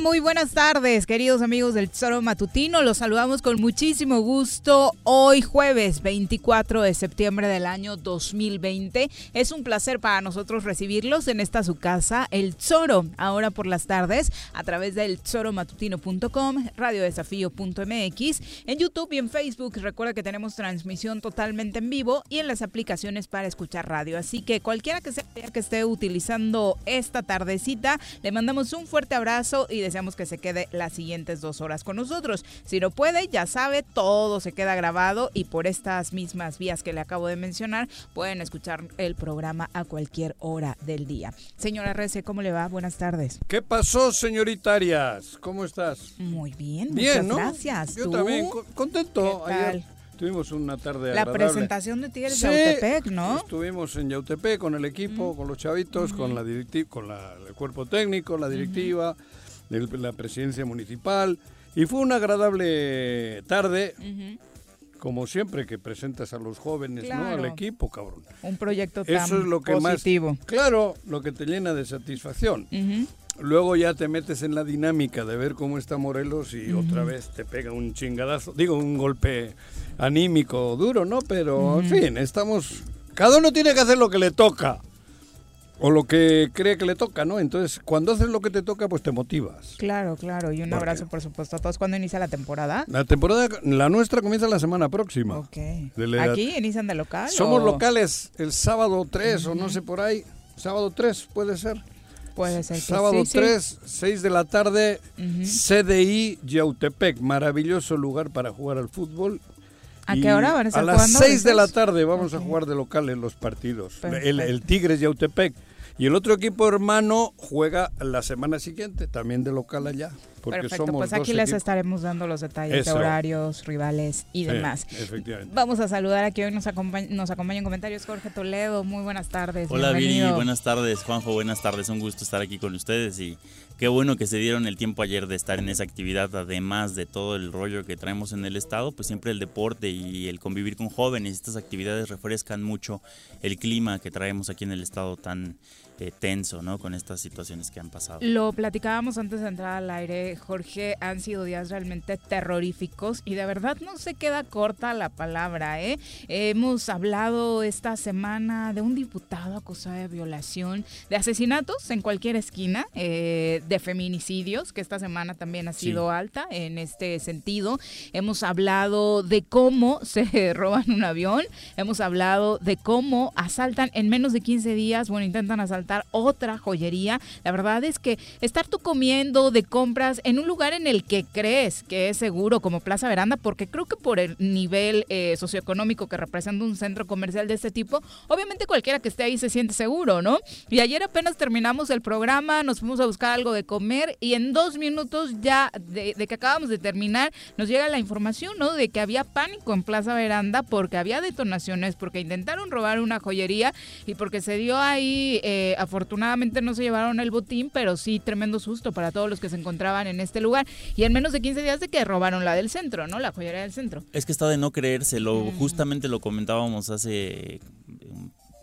muy buenas tardes, queridos amigos del Tesoro Matutino. Los saludamos con muchísimo gusto hoy jueves 24 de septiembre del año 2020. Es un placer para nosotros recibirlos en esta su casa, El Tesoro, ahora por las tardes, a través del tesoromatutino.com, radiodesafío.mx, en YouTube y en Facebook. Recuerda que tenemos transmisión totalmente en vivo y en las aplicaciones para escuchar radio. Así que cualquiera que sea que esté utilizando esta tardecita, le mandamos un fuerte abrazo y deseamos que se quede las siguientes dos horas con nosotros. Si no puede, ya sabe, todo se queda grabado y por estas mismas vías que le acabo de mencionar, pueden escuchar el programa a cualquier hora del día. Señora Rece, ¿cómo le va? Buenas tardes. ¿Qué pasó, señorita Arias? ¿Cómo estás? Muy bien, Bien, muchas ¿no? gracias. Yo ¿Tú? también, co- contento. ¿Qué Ayer tuvimos una tarde La agradable. presentación de Tigres Sí, de Autepec, ¿no? Estuvimos en Yautepec con el equipo, con los chavitos, con la con la- el cuerpo técnico, la directiva, el- la presidencia municipal. Y fue una agradable tarde, como siempre que presentas a los jóvenes, ¿no? Al equipo, cabrón. Un proyecto tan Eso es lo que positivo. más... Claro, lo que te llena de satisfacción. Luego ya te metes en la dinámica de ver cómo está Morelos y otra vez te pega un chingadazo, digo, un golpe anímico duro, ¿no? Pero, en fin, estamos... Cada uno tiene que hacer lo que le toca. O lo que cree que le toca, ¿no? Entonces, cuando haces lo que te toca, pues te motivas. Claro, claro. Y un ¿Por abrazo, por supuesto, a todos. ¿Cuándo inicia la temporada? La temporada, la nuestra comienza la semana próxima. Ok. La- ¿Aquí inician de local? Somos o locales el sábado 3 o no sé por ahí. Sábado 3 puede ser. Puede ser que Sábado sí, sí. 3, 6 de la tarde, Ujú. CDI Yautepec, maravilloso lugar para jugar al fútbol. ¿A qué hora van a estar A las jugando? 6 de la tarde vamos a jugar de local en los partidos. El, el Tigres Yautepec. Y el otro equipo hermano juega la semana siguiente, también de local allá. Porque Perfecto, somos pues aquí les equipos. estaremos dando los detalles Eso. de horarios, rivales y Sí, demás. efectivamente. Vamos a saludar a quien hoy nos acompaña, nos acompaña en comentarios Jorge Toledo. Muy buenas tardes. Hola Viri, bienvenido. buenas tardes. Juanjo, buenas tardes. Un gusto estar aquí con ustedes y qué bueno que se dieron el tiempo ayer de estar en esa actividad, además de todo el rollo que traemos en el estado, pues siempre el deporte y el convivir con jóvenes. Estas actividades refrescan mucho el clima que traemos aquí en el estado tan eh, tenso, ¿no? Con estas situaciones que han pasado. Lo platicábamos antes de entrar al aire, Jorge, han sido días realmente terroríficos y de verdad no se queda corta la palabra, ¿eh? Hemos hablado esta semana de un diputado acusado de violación, de asesinatos en cualquier esquina, eh, de feminicidios, que esta semana también ha Sí. sido alta en este sentido. Hemos hablado de cómo se roban un avión, hemos hablado de cómo asaltan en menos de 15 días, bueno, intentan asaltar otra joyería. La verdad es que estar tú comiendo de compras en un lugar en el que crees que es seguro, como Plaza Veranda, porque creo que por el nivel eh, socioeconómico que representa un centro comercial de este tipo, obviamente cualquiera que esté ahí se siente seguro, ¿no? Y ayer apenas terminamos el programa, nos fuimos a buscar algo de comer y en dos minutos ya de, que acabamos de terminar nos llega la información, ¿no? De que había pánico en Plaza Veranda porque había detonaciones, porque intentaron robar una joyería y porque se dio ahí eh, afortunadamente no se llevaron el botín, pero sí tremendo susto para todos los que se encontraban en este lugar. Y en menos de 15 días de que robaron la del centro, ¿no? La joyería del centro. Es que está de no creérselo. Justamente lo comentábamos hace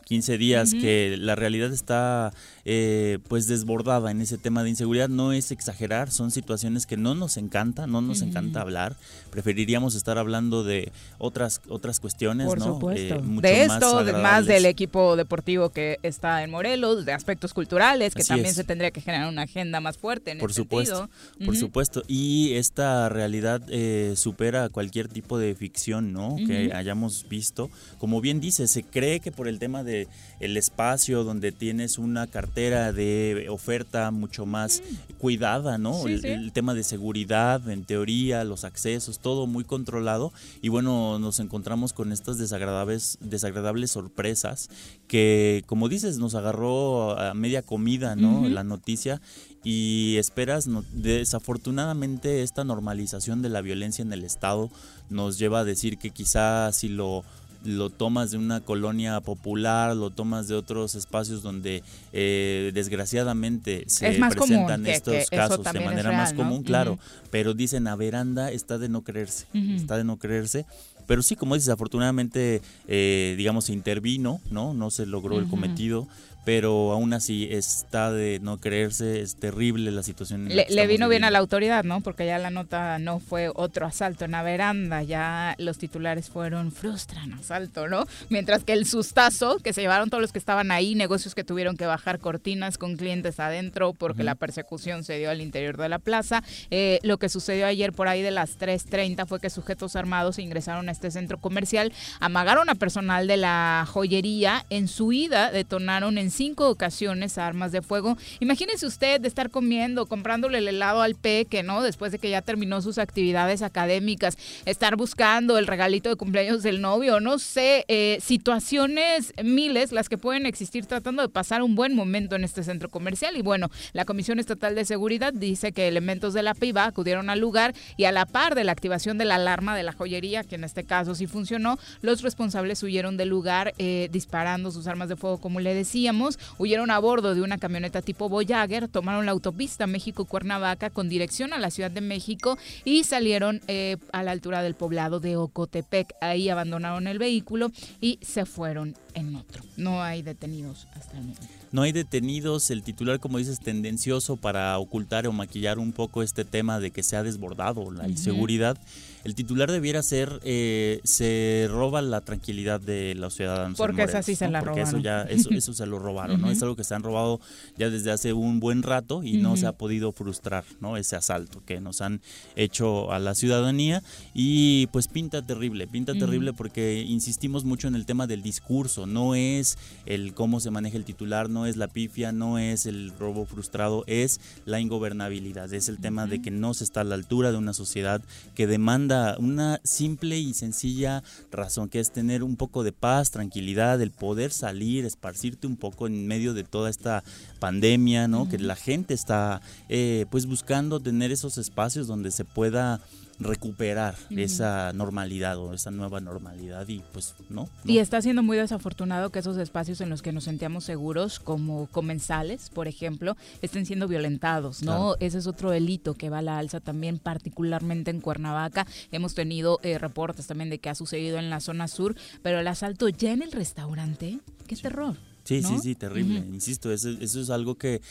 15 días, que la realidad está eh, pues desbordada en ese tema de inseguridad. No es exagerar, son situaciones que no nos encanta, no nos encanta hablar. Preferiríamos estar hablando de otras otras cuestiones, Por ¿no? supuesto. Eh, mucho de más esto, de más del equipo deportivo que está en Morelos, de aspectos culturales, que Así también es. se tendría que generar una agenda más fuerte en Por ese supuesto, sentido. por supuesto. Y esta realidad eh, supera cualquier tipo de ficción, ¿no? Que hayamos visto. Como bien dice, se cree que por el tema de el espacio donde tienes una cartera de oferta mucho más cuidada, ¿no? Mm. Sí, el, sí. el tema de seguridad, en teoría, los accesos, todo muy controlado. Y bueno, nos encontramos con estas desagradables, desagradables sorpresas que, como dices, nos agarró a media comida, ¿no? La noticia y esperas, no- desafortunadamente esta normalización de la violencia en el Estado nos lleva a decir que quizás si lo lo tomas de una colonia popular, lo tomas de otros espacios donde eh, desgraciadamente se Es más común presentan que- estos que casos de manera más común, claro, pero dicen a veranda está de no creerse, está de no creerse. Pero sí, como dices, afortunadamente, eh, digamos, se intervino, ¿no? No se logró el cometido, pero aún así está de no creerse, es terrible la situación. en la Le, que le vino bien a la autoridad, ¿no? Porque ya la nota no fue otro asalto en la veranda, ya los titulares fueron frustran asalto, ¿no? Mientras que el sustazo que se llevaron todos los que estaban ahí, negocios que tuvieron que bajar cortinas con clientes adentro porque la persecución se dio al interior de la plaza. Eh, lo que sucedió ayer por ahí de las 3.30 fue que sujetos armados ingresaron a este centro comercial, amagaron a personal de la joyería, en su ida detonaron en cinco ocasiones armas de fuego. Imagínese usted de estar comiendo, comprándole el helado al peque, ¿no? Después de que ya terminó sus actividades académicas, estar buscando el regalito de cumpleaños del novio, no sé, eh, situaciones miles las que pueden existir tratando de pasar un buen momento en este centro comercial. Y bueno, la Comisión Estatal de Seguridad dice que elementos de la PIBA acudieron al lugar y a la par de la activación de la alarma de la joyería, que en este caso sí funcionó, los responsables huyeron del lugar eh, disparando sus armas de fuego, como le decíamos, huyeron a bordo de una camioneta tipo Voyager, tomaron la autopista México-Cuernavaca con dirección a la Ciudad de México y salieron eh, a la altura del poblado de Ocotepec. Ahí abandonaron el vehículo y se fueron en otro. No hay detenidos hasta el momento. No hay detenidos, el titular, como dices, tendencioso para ocultar o maquillar un poco este tema de que se ha desbordado la inseguridad. El titular debiera ser, eh, se roba la tranquilidad de los ciudadanos. Porque esa sí se ¿no? la Porque eso ya, eso, eso se lo robaron, ¿no? Es algo que se han robado ya desde hace un buen rato y no se ha podido frustrar, ¿no? Ese asalto que nos han hecho a la ciudadanía y pues pinta terrible, pinta terrible porque insistimos mucho en el tema del discurso, no es el cómo se maneja el titular, no es la pifia, no es el robo frustrado, es la ingobernabilidad, es el tema de que no se está a la altura de una sociedad que demanda una simple y sencilla razón, que es tener un poco de paz, tranquilidad, el poder salir, esparcirte un poco en medio de toda esta pandemia, ¿no? Que la gente está eh, pues buscando tener esos espacios donde se pueda recuperar esa normalidad o esa nueva normalidad y pues no, no. Y está siendo muy desafortunado que esos espacios en los que nos sentíamos seguros, como comensales, por ejemplo, estén siendo violentados, ¿no? Claro. Ese es otro delito que va a la alza también, particularmente en Cuernavaca. Hemos tenido eh, reportes también de que ha sucedido en la zona sur, pero el asalto ya en el restaurante, qué terror. Sí, ¿no? sí, sí, terrible. Insisto, eso, eso es algo que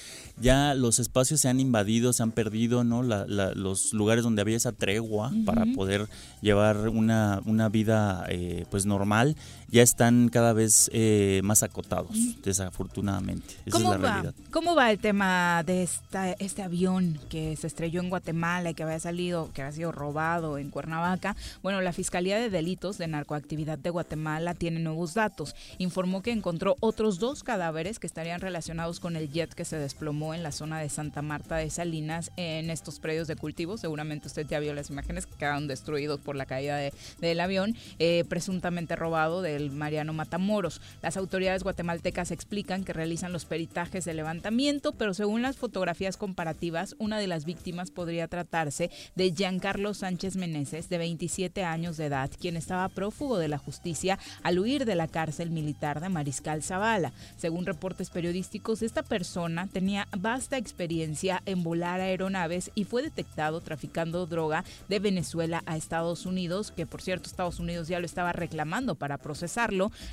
ya los espacios se han invadido, se han perdido, ¿no? La- la- los lugares donde había esa tregua para poder llevar una, una vida eh, pues normal, ya están cada vez eh, más acotados, desafortunadamente. Esa es ¿Cómo la va? realidad. ¿Cómo va el tema de esta, este avión que se estrelló en Guatemala y que había salido, que había sido robado en Cuernavaca? Bueno, la Fiscalía de Delitos de Narcoactividad de Guatemala tiene nuevos datos. Informó que encontró otros dos cadáveres que estarían relacionados con el jet que se desplomó en la zona de Santa Marta de Salinas en estos predios de cultivo. Seguramente usted ya vio las imágenes que quedaron destruidos por la caída de- del avión, eh, presuntamente robado del Mariano Matamoros. Las autoridades guatemaltecas explican que realizan los peritajes de levantamiento, pero según las fotografías comparativas, una de las víctimas podría tratarse de Giancarlo Sánchez Meneses, de 27 años de edad, quien estaba prófugo de la justicia al huir de la cárcel militar de Mariscal Zavala. Según reportes periodísticos, esta persona tenía vasta experiencia en volar aeronaves y fue detectado traficando droga de Venezuela a Estados Unidos, que por cierto Estados Unidos ya lo estaba reclamando para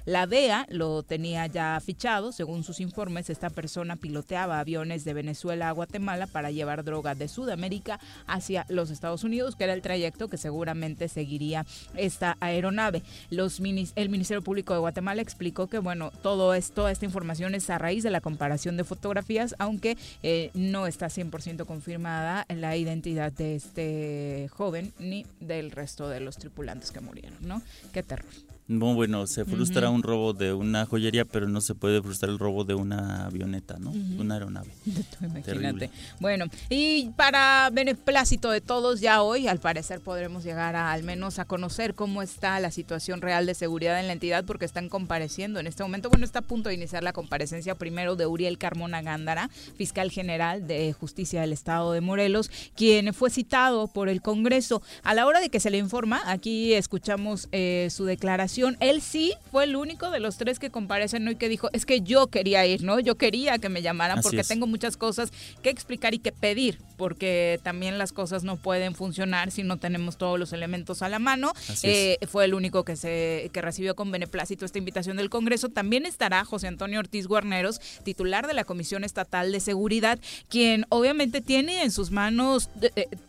La DEA lo tenía ya fichado, según sus informes, esta persona piloteaba aviones de Venezuela a Guatemala para llevar droga de Sudamérica hacia los Estados Unidos, que era el trayecto que seguramente seguiría esta aeronave. Los el Ministerio Público de Guatemala explicó que, bueno, todo esto, esta información es a raíz de la comparación de fotografías, aunque eh, no está 100% confirmada la identidad de este joven ni del resto de los tripulantes que murieron, ¿no? Qué terror. No, bueno, se frustra un robo de una joyería, pero no se puede frustrar el robo de una avioneta, ¿no? Una aeronave. Imagínate. Bueno, y para beneplácito de todos, ya hoy, al parecer, podremos llegar a al menos a conocer cómo está la situación real de seguridad en la entidad, porque están compareciendo en este momento. Bueno, está a punto de iniciar la comparecencia primero de Uriel Carmona Gándara, fiscal general de Justicia del Estado de Morelos, quien fue citado por el Congreso. A la hora de que se le informa, aquí escuchamos eh, su declaración él sí fue el único de los tres que comparecen hoy que dijo, es que yo quería ir, ¿no? Yo quería que me llamaran porque tengo muchas cosas que explicar y que pedir, porque también las cosas no pueden funcionar si no tenemos todos los elementos a la mano. Eh, fue el único que se que recibió con beneplácito esta invitación del Congreso. También estará José Antonio Ortiz Guarneros, titular de la Comisión Estatal de Seguridad, quien obviamente tiene en sus manos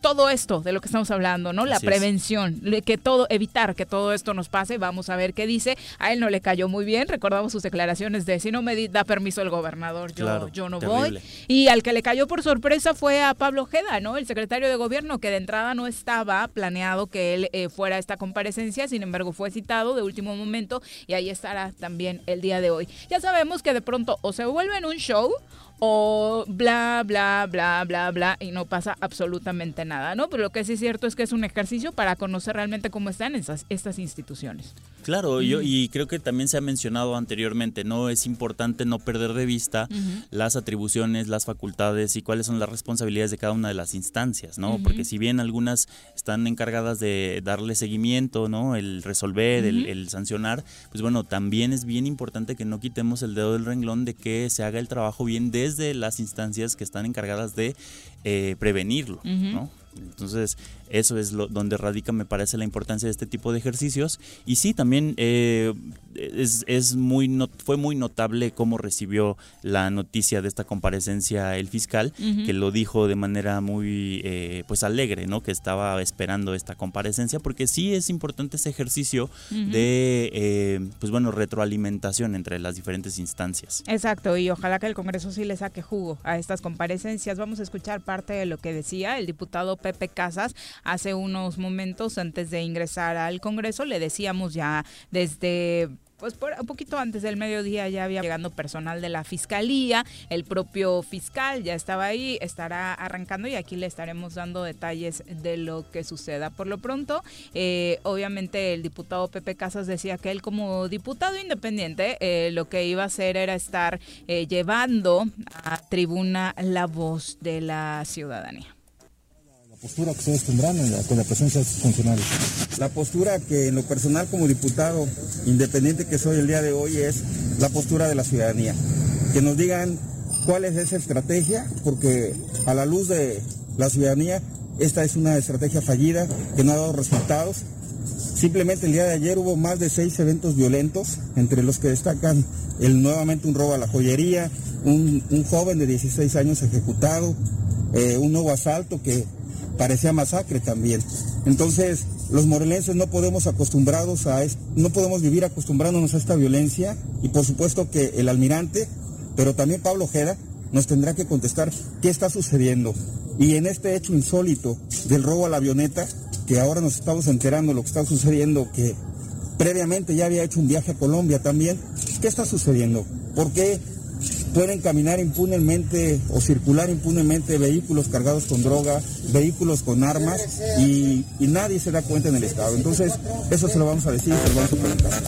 todo esto de lo que estamos hablando, ¿no? La prevención, que todo evitar que todo esto nos pase. Vamos a a ver qué dice. A él no le cayó muy bien, recordamos sus declaraciones de si no me da permiso el gobernador, yo, yo no voy. Y al que le cayó por sorpresa fue a Pablo Ojeda, ¿no? El secretario de gobierno, que de entrada no estaba planeado que él eh, fuera a esta comparecencia, sin embargo fue citado de último momento y ahí estará también el día de hoy. Ya sabemos que de pronto o se vuelve en un show o bla, bla, bla, bla, bla, y no pasa absolutamente nada, ¿no? Pero lo que sí es cierto es que es un ejercicio para conocer realmente cómo están esas, estas instituciones. Claro, yo, y creo que también se ha mencionado anteriormente, ¿no? Es importante no perder de vista las atribuciones, las facultades y cuáles son las responsabilidades de cada una de las instancias, ¿no? Porque si bien algunas están encargadas de darle seguimiento, ¿no? El resolver, el, el sancionar, pues bueno, también es bien importante que no quitemos el dedo del renglón de que se haga el trabajo bien de desde las instancias que están encargadas de eh, prevenirlo, ¿no? Entonces, eso es lo, donde radica, me parece, la importancia de este tipo de ejercicios. Y sí, también eh, es, es, muy fue muy notable cómo recibió la noticia de esta comparecencia el fiscal, que lo dijo de manera muy eh, pues alegre, ¿no? Que estaba esperando esta comparecencia, porque sí es importante ese ejercicio de eh, pues bueno, retroalimentación entre las diferentes instancias. Exacto, y ojalá que el Congreso sí le saque jugo a estas comparecencias. Vamos a escuchar parte de lo que decía el diputado Pepe Casas hace unos momentos antes de ingresar al Congreso. Le decíamos ya desde pues por, un poquito antes del mediodía ya había llegando personal de la fiscalía, el propio fiscal ya estaba ahí, estará arrancando y aquí le estaremos dando detalles de lo que suceda. Por lo pronto, eh, obviamente el diputado Pepe Casas decía que él como diputado independiente eh, lo que iba a hacer era estar eh, llevando a tribuna la voz de la ciudadanía postura que ustedes tendrán con la presencia de sus funcionarios? La postura que en lo personal como diputado independiente que soy el día de hoy es la postura de la ciudadanía. Que nos digan cuál es esa estrategia, porque a la luz de la ciudadanía, esta es una estrategia fallida que no ha dado resultados. Simplemente el día de ayer hubo más de seis eventos violentos, entre los que destacan el nuevamente un robo a la joyería, un, joven de 16 años ejecutado, eh, un nuevo asalto que parecía masacre también. Entonces, los morelenses no podemos acostumbrados a no podemos vivir acostumbrándonos a esta violencia y por supuesto que el almirante, pero también Pablo Ojeda nos tendrá que contestar qué está sucediendo. Y en este hecho insólito del robo a la avioneta, que ahora nos estamos enterando lo que está sucediendo, que previamente ya había hecho un viaje a Colombia también, ¿qué está sucediendo? ¿Por qué pueden caminar impunemente o circular impunemente vehículos cargados con droga, vehículos con armas y, nadie se da cuenta en el Estado. Entonces, eso se lo vamos a decir, se lo vamos a preguntar.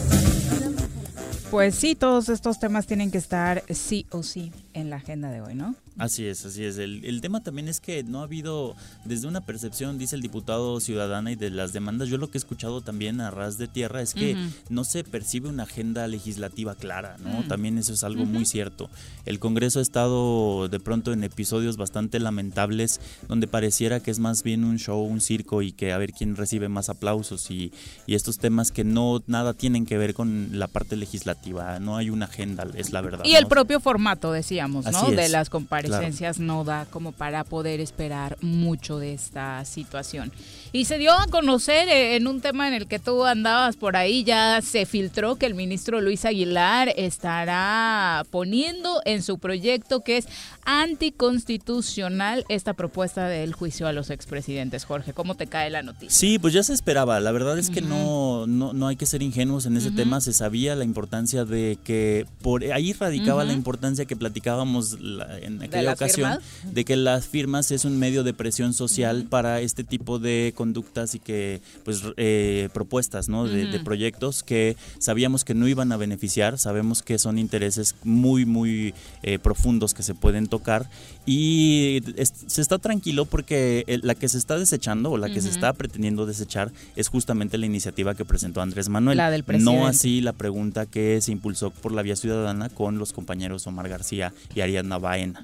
Pues sí, todos estos temas tienen que estar sí o sí en la agenda de hoy, ¿no? Así es, así es. El, el, tema también es que no ha habido, desde una percepción, dice el diputado ciudadana y de las demandas, yo lo que he escuchado también a ras de tierra es que uh -huh. no se percibe una agenda legislativa clara, ¿no? Uh -huh. También eso es algo uh -huh. muy cierto. El Congreso ha estado de pronto en episodios bastante lamentables donde pareciera que es más bien un show, un circo y que a ver quién recibe más aplausos y, y estos temas que no nada tienen que ver con la parte legislativa, no hay una agenda, es la verdad. Y ¿no? el propio formato, decíamos, ¿no? De las Claro. no da como para poder esperar mucho de esta situación. Y se dio a conocer eh, en un tema en el que tú andabas por ahí, ya se filtró que el ministro Luis Aguilar estará poniendo en su proyecto que es anticonstitucional esta propuesta del juicio a los expresidentes. Jorge, ¿cómo te cae la noticia? Sí, pues ya se esperaba. La verdad es que no, no, no hay que ser ingenuos en ese tema. Se sabía la importancia de que por ahí radicaba la importancia que platicábamos la- en aquella las ocasión firmas? de que las firmas es un medio de presión social para este tipo de conductas y que pues eh, propuestas, ¿no? De, de proyectos que sabíamos que no iban a beneficiar. Sabemos que son intereses muy muy eh, profundos que se pueden tocar y es- se está tranquilo porque la que se está desechando o la que se está pretendiendo desechar es justamente la iniciativa que presentó Andrés Manuel. La del presidente. No así la pregunta que se impulsó por la vía ciudadana con los compañeros Omar García y Ariadna Baena.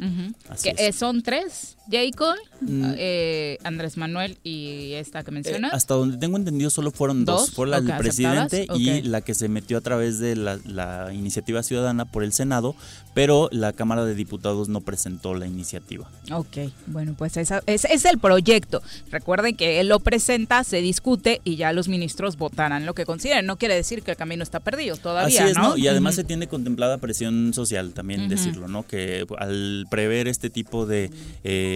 Así Que, es. son tres, Jacob, Mm. eh, Andrés Manuel y esta que Eh, mencionas. hasta donde tengo entendido solo fueron dos. ¿Dos? Fue la del presidente y la que se metió a través de la, la iniciativa ciudadana por el Senado, pero la Cámara de Diputados no presentó la iniciativa. Ok, bueno, pues esa, es el proyecto. Recuerden que él lo presenta, se discute y ya los ministros votarán lo que consideren. No quiere decir que el camino está perdido todavía, Así es, ¿no? Y además se tiene contemplada presión social, también decirlo, ¿no? Que al prever este tipo de eh,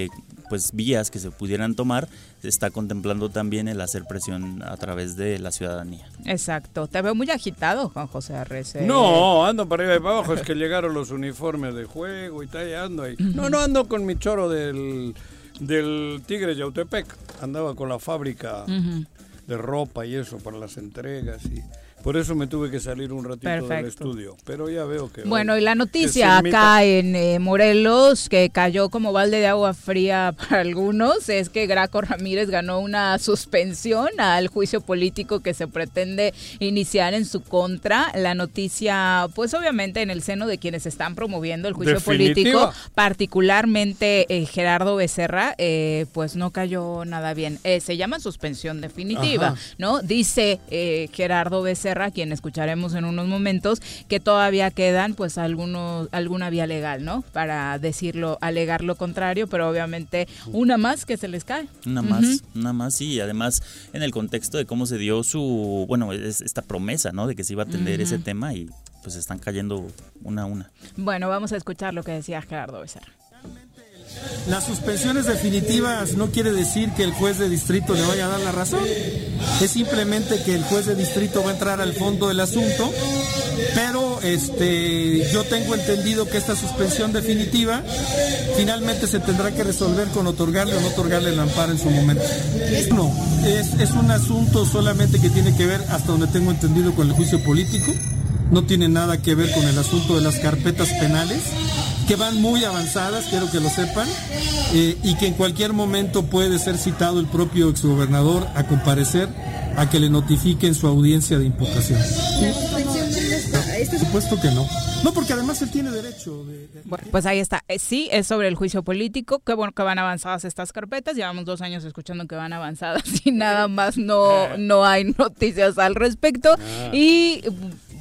pues vías que se pudieran tomar, se está contemplando también el hacer presión a través de la ciudadanía. Exacto. Te veo muy agitado, Juan José Arrece. No, ando para arriba y para abajo, es que llegaron los uniformes de juego y tal, y ando ahí. No, no ando con mi choro del, del Tigre Yautepec, andaba con la fábrica de ropa y eso para las entregas y por eso me tuve que salir un ratito del estudio, pero ya veo que... Bueno, y la noticia acá en eh, Morelos, que cayó como balde de agua fría para algunos, es que Graco Ramírez ganó una suspensión al juicio político que se pretende iniciar en su contra. La noticia, pues obviamente en el seno de quienes están promoviendo el juicio Definitiva. político, particularmente eh, Gerardo Becerra, eh, pues no cayó nada bien. Eh, se llama suspensión definitiva, Ajá. ¿no? Dice Gerardo Becerra, quien escucharemos en unos momentos, que todavía quedan pues algunos, alguna vía legal, ¿no? Para decirlo, alegar lo contrario, pero obviamente una más que se les cae. Una más, una más, y además en el contexto de cómo se dio su, bueno, es esta promesa, ¿no? De que se iba a atender ese tema y pues están cayendo una a una. Bueno, vamos a escuchar lo que decía Gerardo Becerra. Las suspensiones definitivas no quiere decir que el juez de distrito le vaya a dar la razón. Es simplemente que el juez de distrito va a entrar al fondo del asunto. Pero este, yo tengo entendido que esta suspensión definitiva finalmente se tendrá que resolver con otorgarle o no otorgarle el amparo en su momento. No, es, es un asunto solamente que tiene que ver, hasta donde tengo entendido, con el juicio político. No tiene nada que ver con el asunto de las carpetas penales que van muy avanzadas, quiero que lo sepan, eh, y que en cualquier momento puede ser citado el propio exgobernador a comparecer a que le notifiquen su audiencia de imputación. Por supuesto que no. No, porque además él tiene derecho de... de- Bueno, pues ahí está. Eh, Sí, es sobre el juicio político. Qué bueno que van avanzadas estas carpetas. Llevamos dos años escuchando que van avanzadas y nada más no, no hay noticias al respecto. Y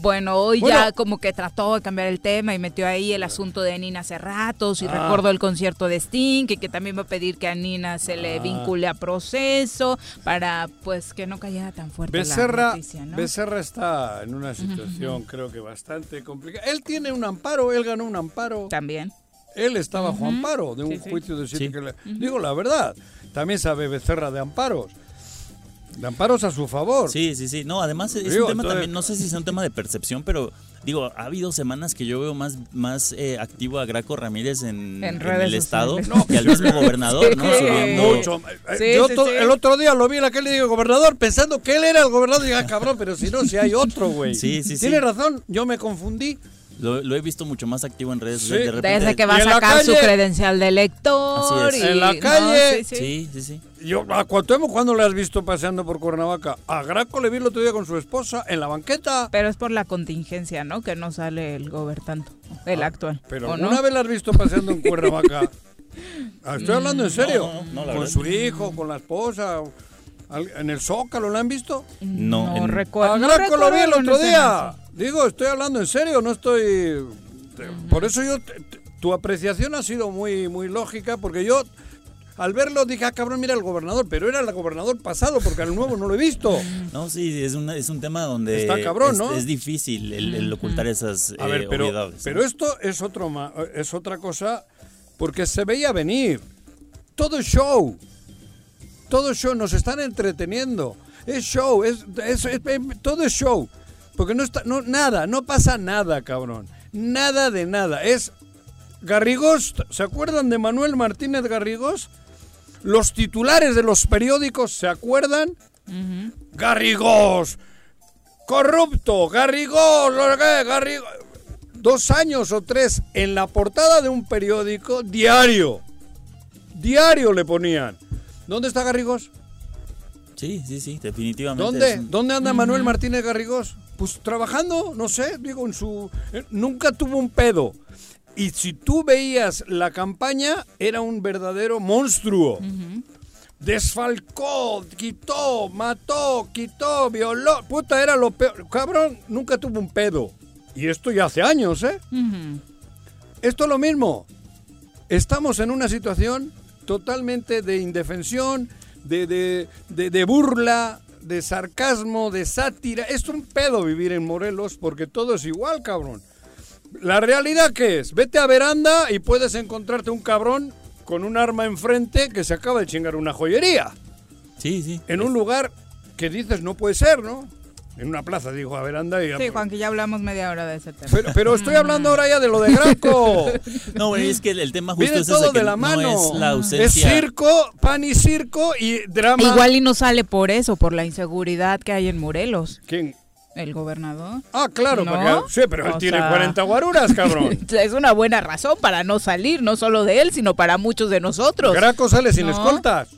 bueno, hoy ya como que trató de cambiar el tema y metió ahí el asunto de Nina Cerratos y Ah. recordó el concierto de Sting, que, que también va a pedir que a Nina se le vincule a proceso para pues que no cayera tan fuerte la Becerra, noticia, ¿no? Becerra está en una situación creo que bastante complicada. Él tiene un amparo, él ganó un amparo. También. Él está bajo amparo de un Sí, juicio de siete Sí. que le- Digo la verdad, también sabe Becerra de amparos. De amparos a su favor. Sí, sí, sí. No, además es Digo, un tema entonces- también, no sé si sea un tema de percepción, pero digo, ha habido semanas que yo veo más, más eh, activo a Graco Ramírez en, En en redes el estado. No, que al mismo gobernador, Sí. ¿no? Subiendo- Mucho. Eh, Sí, Yo sí, el otro día lo vi en y digo, gobernador, pensando que él era el gobernador. Y diga, cabrón, pero si no, si hay otro, güey. Sí, sí, sí. Tiene razón, yo me confundí. Lo, lo he visto mucho más activo en redes Sí. sociales. De repente- Desde que va a ¿Y en la sacar su calle? credencial de lector. Así es. y- En la no, calle. sí, sí. Sí, sí, sí. Yo, a Cuauhtémoc, ¿cuándo le has visto paseando por Cuernavaca? A Graco le vi el otro día con su esposa en la banqueta. Pero es por la contingencia, ¿no? Que no sale el gobernante, el actual. Ah, Pero ¿o ¿alguna no? vez la has visto paseando en Cuernavaca? Ah, Estoy hablando en serio. No, no, no, la con verdad su hijo, con la esposa. En el Zócalo, ¿la han visto? No, No, en- recuerdo. A no Graco lo vi el otro día. Digo, estoy hablando en serio, no estoy... Por eso yo... te- te- Tu apreciación ha sido muy, muy lógica, porque yo... Al verlo dije, ah, cabrón, mira el gobernador, pero era el gobernador pasado, porque al nuevo no lo he visto. No, sí, es, una- es un tema donde Está cabrón, es, ¿no? es difícil el, el ocultar esas A ver, eh, pero, obviedades. pero ¿no? esto es, otro es otra cosa porque se veía venir. Todo show. Todo show. Nos están entreteniendo. Es show. Es, es- es- todo es show. Porque no está, no, nada, no pasa nada, cabrón. Nada de nada. Es Garrigós. ¿Se acuerdan de Manuel Martínez Garrigós? Los titulares de los periódicos, ¿se acuerdan? Garrigós, corrupto, Garrigós, lo que- Garrigós. Dos años o tres en la portada de un periódico diario. Diario le ponían. ¿Dónde está Garrigós? Sí, sí, sí, definitivamente. ¿Dónde? un- ¿Dónde anda Manuel Martínez Garrigós? Pues trabajando, no sé, digo, en su... eh, Nunca tuvo un pedo. Y si tú veías la campaña, era un verdadero monstruo. Desfalcó, quitó, mató, quitó, violó. Puta, era lo peor. Cabrón, nunca tuvo un pedo. Y esto ya hace años, ¿eh? Esto es lo mismo. Estamos en una situación totalmente de indefensión, de, de, de- de burla, de sarcasmo, de sátira. Es un pedo vivir en Morelos porque todo es igual, cabrón. La realidad que es, vete a veranda y puedes encontrarte un cabrón con un arma enfrente que se acaba de chingar una joyería. Sí, sí. En un lugar que dices no puede ser, ¿no? En una plaza, digo, a veranda y... Sí, Juan, que ya hablamos media hora de ese tema. Pero, pero estoy hablando ahora ya de lo de Graco. No, bueno, es que el, tema justo Viene es ese todo que de la no mano. es la Es ausencia. circo, pan y circo y drama. Igual y no sale por eso, por la inseguridad que hay en Morelos. ¿Quién? El gobernador. Ah, claro, ¿No? porque- sí, pero él O tiene sea- 40 guaruras, cabrón. Es una buena razón para no salir, no solo de él, sino para muchos de nosotros. Graco sale sin ¿No? escoltas.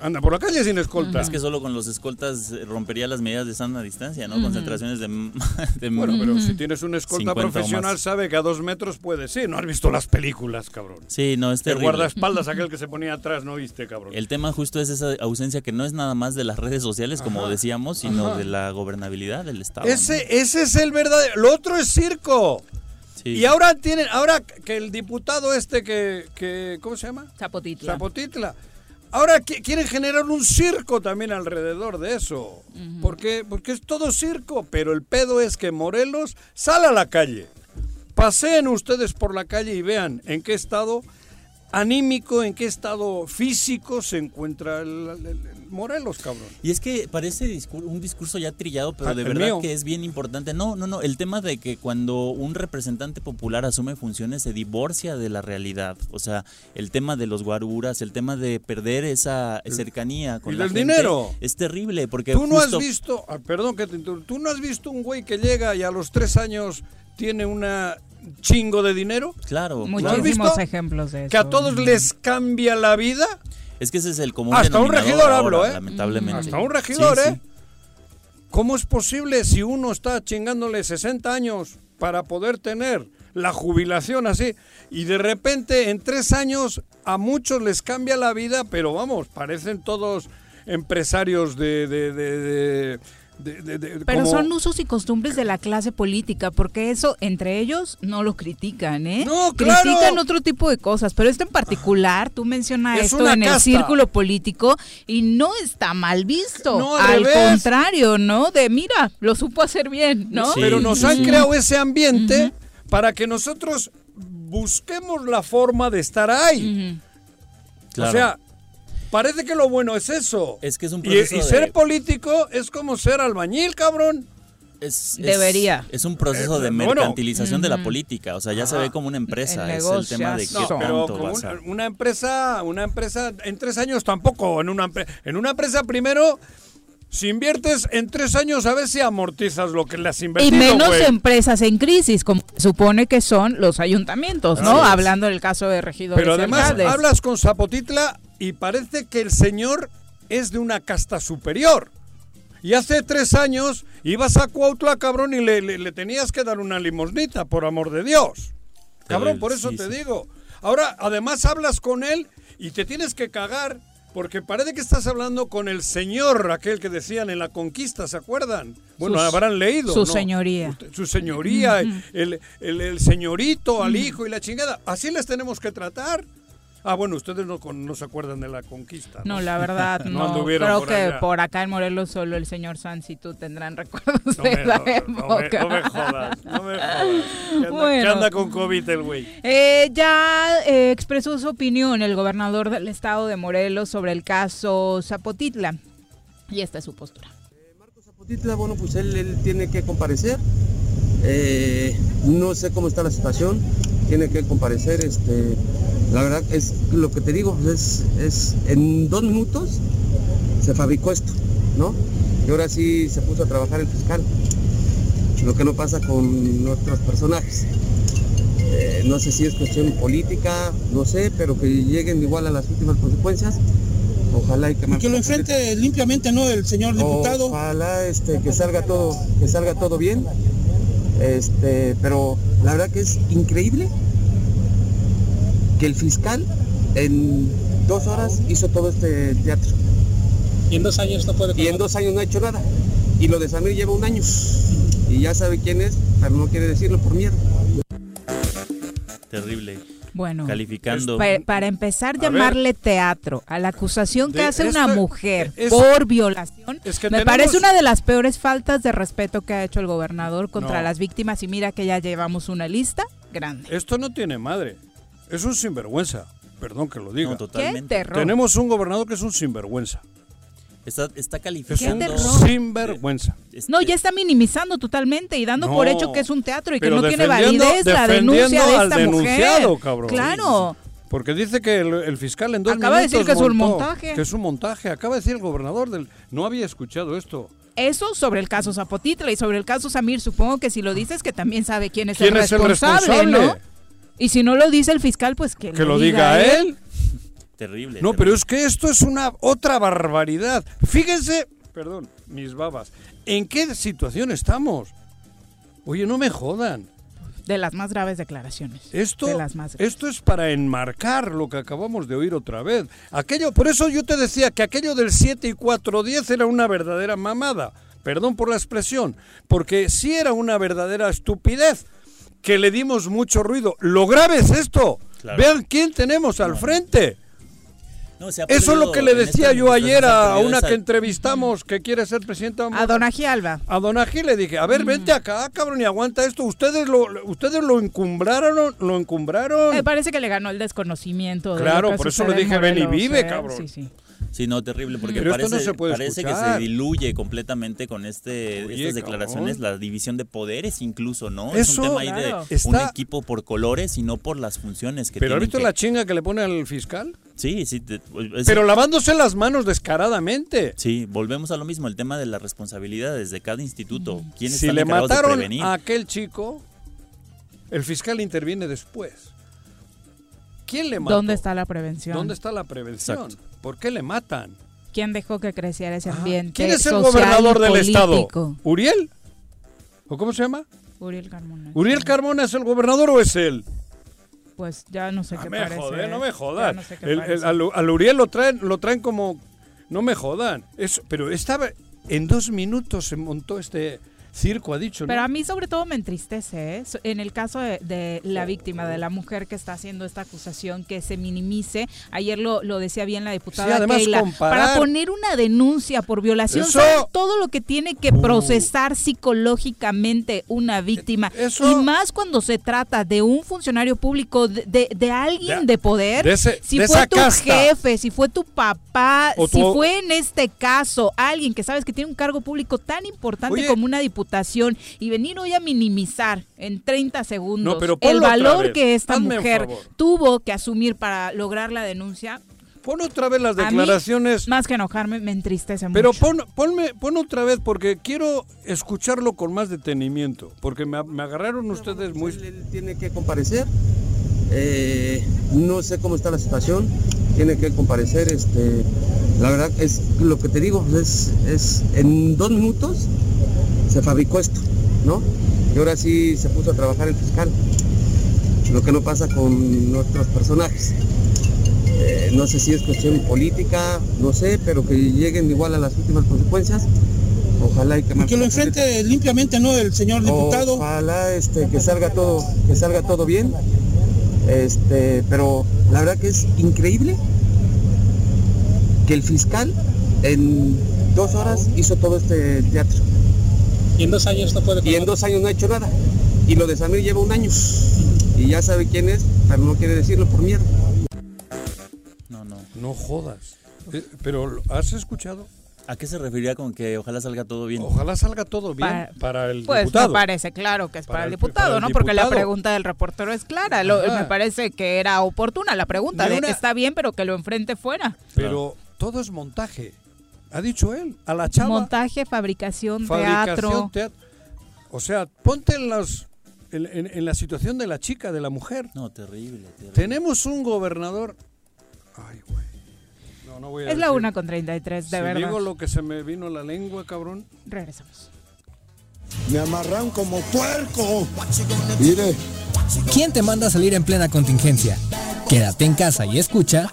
Anda por la calle sin escoltas. Es que solo con los escoltas eh, rompería las medidas de sana distancia, ¿no? Concentraciones de, Bueno, pero si tienes un escolta 50 o profesional, sabe que a dos metros puede ser. No has visto las películas, cabrón. Sí, no, es El terrible. guardaespaldas, aquel que se ponía atrás, ¿no viste, cabrón? El tema justo es esa ausencia que no es nada más de las redes sociales, como Ajá, decíamos, sino ajá. de la gobernabilidad del Estado. ¿no? Ese, ese es el verdadero. Lo otro es circo. Sí. Y ahora tienen, ahora que el diputado este que, que ¿cómo se llama? Zapotitla. Zapotitla. Ahora qui- quieren generar un circo también alrededor de eso. porque, porque es todo circo, pero el pedo es que Morelos sale a la calle. Paseen ustedes por la calle y vean en qué estado anímico, en qué estado físico se encuentra el, el- el Morelos, cabrón. Y es que parece discur- un discurso ya trillado, pero Ah, de verdad mío. que es bien importante. No, no, no. El tema de que cuando un representante popular asume funciones se divorcia de la realidad. O sea, el tema de los guaruras, el tema de perder esa cercanía con Y la del gente dinero. es terrible porque Tú no has visto, ah, perdón que te interrumpa, tú no has visto un güey que llega y a los tres años tiene una chingo de dinero, Claro, Muchísimos ejemplos de eso. que a todos les cambia la vida. es que ese es el común Hasta un regidor ahora, hablo, ¿eh? Lamentablemente. Hasta un regidor, Sí, sí. ¿eh? ¿Cómo es posible si uno está chingándole 60 años para poder tener la jubilación así y de repente en tres años a muchos les cambia la vida, pero vamos, parecen todos empresarios de... de, de, de- de- de- de- Pero como- son usos y costumbres de la clase política, porque eso entre ellos no lo critican, ¿eh? No, claro. Critican otro tipo de cosas, pero esto en particular, tú mencionas Es esto en el círculo político y no está mal visto. No, al al contrario, ¿no? De mira, lo supo hacer bien, ¿no? Sí. pero nos han sí. creado ese ambiente para que nosotros busquemos la forma de estar ahí. Claro. O sea, parece que lo bueno es eso. Es que es un Y- proceso y, de- ser político es como ser albañil, cabrón. Es, Debería. Es un proceso de Eh, bueno. mercantilización de la política. O sea, ya se ve como una empresa. El es el tema de qué pero tanto como vas una, a... una empresa, una empresa en tres años tampoco. En una, en una empresa primero Si inviertes en tres años, a ver si amortizas lo que le has Y invertido. menos güey. empresas en crisis, como supone que son los ayuntamientos, ¿no? Hablando del caso de regidores Pero y además alcaldes. hablas con Zapotitla y parece que el señor es de una casta superior. Y hace tres años ibas a Cuautla, cabrón, y le, le- le tenías que dar una limosnita, por amor de Dios. Cabrón, por eso sí, te sí. digo. Ahora, además hablas con él y te tienes que cagar, porque parece que estás hablando con el señor, aquel que decían en la conquista, ¿se acuerdan? Bueno, Sus- habrán leído. su ¿no? señoría. Usted- Su señoría, el, el- el señorito al hijo y la chingada. Así les tenemos que tratar. Ah, bueno, ustedes no, con- no se acuerdan de la conquista. No, la verdad, No Creo por que allá. por acá en Morelos solo el señor Sanz y tú tendrán recuerdos No de me, la no- no me- época. no me jodas, no me jodas. Que anda, Bueno. que anda con COVID el güey. Eh, ya eh, expresó su opinión el gobernador del estado de Morelos sobre el caso Zapotitla. Y esta es su postura. Zapotitla, bueno, pues él, él tiene que comparecer. Eh, no sé cómo está la situación, tiene que comparecer. Este, la verdad es lo que te digo, es, es en dos minutos se fabricó esto, ¿no? Y ahora sí se puso a trabajar el fiscal. Lo que no pasa con nuestros personajes. Eh, no sé si es cuestión política, no sé, pero que lleguen igual a las últimas consecuencias. Ojalá y que, Y que lo enfrente limpiamente, ¿no? El señor diputado. Ojalá este, que salga todo, que salga todo bien. Este, pero la verdad que es increíble que el fiscal en dos horas hizo todo este teatro. Y en dos años no puede Y en dos años no ha hecho nada. Y lo de Samir lleva un año. Y ya sabe quién es, pero no quiere decirlo por miedo. Terrible. Bueno, Calificando. pa- para empezar, A llamarle teatro a la acusación que hace esto- una mujer es- por violación, es que me tenemos- parece una de las peores faltas de respeto que ha hecho el gobernador contra No. las víctimas. Y mira que ya llevamos una lista grande. Esto no tiene madre. Es un sinvergüenza. Perdón que lo diga. No, ¡Qué totalmente. Tenemos un gobernador que es un sinvergüenza. Está, está Es calificando. un terror! sinvergüenza. este, No, ya está minimizando totalmente y dando por hecho que es un teatro y que no tiene validez la denuncia de al esta denunciado, mujer. cabrón. Claro. Porque dice que el, el fiscal en dos Acaba de decir que es un montaje. Que es un montaje. Acaba de decir el gobernador del... No había escuchado esto. Eso sobre el caso Zapotitla y sobre el caso Samir, supongo que si lo dices que también sabe quién es, ¿Quién el, es el responsable, responsable? ¿no? Y si no lo dice el fiscal, pues que, Que lo lo diga él. Terrible. No, terrible. pero es que esto es una otra barbaridad. Fíjense, perdón, mis babas, ¿en qué situación estamos? Oye, no me jodan. De las más graves declaraciones. Esto, De las más graves. esto es para enmarcar lo que acabamos de oír otra vez. Aquello, por eso yo te decía que aquello del 7 y 410 era una verdadera mamada. Perdón por la expresión, porque sí era una verdadera estupidez que le dimos mucho ruido. Lo grave es esto. Claro. Vean quién tenemos al frente. No, se ha Eso es lo que le decía yo ayer a una esa- que entrevistamos que quiere ser presidenta. A Donají Alba. A Donají le dije, a ver, vente acá, cabrón, y aguanta esto. Ustedes lo, ustedes lo encumbraron, lo encumbraron. Me parece que le ganó el desconocimiento. de Claro, por eso le dije, ven y vive, ¿eh? cabrón. Sí, sí. Sí, no, terrible, porque Pero esto parece, no se puede parece que se diluye completamente con este Oye, estas declaraciones, cabrón. la división de poderes incluso, ¿no? Eso, es un tema ahí claro. de un Está- equipo por colores y no por las funciones que Pero ¿has tienen visto que- la chinga que le pone al fiscal? Sí, sí. te- es- Pero lavándose las manos descaradamente. Sí, volvemos a lo mismo, el tema de las responsabilidades de cada instituto. ¿Quiénes Si están le de mataron prevenir? a aquel chico, el fiscal interviene después. ¿Quién le mató? ¿Dónde está la prevención? ¿Dónde está la prevención? Exacto. ¿Por qué le matan? ¿Quién dejó que creciera ese Ajá. ambiente ¿Quién es el gobernador del estado? ¿Uriel? ¿O cómo se llama? Uriel Carmona. ¿Uriel Carmona es el gobernador o es él? Pues ya no sé No qué me parece. no ¿eh? me jodas. no sé El- el- al Uriel lo traen, lo traen como... No me jodan. Eso, pero estaba... En dos minutos se montó este circo, ha dicho, ¿no? Pero a mí sobre todo me entristece, ¿eh? En el caso de, de la víctima, de la mujer que está haciendo esta acusación, que se minimice. Ayer lo, lo decía bien la diputada Sí, además Keila. comparar- Para poner una denuncia por violación, Eso- ¿saben todo lo que tiene que procesar psicológicamente una víctima. Eso- Y más cuando se trata de un funcionario público, de, de- de alguien De- de, poder. ese- si fue tu casta. jefe, si fue tu papá, si fue en este caso alguien que sabes que tiene un cargo público tan importante Oye. como una diputación y venir hoy a minimizar en 30 segundos No, pero el valor que esta Hazme mujer tuvo que asumir para lograr la denuncia, pon otra vez las A mí, declaraciones. más que enojarme, me entristece Pero mucho. pon, ponme, pon otra vez porque quiero escucharlo con más detenimiento. Porque me, me agarraron ustedes muy... Él, él tiene que comparecer. eh, no sé cómo está la situación. Tiene que comparecer. Este, la verdad es lo que te digo. Es, es en dos minutos se fabricó esto, ¿no? Y ahora sí se puso a trabajar el fiscal. Lo que no pasa con nuestros personajes. Eh, no sé si es cuestión política, no sé, pero que lleguen igual a las últimas consecuencias. Ojalá y que, Y que lo enfrente limpiamente, ¿no? El señor diputado. Ojalá este, que salga todo, que salga todo bien. Este, pero la verdad que es increíble que el fiscal en dos horas hizo todo este teatro. Y en dos años no puede Y en dos años no ha hecho nada. Y lo de Samir lleva un año. Y ya sabe quién es, pero no quiere decirlo por miedo. No, no. No jodas. Eh, Pero, ¿has escuchado? ¿A qué se referiría con que ojalá salga todo bien? Ojalá salga todo bien Pa- para, el Pues diputado. me parece claro que es para, Para el el- diputado, para el ¿no? Porque la diputado. pregunta del reportero es clara. Lo- me parece que era oportuna la pregunta. De, una- está bien, pero que lo enfrente fuera. Pero todo es montaje. Ha dicho él. A la chava. Montaje, fabricación, fabricación, teatro. teatro. O sea, ponte en, los, en, en- en la situación de la chica, de la mujer. No, terrible, terrible. Tenemos un gobernador. Ay, güey. No, no voy a Es la decir. una con 33, de si verdad. digo lo que se me vino a la lengua, cabrón. Regresamos. Me amarran como puerco. Mire, ¿Quién te manda a salir en plena contingencia? Quédate en casa y escucha.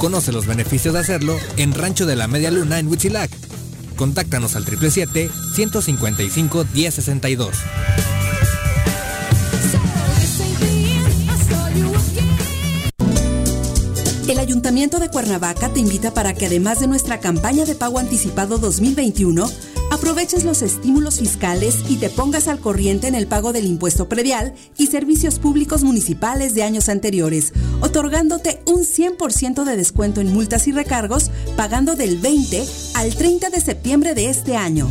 Conoce los beneficios de hacerlo en Rancho de la Media Luna en Huitzilac. Contáctanos al 777-155-1062. El Ayuntamiento de Cuernavaca te invita para que además de nuestra campaña de pago anticipado 2021, aproveches los estímulos fiscales y te pongas al corriente en el pago del impuesto predial y servicios públicos municipales de años anteriores, otorgándote un 100% de descuento en multas y recargos, pagando del 20 al 30 de septiembre de este año.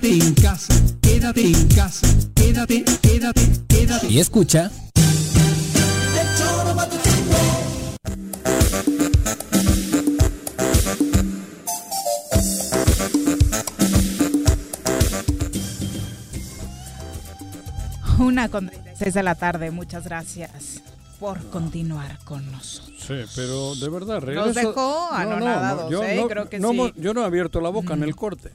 Quédate en casa. Quédate en casa. Quédate, quédate, quédate. Y escucha. Una con 36 de la tarde. Muchas gracias por continuar con nosotros. Sí, pero de verdad, Nos regreso- dejó anonadados, yo, ¿eh? no, Creo que no sí. yo no he abierto la boca en Mm. el corte.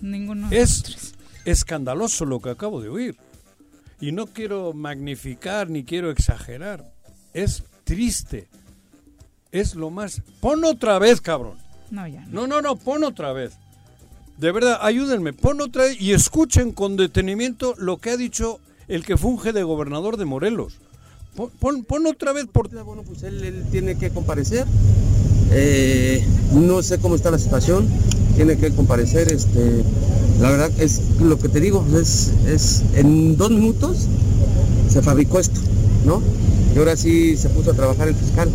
Ninguno. Es escandaloso lo que acabo de oír. Y no quiero magnificar ni quiero exagerar. Es triste. Es lo más... Pon otra vez, cabrón. No, ya. No, no, no, pon otra vez. De verdad, ayúdenme, pon otra vez y escuchen con detenimiento lo que ha dicho el que funge de gobernador de Morelos. Pon, pon, pon otra vez por... Bueno, pues él, él tiene que comparecer. Eh, no sé cómo está la situación. Tiene que comparecer. Este, la verdad es lo que te digo, es, es en dos minutos se fabricó esto, ¿no? Y ahora sí se puso a trabajar el fiscal.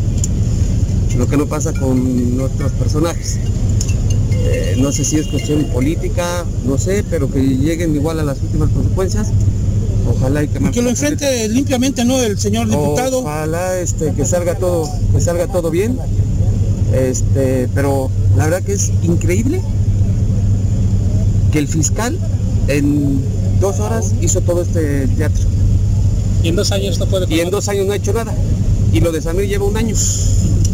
Lo que no pasa con nuestros personajes. Eh, no sé si es cuestión política, no sé, pero que lleguen igual a las últimas consecuencias. Ojalá y que, Y que lo enfrente limpiamente, ¿no? El señor diputado. Ojalá este, que salga todo, que salga todo bien. Este, pero la verdad que es increíble que el fiscal en dos horas hizo todo este teatro. Y en dos años no puede Y en dos años no ha hecho nada. Y lo de Samir lleva un año.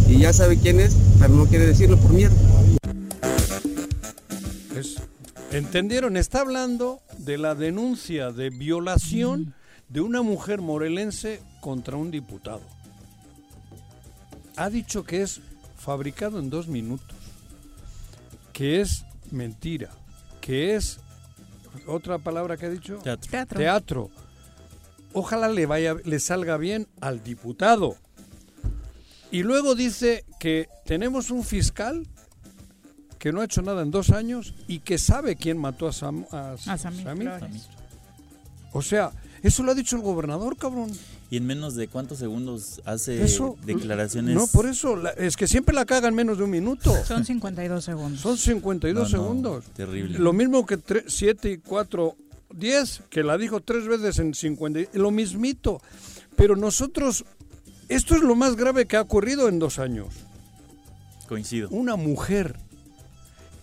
Y ya sabe quién es, pero no quiere decirlo por miedo. Es- ¿Entendieron? Está hablando de la denuncia de violación de una mujer morelense contra un diputado. Ha dicho que es fabricado en dos minutos, que es mentira, que es otra palabra que ha dicho Teatro. Teatro. teatro. Ojalá le vaya, le salga bien al diputado. Y luego dice que tenemos un fiscal que no ha hecho nada en dos años y que sabe quién mató a, Sam- a A Samir. O sea, eso lo ha dicho el gobernador, cabrón. Y en menos de cuántos segundos hace Eso, declaraciones. No, por eso, la- es que siempre la cagan menos de un minuto. Son 52 segundos. Son 52 No, no, segundos. terrible. Lo mismo que 7 y 4, 10, que la dijo tres veces en 50. y- Lo mismito. Pero nosotros, esto es lo más grave que ha ocurrido en dos años. Coincido. Una mujer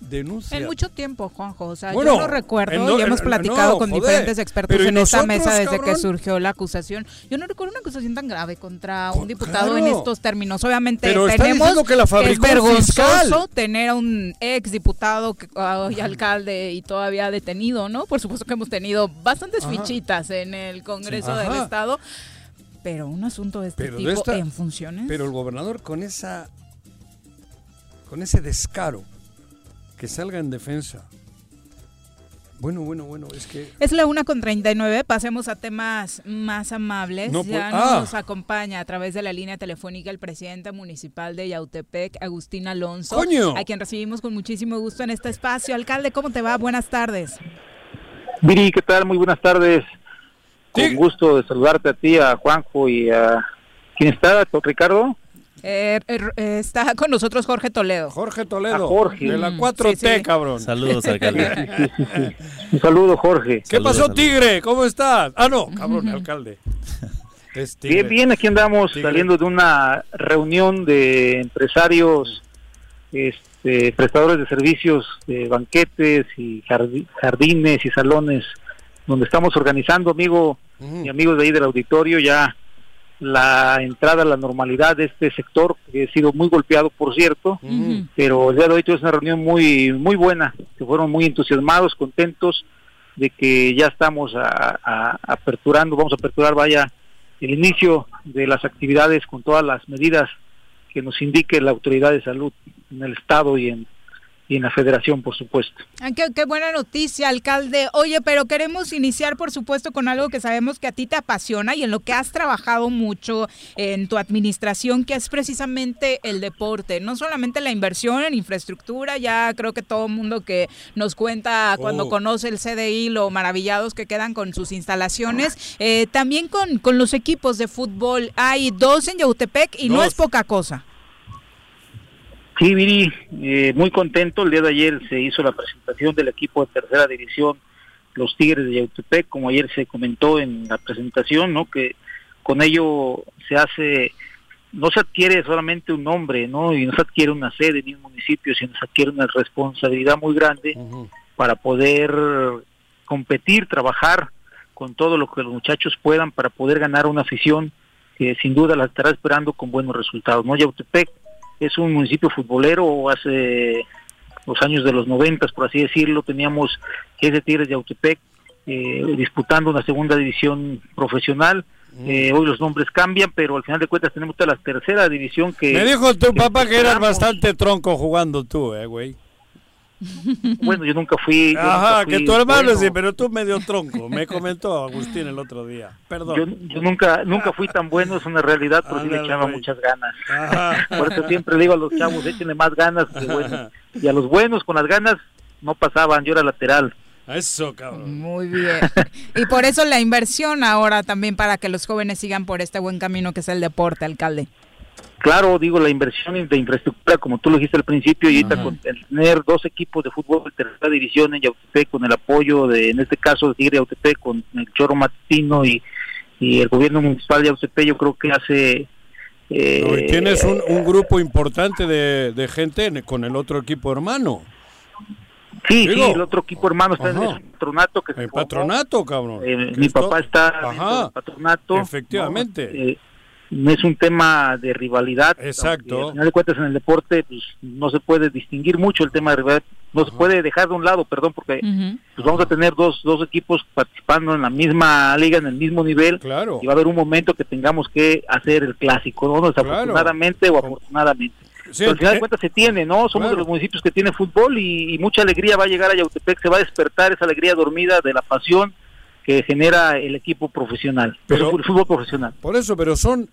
denuncia. En mucho tiempo, Juanjo. O sea, Bueno, yo no recuerdo, y hemos platicado no, con joder, diferentes expertos pero ¿y en esta nosotros, mesa desde que surgió la acusación. Yo no recuerdo una acusación tan grave contra un diputado en estos términos. Obviamente Pero tenemos que la es vergonzoso tener a un ex diputado que, hoy alcalde y todavía detenido, ¿no? Por supuesto que hemos tenido bastantes Ajá. fichitas en el Congreso Sí. del. Estado. Pero un asunto de este Pero de tipo esta- en funciones. Pero el gobernador con esa con ese descaro que salga en defensa. Bueno, bueno, bueno, es que Es la una con 39, pasemos a temas más amables. No, ya pues- ah. nos acompaña a través de la línea telefónica el presidente municipal de Yautepec, Agustín Alonso, ¡Coño! a quien recibimos con muchísimo gusto en este espacio. Alcalde, ¿cómo te va? Buenas tardes. Viri, ¿qué tal? Muy buenas tardes. Con gusto de saludarte a ti, a Juanjo y a... ¿Quién está? ¿Ricardo? Eh, eh, eh, está con nosotros Jorge Toledo. Jorge Toledo, A Jorge. de la Mm, 4T, sí, sí. cabrón. Saludos, alcalde. Un saludo, Jorge. ¿Qué Saludos, pasó, saludos. Tigre? ¿Cómo estás? Ah, no, cabrón, alcalde. Es Tigre. Bien, bien, aquí andamos Tigre. saliendo de una reunión de empresarios, este, prestadores de servicios de banquetes y jardi- jardines y salones, donde estamos organizando, amigo y amigos de ahí del auditorio, ya la entrada a la normalidad de este sector, que ha sido muy golpeado, por cierto, pero el día de hoy tuvimos una reunión muy muy buena, que fueron muy entusiasmados, contentos de que ya estamos a- a- aperturando, vamos a aperturar, vaya, el inicio de las actividades con todas las medidas que nos indique la autoridad de salud en el estado y en y en la federación, por supuesto. Ah, qué, qué buena noticia, alcalde. Oye, pero queremos iniciar, por supuesto, con algo que sabemos que a ti te apasiona y en lo que has trabajado mucho en tu administración, que es precisamente el deporte. No solamente la inversión en infraestructura, ya creo que todo el mundo que nos cuenta cuando Oh. conoce el CDI lo maravillados que quedan con sus instalaciones, eh, también con, con los equipos de fútbol. Hay dos en Yautepec y no es poca cosa. Sí, Viri, eh, muy contento. El día de ayer se hizo la presentación del equipo de tercera división, los Tigres de Yautepec, como ayer se comentó en la presentación, ¿no? Que con ello se hace, no se adquiere solamente un nombre, ¿no? Y no se adquiere una sede ni un municipio, sino se adquiere una responsabilidad muy grande para poder competir, trabajar con todo lo que los muchachos puedan para poder ganar una afición que sin duda la estará esperando con buenos resultados. ¿no? Yautepec es un municipio futbolero, hace los años de los noventas, por así decirlo, teníamos que es de Tigres de Yautepec eh, disputando una segunda división profesional. Eh, hoy los nombres cambian, pero al final de cuentas tenemos toda la tercera división que... Me dijo tu que papá que eras bastante tronco jugando tú, eh, güey. Bueno, yo nunca fui. yo Ajá, nunca que fui tu hermano bueno. sí, pero tú medio tronco. Me comentó Agustín el otro día. Perdón. Yo, yo nunca nunca fui tan bueno, es una realidad, pero sí le echaba muchas ganas. Ajá. Por eso siempre le digo a los chavos, échenle más ganas que bueno. Y a los buenos con las ganas no pasaban, yo era lateral. Eso, cabrón. Muy bien. Y por eso la inversión ahora también para que los jóvenes sigan por este buen camino que es el deporte, alcalde. Claro, digo, la inversión de infraestructura, como tú lo dijiste al principio, y ahorita con el tener dos equipos de fútbol de tercera división en Yautepec, con el apoyo de, en este caso, de Tigre Yautepec, con el Choro Matutino y, y el gobierno municipal de Yautepec, yo creo que hace... eh, No, y tienes un, un grupo importante de, de gente en- con el otro equipo hermano. Sí, Digo, sí, el otro equipo hermano está en el patronato. Que El patronato, cabrón. Eh, mi papá está Ajá. del patronato. Efectivamente. ¿no? Eh, no es un tema de rivalidad. Exacto. Al final de cuentas, en el deporte pues, no se puede distinguir mucho el tema de rivalidad. No se puede dejar de un lado, perdón, porque pues vamos a tener dos, dos equipos participando en la misma liga, en el mismo nivel. Claro. Y va a haber un momento que tengamos que hacer el clásico, ¿no? Desafortunadamente o afortunadamente. Sí, Pero al final eh, de cuentas se tiene, ¿no? Somos de los municipios que tiene fútbol y, y mucha alegría va a llegar a Yautepec, se va a despertar esa alegría dormida de la pasión que genera el equipo profesional, Pero- el fútbol profesional. Por eso, pero son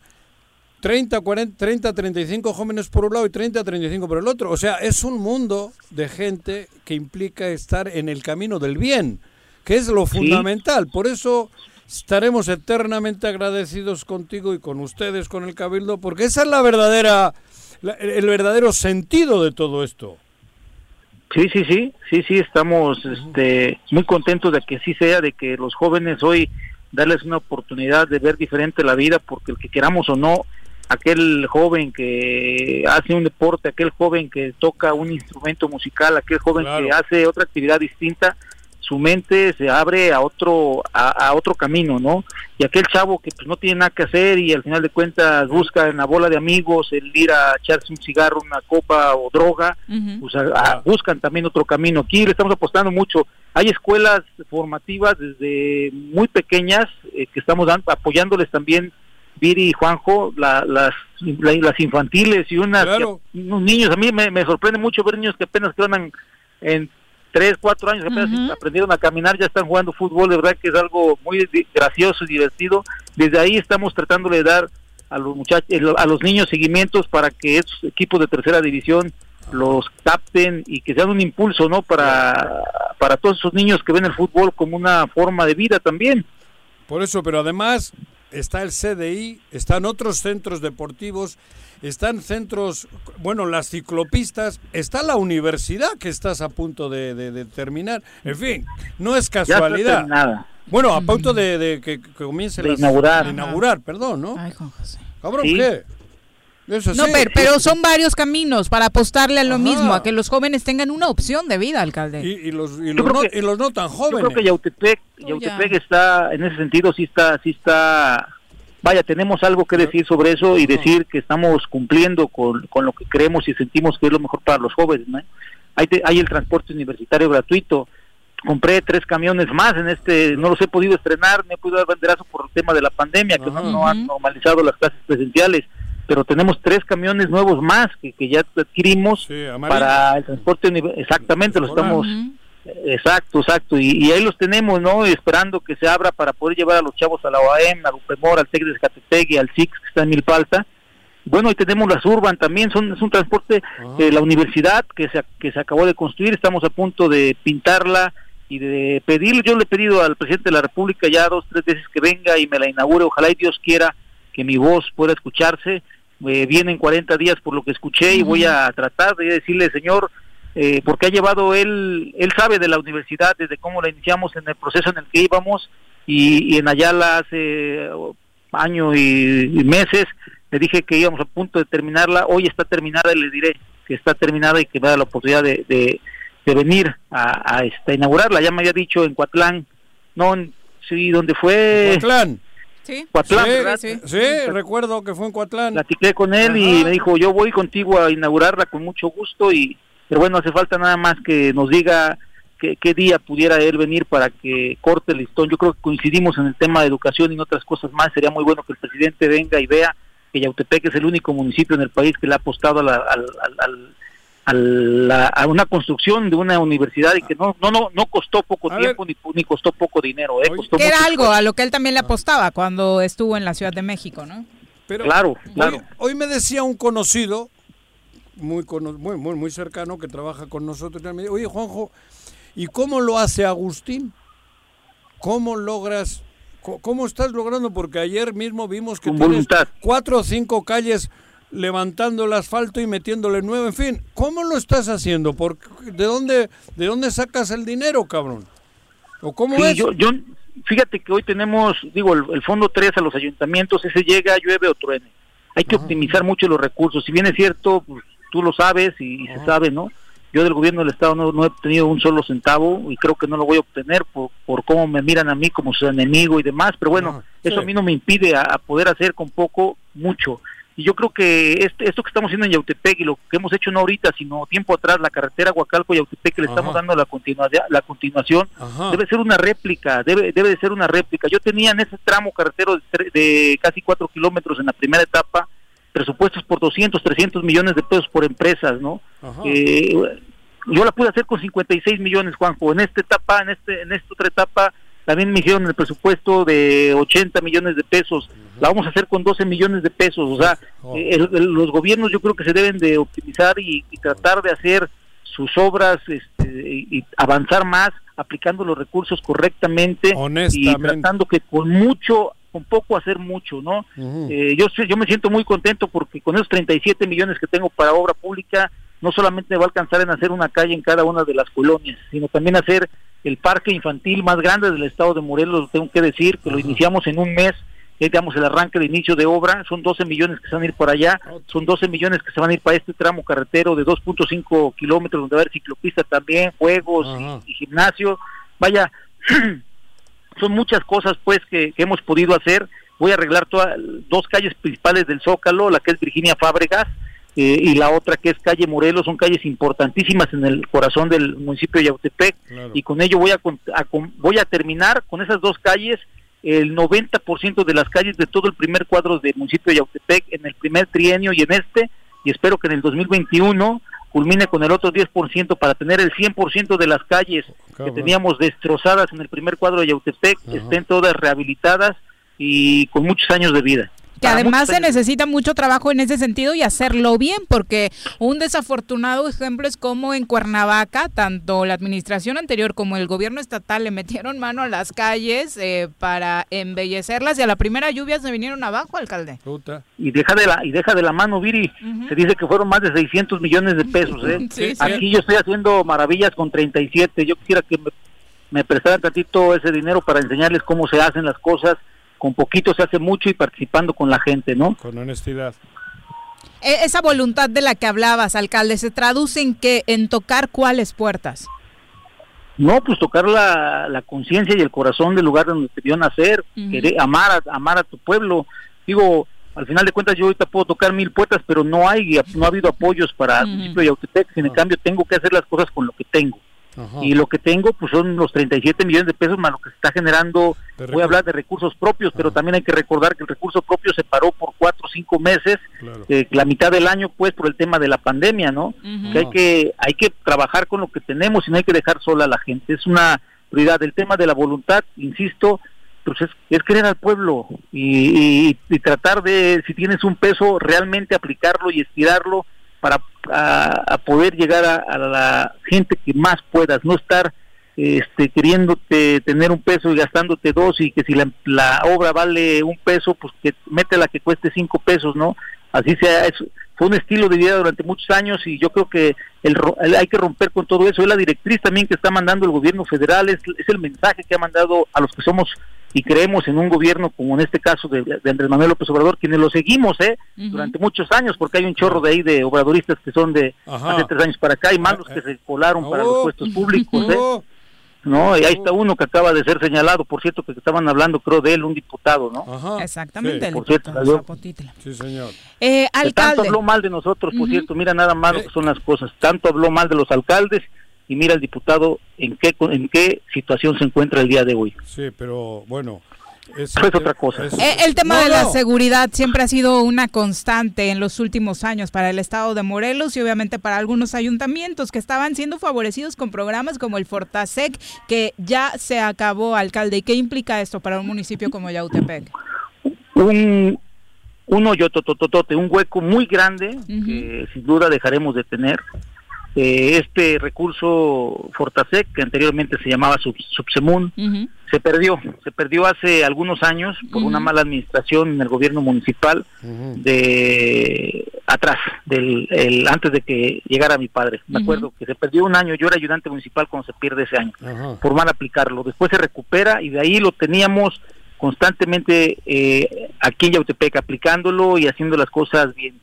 30, 40, 30, 35 jóvenes por un lado y 30, 35 por el otro. O sea, es un mundo de gente que implica estar en el camino del bien, que es lo fundamental. Por eso estaremos eternamente agradecidos contigo y con ustedes, con el Cabildo, porque esa es la verdadera, la- el verdadero sentido de todo esto. Sí, sí, sí, sí, sí, estamos este, muy contentos de que así sea, de que los jóvenes hoy darles una oportunidad de ver diferente la vida, porque el que queramos o no, aquel joven que hace un deporte, aquel joven que toca un instrumento musical, aquel joven que hace otra actividad distinta, su mente se abre a otro a, a otro camino, ¿no? Y aquel chavo que pues no tiene nada que hacer y al final de cuentas busca en la bola de amigos el ir a echarse un cigarro, una copa o droga, pues a- a- buscan también otro camino. Aquí le estamos apostando mucho. Hay escuelas formativas desde muy pequeñas eh, que estamos apoyándoles también, Viri y Juanjo, la- las, la- las infantiles y unas Claro. que- unos niños. A mí me, me sorprende mucho ver niños que apenas van en tres, cuatro años, que apenas aprendieron a caminar, ya están jugando fútbol. De verdad que es algo muy gracioso y divertido. Desde ahí estamos tratando de dar a los muchachos, a los niños seguimientos para que estos equipos de tercera división los capten y que sean un impulso, ¿no? Para, para todos esos niños que ven el fútbol como una forma de vida también. Por eso, pero además está el CDI, están otros centros deportivos, están centros, bueno, las ciclopistas, está la universidad que estás a punto de, de- de terminar. En fin, no es casualidad. terminada. Bueno, a punto de, de que, que comience De las- inaugurar. de inaugurar, perdón, ¿no? Cabrón, Sí. ¿qué? Eso No, sí. pero, pero son varios caminos para apostarle a lo Ajá. mismo, a que los jóvenes tengan una opción de vida, alcalde. Y, y los, y Yo los creo no, que- y los no tan Yo jóvenes. creo que Yautepec, Yautepec está, en ese sentido, sí está, sí está, vaya, tenemos algo que decir sobre eso y decir que estamos cumpliendo con, con lo que creemos y sentimos que es lo mejor para los jóvenes, ¿no? Hay, te- hay el transporte universitario gratuito, compré tres camiones más en este, no los he podido estrenar, me he podido dar banderazo por el tema de la pandemia, que no, no han normalizado las clases presenciales, pero tenemos tres camiones nuevos más que, que ya adquirimos para el transporte exactamente, lo estamos Exacto, exacto, y, y ahí los tenemos, ¿no? Esperando que se abra para poder llevar a los chavos a la OAM, al UPEMOR, al TEC de Zacatepec y al SIX que está en Milpalta. Bueno, ahí tenemos las Urban también, son, es un transporte, eh, la universidad que se, que se acabó de construir, estamos a punto de pintarla y de pedir, yo le he pedido al presidente de la República ya dos, tres veces que venga y me la inaugure, ojalá y Dios quiera que mi voz pueda escucharse, eh, vienen 40 días por lo que escuché y voy a tratar de decirle, señor, eh, porque ha llevado él, él sabe de la universidad desde cómo la iniciamos en el proceso en el que íbamos y, y en Ayala hace oh, año y, y meses le dije que íbamos a punto de terminarla, hoy está terminada y le diré que está terminada y que me da la oportunidad de, de, de venir a, a, este, a inaugurarla, ya me había dicho en Coatlán, no, en- sí, donde fue... Coatlán. Sí, Coatlán, sí, ¿verdad? sí, recuerdo que fue en Coatlán. platiqué con él y me dijo yo voy contigo a inaugurarla con mucho gusto y pero bueno hace falta nada más que nos diga qué, qué día pudiera él venir para que corte el listón yo creo que coincidimos en el tema de educación y en otras cosas más. Sería muy bueno que el presidente venga y vea que Yautepec es el único municipio en el país que le ha apostado a la, al- al- al- a, la- a una construcción de una universidad y que no no no, no costó poco tiempo ni, ni costó poco dinero, ¿eh? Costó Que era mucho algo a lo que él también le apostaba cuando estuvo en la Ciudad de México, ¿no? Pero Claro, claro. Hoy, hoy me decía un conocido, muy, muy, muy, muy cercano, que trabaja con nosotros, me dijo, oye Juanjo, ¿y cómo lo hace Agustín? ¿Cómo logras, cómo estás logrando? Porque ayer mismo vimos que Con tienes voluntad. cuatro o cinco calles levantando el asfalto y metiéndole nuevo, en fin, ¿cómo lo estás haciendo? ¿Por, de, dónde, ¿De dónde sacas el dinero, cabrón? ¿O cómo Sí, es? yo, yo, fíjate que hoy tenemos, digo, el, el fondo 3 a los ayuntamientos, ese llega, llueve o truene. Hay que optimizar mucho los recursos. Si bien es cierto, pues, tú lo sabes y, y se sabe, ¿no? Yo del gobierno del Estado no, no he obtenido un solo centavo y creo que no lo voy a obtener por, por cómo me miran a mí como su enemigo y demás, pero bueno, eso sí. a mí no me impide a, a poder hacer con poco, mucho. Y yo creo que este, esto que estamos haciendo en Yautepec y lo que hemos hecho no ahorita, sino tiempo atrás, la carretera Huacalco-Yautepec que le estamos dando la, continuidad, la continuación, Ajá. debe ser una réplica, debe, debe de ser una réplica. Yo tenía en ese tramo carretero de, casi cuatro kilómetros en la primera etapa presupuestos por 200, 300 millones de pesos por empresas, ¿no? Eh, yo la pude hacer con 56 millones, Juanjo. En esta etapa, en este, en esta otra etapa, también me hicieron el presupuesto de 80 millones de pesos. La vamos a hacer con 12 millones de pesos. O sea, eh, el- el- los gobiernos yo creo que se deben de optimizar y, y tratar de hacer sus obras este, y, avanzar más aplicando los recursos correctamente y tratando que con mucho con poco hacer mucho, ¿no? Eh, yo yo me siento muy contento porque con esos 37 millones que tengo para obra pública no solamente me va a alcanzar en hacer una calle en cada una de las colonias, sino también hacer el parque infantil más grande del estado de Morelos, lo tengo que decir, que lo iniciamos en un mes, eh, digamos el arranque de inicio de obra, son 12 millones que se van a ir para allá, son 12 millones que se van a ir para este tramo carretero de 2.5 kilómetros, donde va a haber ciclopista también, juegos y, y gimnasio, vaya, son muchas cosas pues que, que hemos podido hacer. Voy a arreglar todas dos calles principales del Zócalo, la que es Virginia Fábregas eh, y la otra que es calle Morelos, son calles importantísimas en el corazón del municipio de Yautepec y con ello voy a, a voy a terminar con esas dos calles el 90% de las calles de todo el primer cuadro del municipio de Yautepec en el primer trienio y en este y espero que en el 2021 culmine con el otro 10% para tener el 100% de las calles que Cabrón. teníamos destrozadas en el primer cuadro de Yautepec estén todas rehabilitadas y con muchos años de vida. Que además se necesita mucho trabajo en ese sentido y hacerlo bien, porque un desafortunado ejemplo es como en Cuernavaca, tanto la administración anterior como el gobierno estatal le metieron mano a las calles eh, para embellecerlas y a la primera lluvia se vinieron abajo, alcalde. y deja de la y deja de la mano Viri se dice que fueron más de 600 millones de pesos ¿eh? Sí, sí. aquí yo estoy haciendo maravillas con 37 yo quisiera que me, me prestaran tantito ese dinero para enseñarles cómo se hacen las cosas con poquito se hace mucho y participando con la gente no Con honestidad. E- esa voluntad de la que hablabas, alcalde, se traduce en que en tocar cuáles puertas. no pues tocar la, la conciencia y el corazón del lugar donde te vio nacer querer amar a, amar a tu pueblo. Digo al final de cuentas yo ahorita puedo tocar mil puertas pero no hay no ha habido apoyos para el municipio de Yautepec. Ah. sin en cambio tengo que hacer las cosas con lo que tengo y lo que tengo pues son los 37 millones de pesos más lo que se está generando. Voy a hablar de recursos propios pero también hay que recordar que el recurso propio se paró por cuatro o cinco meses Claro. eh, la mitad del año pues por el tema de la pandemia no que hay que hay que trabajar con lo que tenemos y no hay que dejar sola a la gente. Es una prioridad. El tema de la voluntad insisto pues es, es querer al pueblo y, y- y tratar de si tienes un peso realmente aplicarlo y estirarlo para a, poder llegar a, a la gente que más puedas no estar este queriéndote tener un peso y gastándote dos y que si la, la obra vale un peso pues que métela que cueste cinco pesos no así sea es, fue un estilo de vida durante muchos años y yo creo que el, el- hay que romper con todo eso. Es la directriz también que está mandando el gobierno federal es, es el mensaje que ha mandado a los que somos y creemos en un gobierno como en este caso de, de Andrés Manuel López Obrador quienes lo seguimos eh durante muchos años porque hay un chorro de ahí de obradoristas que son de Ajá. hace tres años para acá y más los que se colaron para los Oh. puestos públicos eh Oh. no y ahí está uno que acaba de ser señalado por cierto que estaban hablando creo de él un diputado no Exactamente, el por cierto. Zapotitla. Sí, señor. Eh, Que tanto alcalde. habló mal de nosotros, por cierto, mira nada más lo que son las cosas. Tanto habló mal de los alcaldes y mira el diputado en qué en qué situación se encuentra el día de hoy. Sí, pero bueno, eso es otra cosa. Eh, el tema de la seguridad siempre ha sido una constante en los últimos años para el estado de Morelos y obviamente para algunos ayuntamientos que estaban siendo favorecidos con programas como el Fortasec, que ya se acabó, alcalde. ¿Y qué implica esto para un municipio como Yautepec? Un, un hoyo totototote, un hueco muy grande que sin duda dejaremos de tener. Eh, este recurso Fortasec, que anteriormente se llamaba Sub, Subsemun, se perdió, se perdió hace algunos años por una mala administración en el gobierno municipal de atrás, del el, antes de que llegara mi padre. Me acuerdo que se perdió un año, yo era ayudante municipal cuando se pierde ese año, por mal aplicarlo. Después se recupera y de ahí lo teníamos constantemente eh, aquí en Yautepec aplicándolo y haciendo las cosas bien.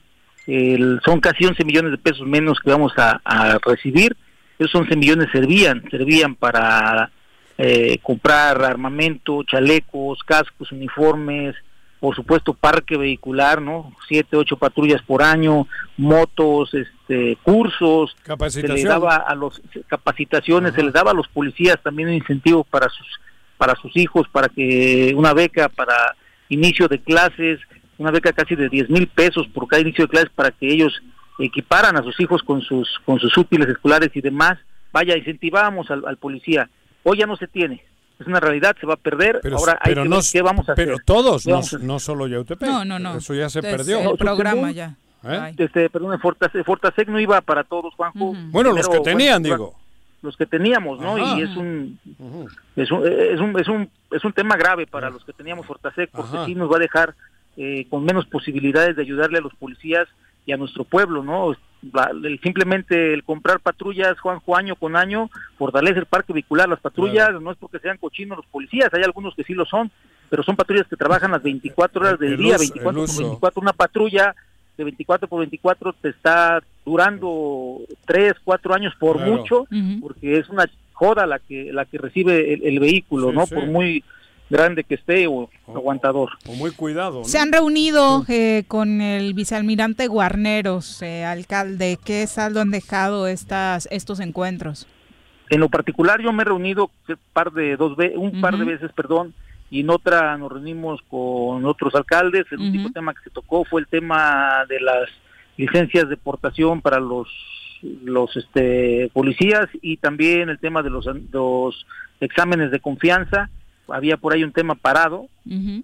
Son casi 11 millones de pesos menos que vamos a, recibir. Esos 11 millones servían, servían para eh, comprar armamento, chalecos, cascos, uniformes, por supuesto parque vehicular, ¿no? Siete, ocho patrullas por año, motos, este, cursos, se les daba a los capacitaciones, se les daba a los policías también un incentivo para sus para sus hijos, para que una beca para inicio de clases, una beca casi de 10 mil pesos por cada inicio de clases para que ellos equiparan a sus hijos con sus con sus útiles escolares y demás. Vaya, incentivamos al, al policía. Hoy ya no se tiene, es una realidad, se va a perder. Pero, Ahora hay que no, ver qué vamos a pero hacer. todos, ¿Qué no, no solo Yautepec. No, no, no. Eso ya se Desde perdió. El programa ya. ¿Eh? Este, perdón, Fortasec, Fortasec no iba para todos, Juanjo. Bueno, los que tenían, bueno, digo. Los que teníamos, ¿no? Ajá. Y es un, es un, es un, es un, es un tema grave para los que teníamos Fortasec, porque Ajá. sí nos va a dejar eh, con menos posibilidades de ayudarle a los policías y a nuestro pueblo, ¿no? Simplemente el comprar patrullas, Juanjo, año con año, fortalece el parque vehicular. Las patrullas no es porque sean cochinos los policías, hay algunos que sí lo son, pero son patrullas que trabajan las 24 horas del El día, uso- 24 el por uso. 24. Una patrulla de 24 por 24 te está durando 3, 4 años por Claro. mucho, porque es una joda la que la que recibe el, el vehículo, Sí, ¿no? sí. Por muy grande que esté o aguantador. O muy cuidado. ¿no? Se han reunido eh, con el vicealmirante Guarneros, eh, alcalde. ¿Qué saldo han dejado estas, estos encuentros? En lo particular yo me he reunido un par de dos ve- un par de Ujú. veces, perdón, y en otra nos reunimos con otros alcaldes. El último tema que se tocó fue el tema de las licencias de portación para los los este policías y también el tema de los los exámenes de confianza. Había por ahí un tema parado,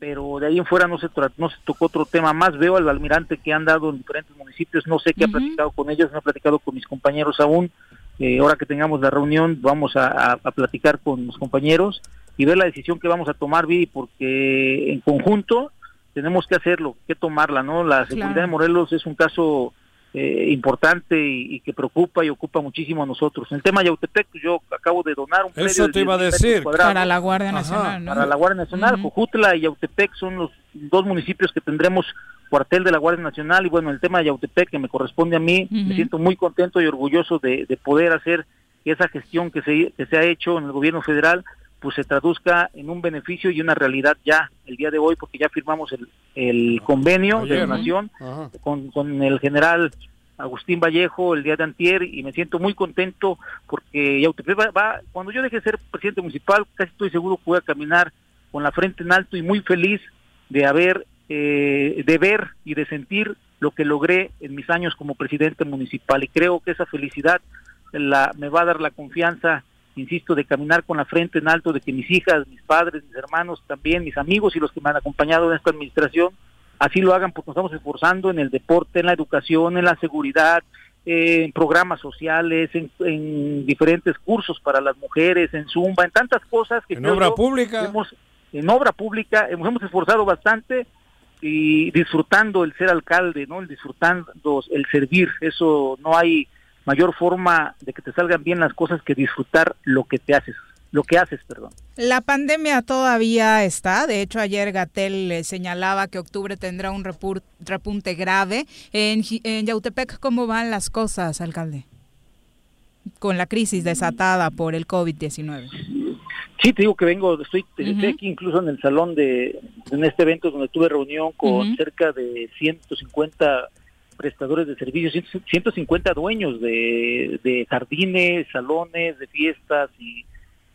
pero de ahí en fuera no se no se tocó otro tema más. Veo al almirante que han dado en diferentes municipios, no sé qué ha platicado con ellos, no ha platicado con mis compañeros aún. Eh, ahora que tengamos la reunión vamos a, a- a platicar con los compañeros y ver la decisión que vamos a tomar, Viri, porque en conjunto tenemos que hacerlo, que tomarla, ¿no? La seguridad Claro. de Morelos es un caso eh, importante y, y que preocupa y ocupa muchísimo a nosotros. En el tema de Yautepec, pues, yo acabo de donar un Eso te iba a 10,000 metros decir. Para la Guardia Ajá. Nacional, ¿no? Para la Guardia Nacional, Ujú. Jojutla y Yautepec son los dos municipios que tendremos cuartel de la Guardia Nacional y bueno, el tema de Yautepec que me corresponde a mí, me siento muy contento y orgulloso de, de poder hacer esa gestión que se, que se ha hecho en el gobierno federal pues se traduzca en un beneficio y una realidad ya el día de hoy porque ya firmamos el, el convenio de Ayer, ¿no? donación Ajá. con, con el general Agustín Vallejo el día de antier y me siento muy contento porque Yautepec va, va- cuando yo deje de ser presidente municipal casi estoy seguro que voy a caminar con la frente en alto y muy feliz de haber eh, de ver y de sentir lo que logré en mis años como presidente municipal y creo que esa felicidad la, me va a dar la confianza insisto de caminar con la frente en alto de que mis hijas mis padres mis hermanos también mis amigos y los que me han acompañado en esta administración así lo hagan porque nos estamos esforzando en el deporte, en la educación, en la seguridad, eh, en programas sociales, en, en diferentes cursos para las mujeres, en Zumba, en tantas cosas que En obra yo pública. hemos- en obra pública hemos, hemos esforzado bastante y disfrutando el ser alcalde, ¿no? El disfrutando el servir, eso no hay mayor forma de que te salgan bien las cosas que disfrutar lo que te haces, lo que haces, perdón. La pandemia todavía está. De hecho, ayer Gatel eh, señalaba que octubre tendrá un repunte grave. En, en Yautepec, ¿cómo van las cosas, alcalde? Con la crisis desatada por el COVID-19. Sí, te digo que vengo, estoy, estoy aquí incluso en el salón de, en este evento donde tuve reunión con cerca de 150 prestadores de servicios, 100 150 dueños de, de jardines, salones, de fiestas y,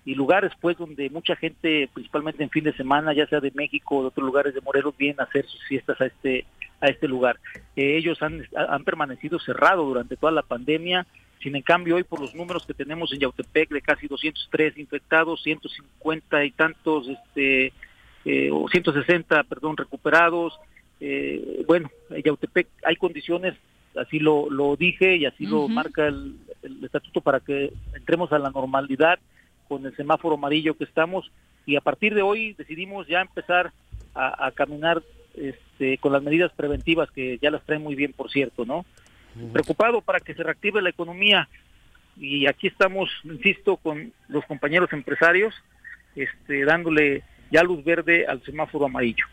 y lugares pues donde mucha gente, principalmente en fin de semana, ya sea de México o de otros lugares de Morelos, vienen a hacer sus fiestas a este a este lugar. Eh, ellos han, han permanecido cerrados durante toda la pandemia, sin en cambio hoy por los números que tenemos en Yautepec de casi 203 infectados, 150 y tantos, este, eh, o 160, perdón, recuperados. Eh, bueno, en Yautepec hay condiciones, así lo, lo dije y así lo marca el, el estatuto para que entremos a la normalidad con el semáforo amarillo que estamos y a partir de hoy decidimos ya empezar a, a caminar este, con las medidas preventivas que ya las traen muy bien, por cierto, ¿no? Preocupado para que se reactive la economía y aquí estamos, insisto, con los compañeros empresarios, este, dándole ya luz verde al semáforo amarillo.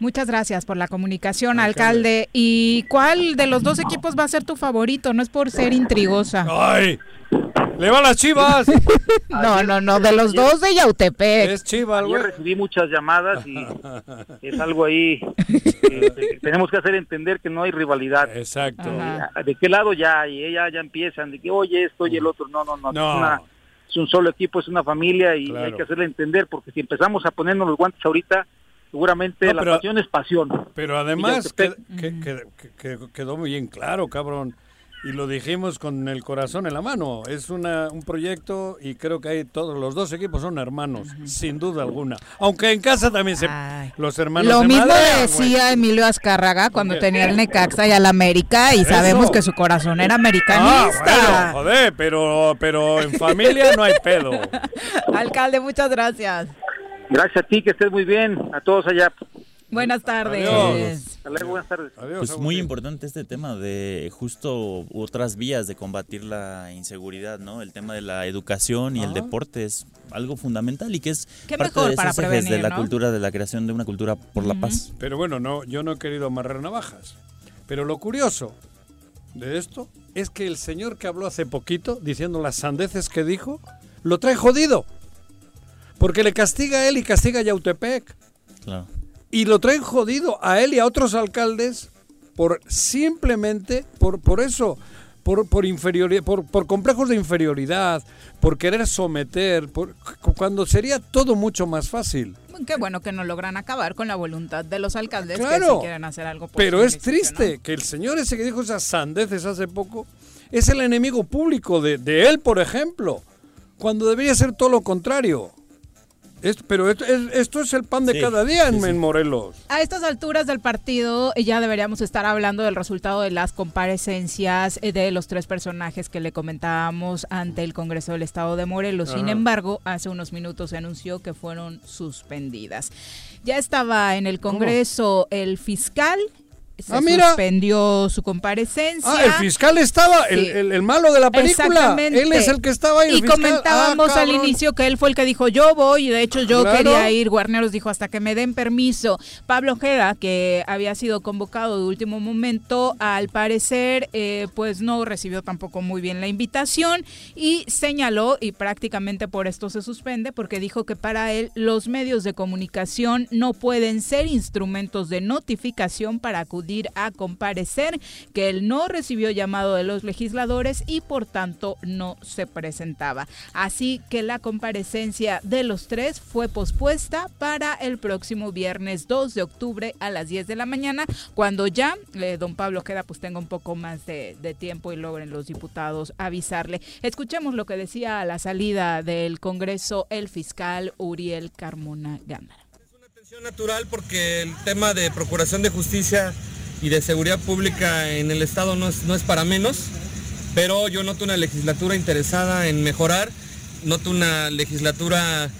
Muchas gracias por la comunicación, alcalde. ¿Y cuál de los dos equipos va a ser tu favorito? No es por ser intrigosa. ¡Ay! ¡Le va las chivas! no, no, no, de los dos de Yautepec. Es chivas, Ayer recibí muchas llamadas y es algo ahí que tenemos que hacer entender que no hay rivalidad. Exacto. ¿De qué lado ya? Y ya, ya empiezan, de que oye esto y el otro. No, no, no. No. Es, una- es un solo equipo, es una familia y Claro. hay que hacerle entender porque si empezamos a ponernos los guantes ahorita, seguramente No, la pasión es pasión. Pero además que- que- que- que- quedó muy bien claro, cabrón. Y lo dijimos con el corazón en la mano. Es una, un proyecto y creo que hay todos los dos equipos son hermanos, sin duda alguna. Aunque en casa también se los hermanos Lo se mismo madrean, decía Emilio Azcárraga cuando qué? tenía el Necaxa y al América y Eso. sabemos que su corazón era Ah, americanista. bueno, joder, pero, pero en familia no hay pedo. Alcalde, muchas gracias. Gracias a ti, que estés muy bien. A todos allá. Buenas tardes. Hasta luego, buenas tardes. Pues muy importante este tema de justo otras vías de combatir la inseguridad, ¿no? El tema de la educación y el deporte es algo fundamental y que es Qué parte mejor de para ejes de prevenir, la ¿no? cultura, de la creación de una cultura por la paz. Pero bueno, no, yo no he querido amarrar navajas. Pero lo curioso de esto es que el señor que habló hace poquito, diciendo las sandeces que dijo, lo trae jodido. Porque le castiga a él y castiga a Yautepec. Claro. Y lo traen jodido a él y a otros alcaldes por simplemente, por, por eso, por, por, inferioridad, por, por complejos de inferioridad, por querer someter, por, cuando sería todo mucho más fácil. Qué bueno que no logran acabar con la voluntad de los alcaldes que Claro, sí quieren hacer algo por Pero es triste que el señor ese que dijo esas sandeces hace poco es el enemigo público de, de él, por ejemplo, cuando debería ser todo lo contrario. Pero esto es, esto es el pan de Sí, cada día en, sí, sí. en Morelos. A estas alturas del partido eh, ya deberíamos estar hablando del resultado de las comparecencias eh, de los tres personajes que le comentábamos ante el Congreso del Estado de Morelos. Sin Ajá. embargo, hace unos minutos se anunció que fueron suspendidas. Ya estaba en el Congreso el fiscal. Se Ah, mira. suspendió su comparecencia. Ah, el fiscal estaba, el, Sí. el- el malo de la película. Exactamente. Él es el que estaba ahí. Y fiscal. comentábamos Ah, al inicio que él fue el que dijo yo voy y de hecho yo Claro. quería ir. Guarneros dijo hasta que me den permiso. Pablo Ojeda, que había sido convocado de último momento, al parecer eh, pues no recibió tampoco muy bien la invitación y señaló y prácticamente por esto se suspende porque dijo que para él los medios de comunicación no pueden ser instrumentos de notificación para acudir a comparecer, que él no recibió llamado de los legisladores y por tanto no se presentaba. Así que la comparecencia de los tres fue pospuesta para el próximo viernes 2 de octubre a las 10 de la mañana, cuando ya eh, don Pablo queda pues tenga un poco más de, de tiempo y logren los diputados avisarle. Escuchemos lo que decía a la salida del Congreso el fiscal Uriel Carmona Gámara. Natural porque el tema de procuración de justicia y de seguridad pública en el Estado no es, no es para menos, pero yo noto una legislatura interesada en mejorar, noto una legislatura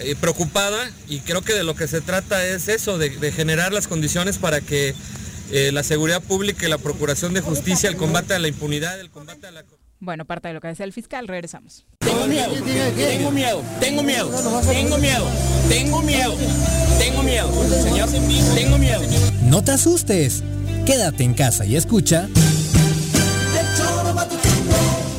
eh, preocupada y creo que de lo que se trata es eso, de, generar las condiciones para que eh, la seguridad pública y la procuración de justicia, el combate a la impunidad, el combate a la... Bueno, parte de lo que decía el fiscal, regresamos. Tengo miedo, tengo miedo, tengo miedo, tengo miedo, tengo miedo, tengo miedo, señor, tengo miedo. No te asustes. Quédate en casa y escucha.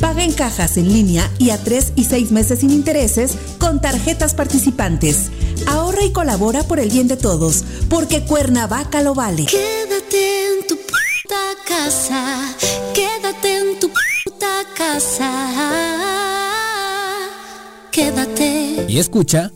Paga en cajas en línea y a 3 y 6 meses sin intereses con tarjetas participantes. Ahorra y colabora por el bien de todos, porque Cuernavaca lo vale. Quédate en tu puta casa, quédate en tu puta casa. Quédate. Y escucha.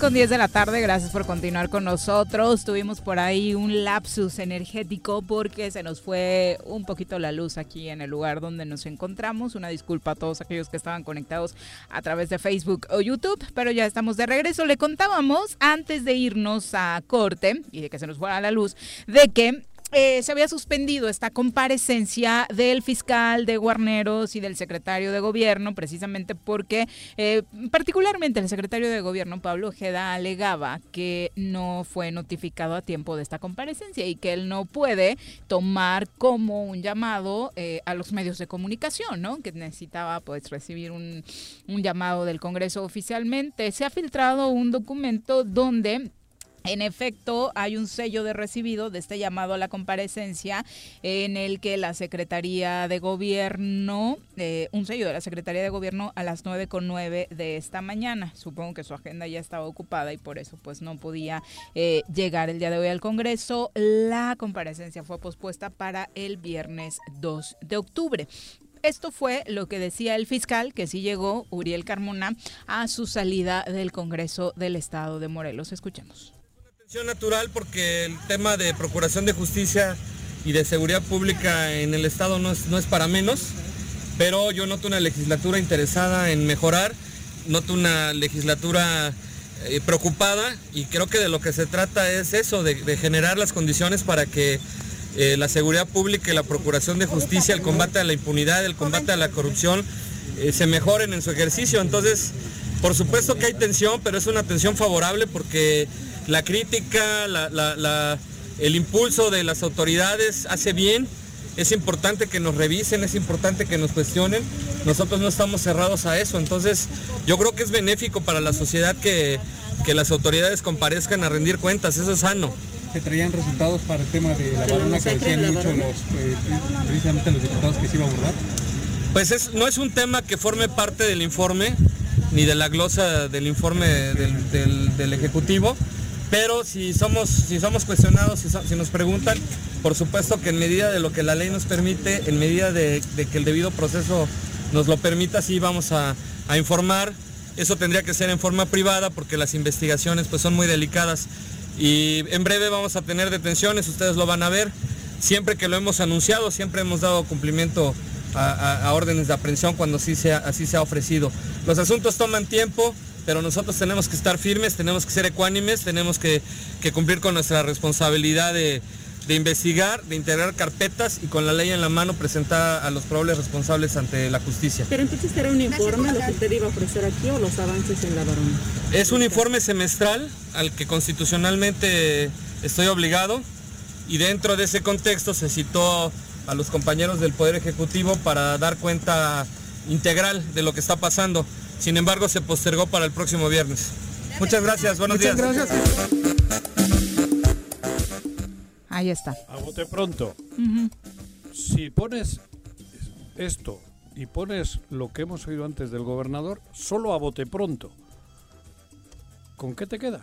Con 10 de la tarde, gracias por continuar con nosotros. Tuvimos por ahí un lapsus energético porque se nos fue un poquito la luz aquí en el lugar donde nos encontramos. Una disculpa a todos aquellos que estaban conectados a través de Facebook o YouTube, pero ya estamos de regreso. Le contábamos antes de irnos a corte y de que se nos fuera la luz, de que eh, se había suspendido esta comparecencia del fiscal de Guarneros y del secretario de gobierno, precisamente porque eh, particularmente el secretario de gobierno, Pablo Ojeda, alegaba que no fue notificado a tiempo de esta comparecencia y que él no puede tomar como un llamado eh, a los medios de comunicación, ¿no? Que necesitaba pues recibir un, un llamado del Congreso oficialmente. Se ha filtrado un documento donde en efecto, hay un sello de recibido de este llamado a la comparecencia en el que la Secretaría de Gobierno, eh, un sello de la Secretaría de Gobierno a las 9 con 9 de esta mañana. Supongo que su agenda ya estaba ocupada y por eso pues no podía eh, llegar el día de hoy al Congreso. La comparecencia fue pospuesta para el viernes 2 de octubre. Esto fue lo que decía el fiscal, que sí llegó, Uriel Carmona, a su salida del Congreso del Estado de Morelos. Escuchemos natural porque el tema de procuración de justicia y de seguridad pública en el Estado no es, no es para menos, pero yo noto una legislatura interesada en mejorar, noto una legislatura eh, preocupada y creo que de lo que se trata es eso, de, generar las condiciones para que eh, la seguridad pública y la procuración de justicia, el combate a la impunidad, el combate a la corrupción, eh, se mejoren en su ejercicio. Entonces, por supuesto que hay tensión, pero es una tensión favorable porque la crítica, el impulso de las autoridades hace bien. Es importante que nos revisen, es importante que nos cuestionen. Nosotros no estamos cerrados a eso. Entonces, yo creo que es benéfico para la sociedad que, las autoridades comparezcan a rendir cuentas. Eso es sano. ¿Se traían resultados para el tema de la varona que decían mucho los, eh, precisamente los diputados que se iba a abordar? Pues no es un tema que forme parte del informe, ni de la glosa del informe del Ejecutivo. Pero si somos, si somos cuestionados, si, nos preguntan, por supuesto que en medida de lo que la ley nos permite, en medida de, que el debido proceso nos lo permita, sí vamos a, informar. Eso tendría que ser en forma privada porque las investigaciones pues, son muy delicadas. Y en breve vamos a tener detenciones, ustedes lo van a ver. Siempre que lo hemos anunciado, siempre hemos dado cumplimiento a, órdenes de aprehensión cuando así así se ha ofrecido. Los asuntos toman tiempo, pero nosotros tenemos que estar firmes, tenemos que ser ecuánimes, tenemos que, cumplir con nuestra responsabilidad de, investigar, de integrar carpetas y con la ley en la mano presentar a los probables responsables ante la justicia. Pero entonces será un informe lo que usted iba a ofrecer aquí o los avances en la varona. Es un informe semestral al que constitucionalmente estoy obligado y dentro de ese contexto se citó a los compañeros del Poder Ejecutivo para dar cuenta integral de lo que está pasando. Sin embargo, se postergó para el próximo viernes. Muchas gracias, buenos Muchas días. gracias. Ahí está. A bote pronto. Si pones esto y pones lo que hemos oído antes del gobernador, solo a bote pronto, ¿con qué te quedas?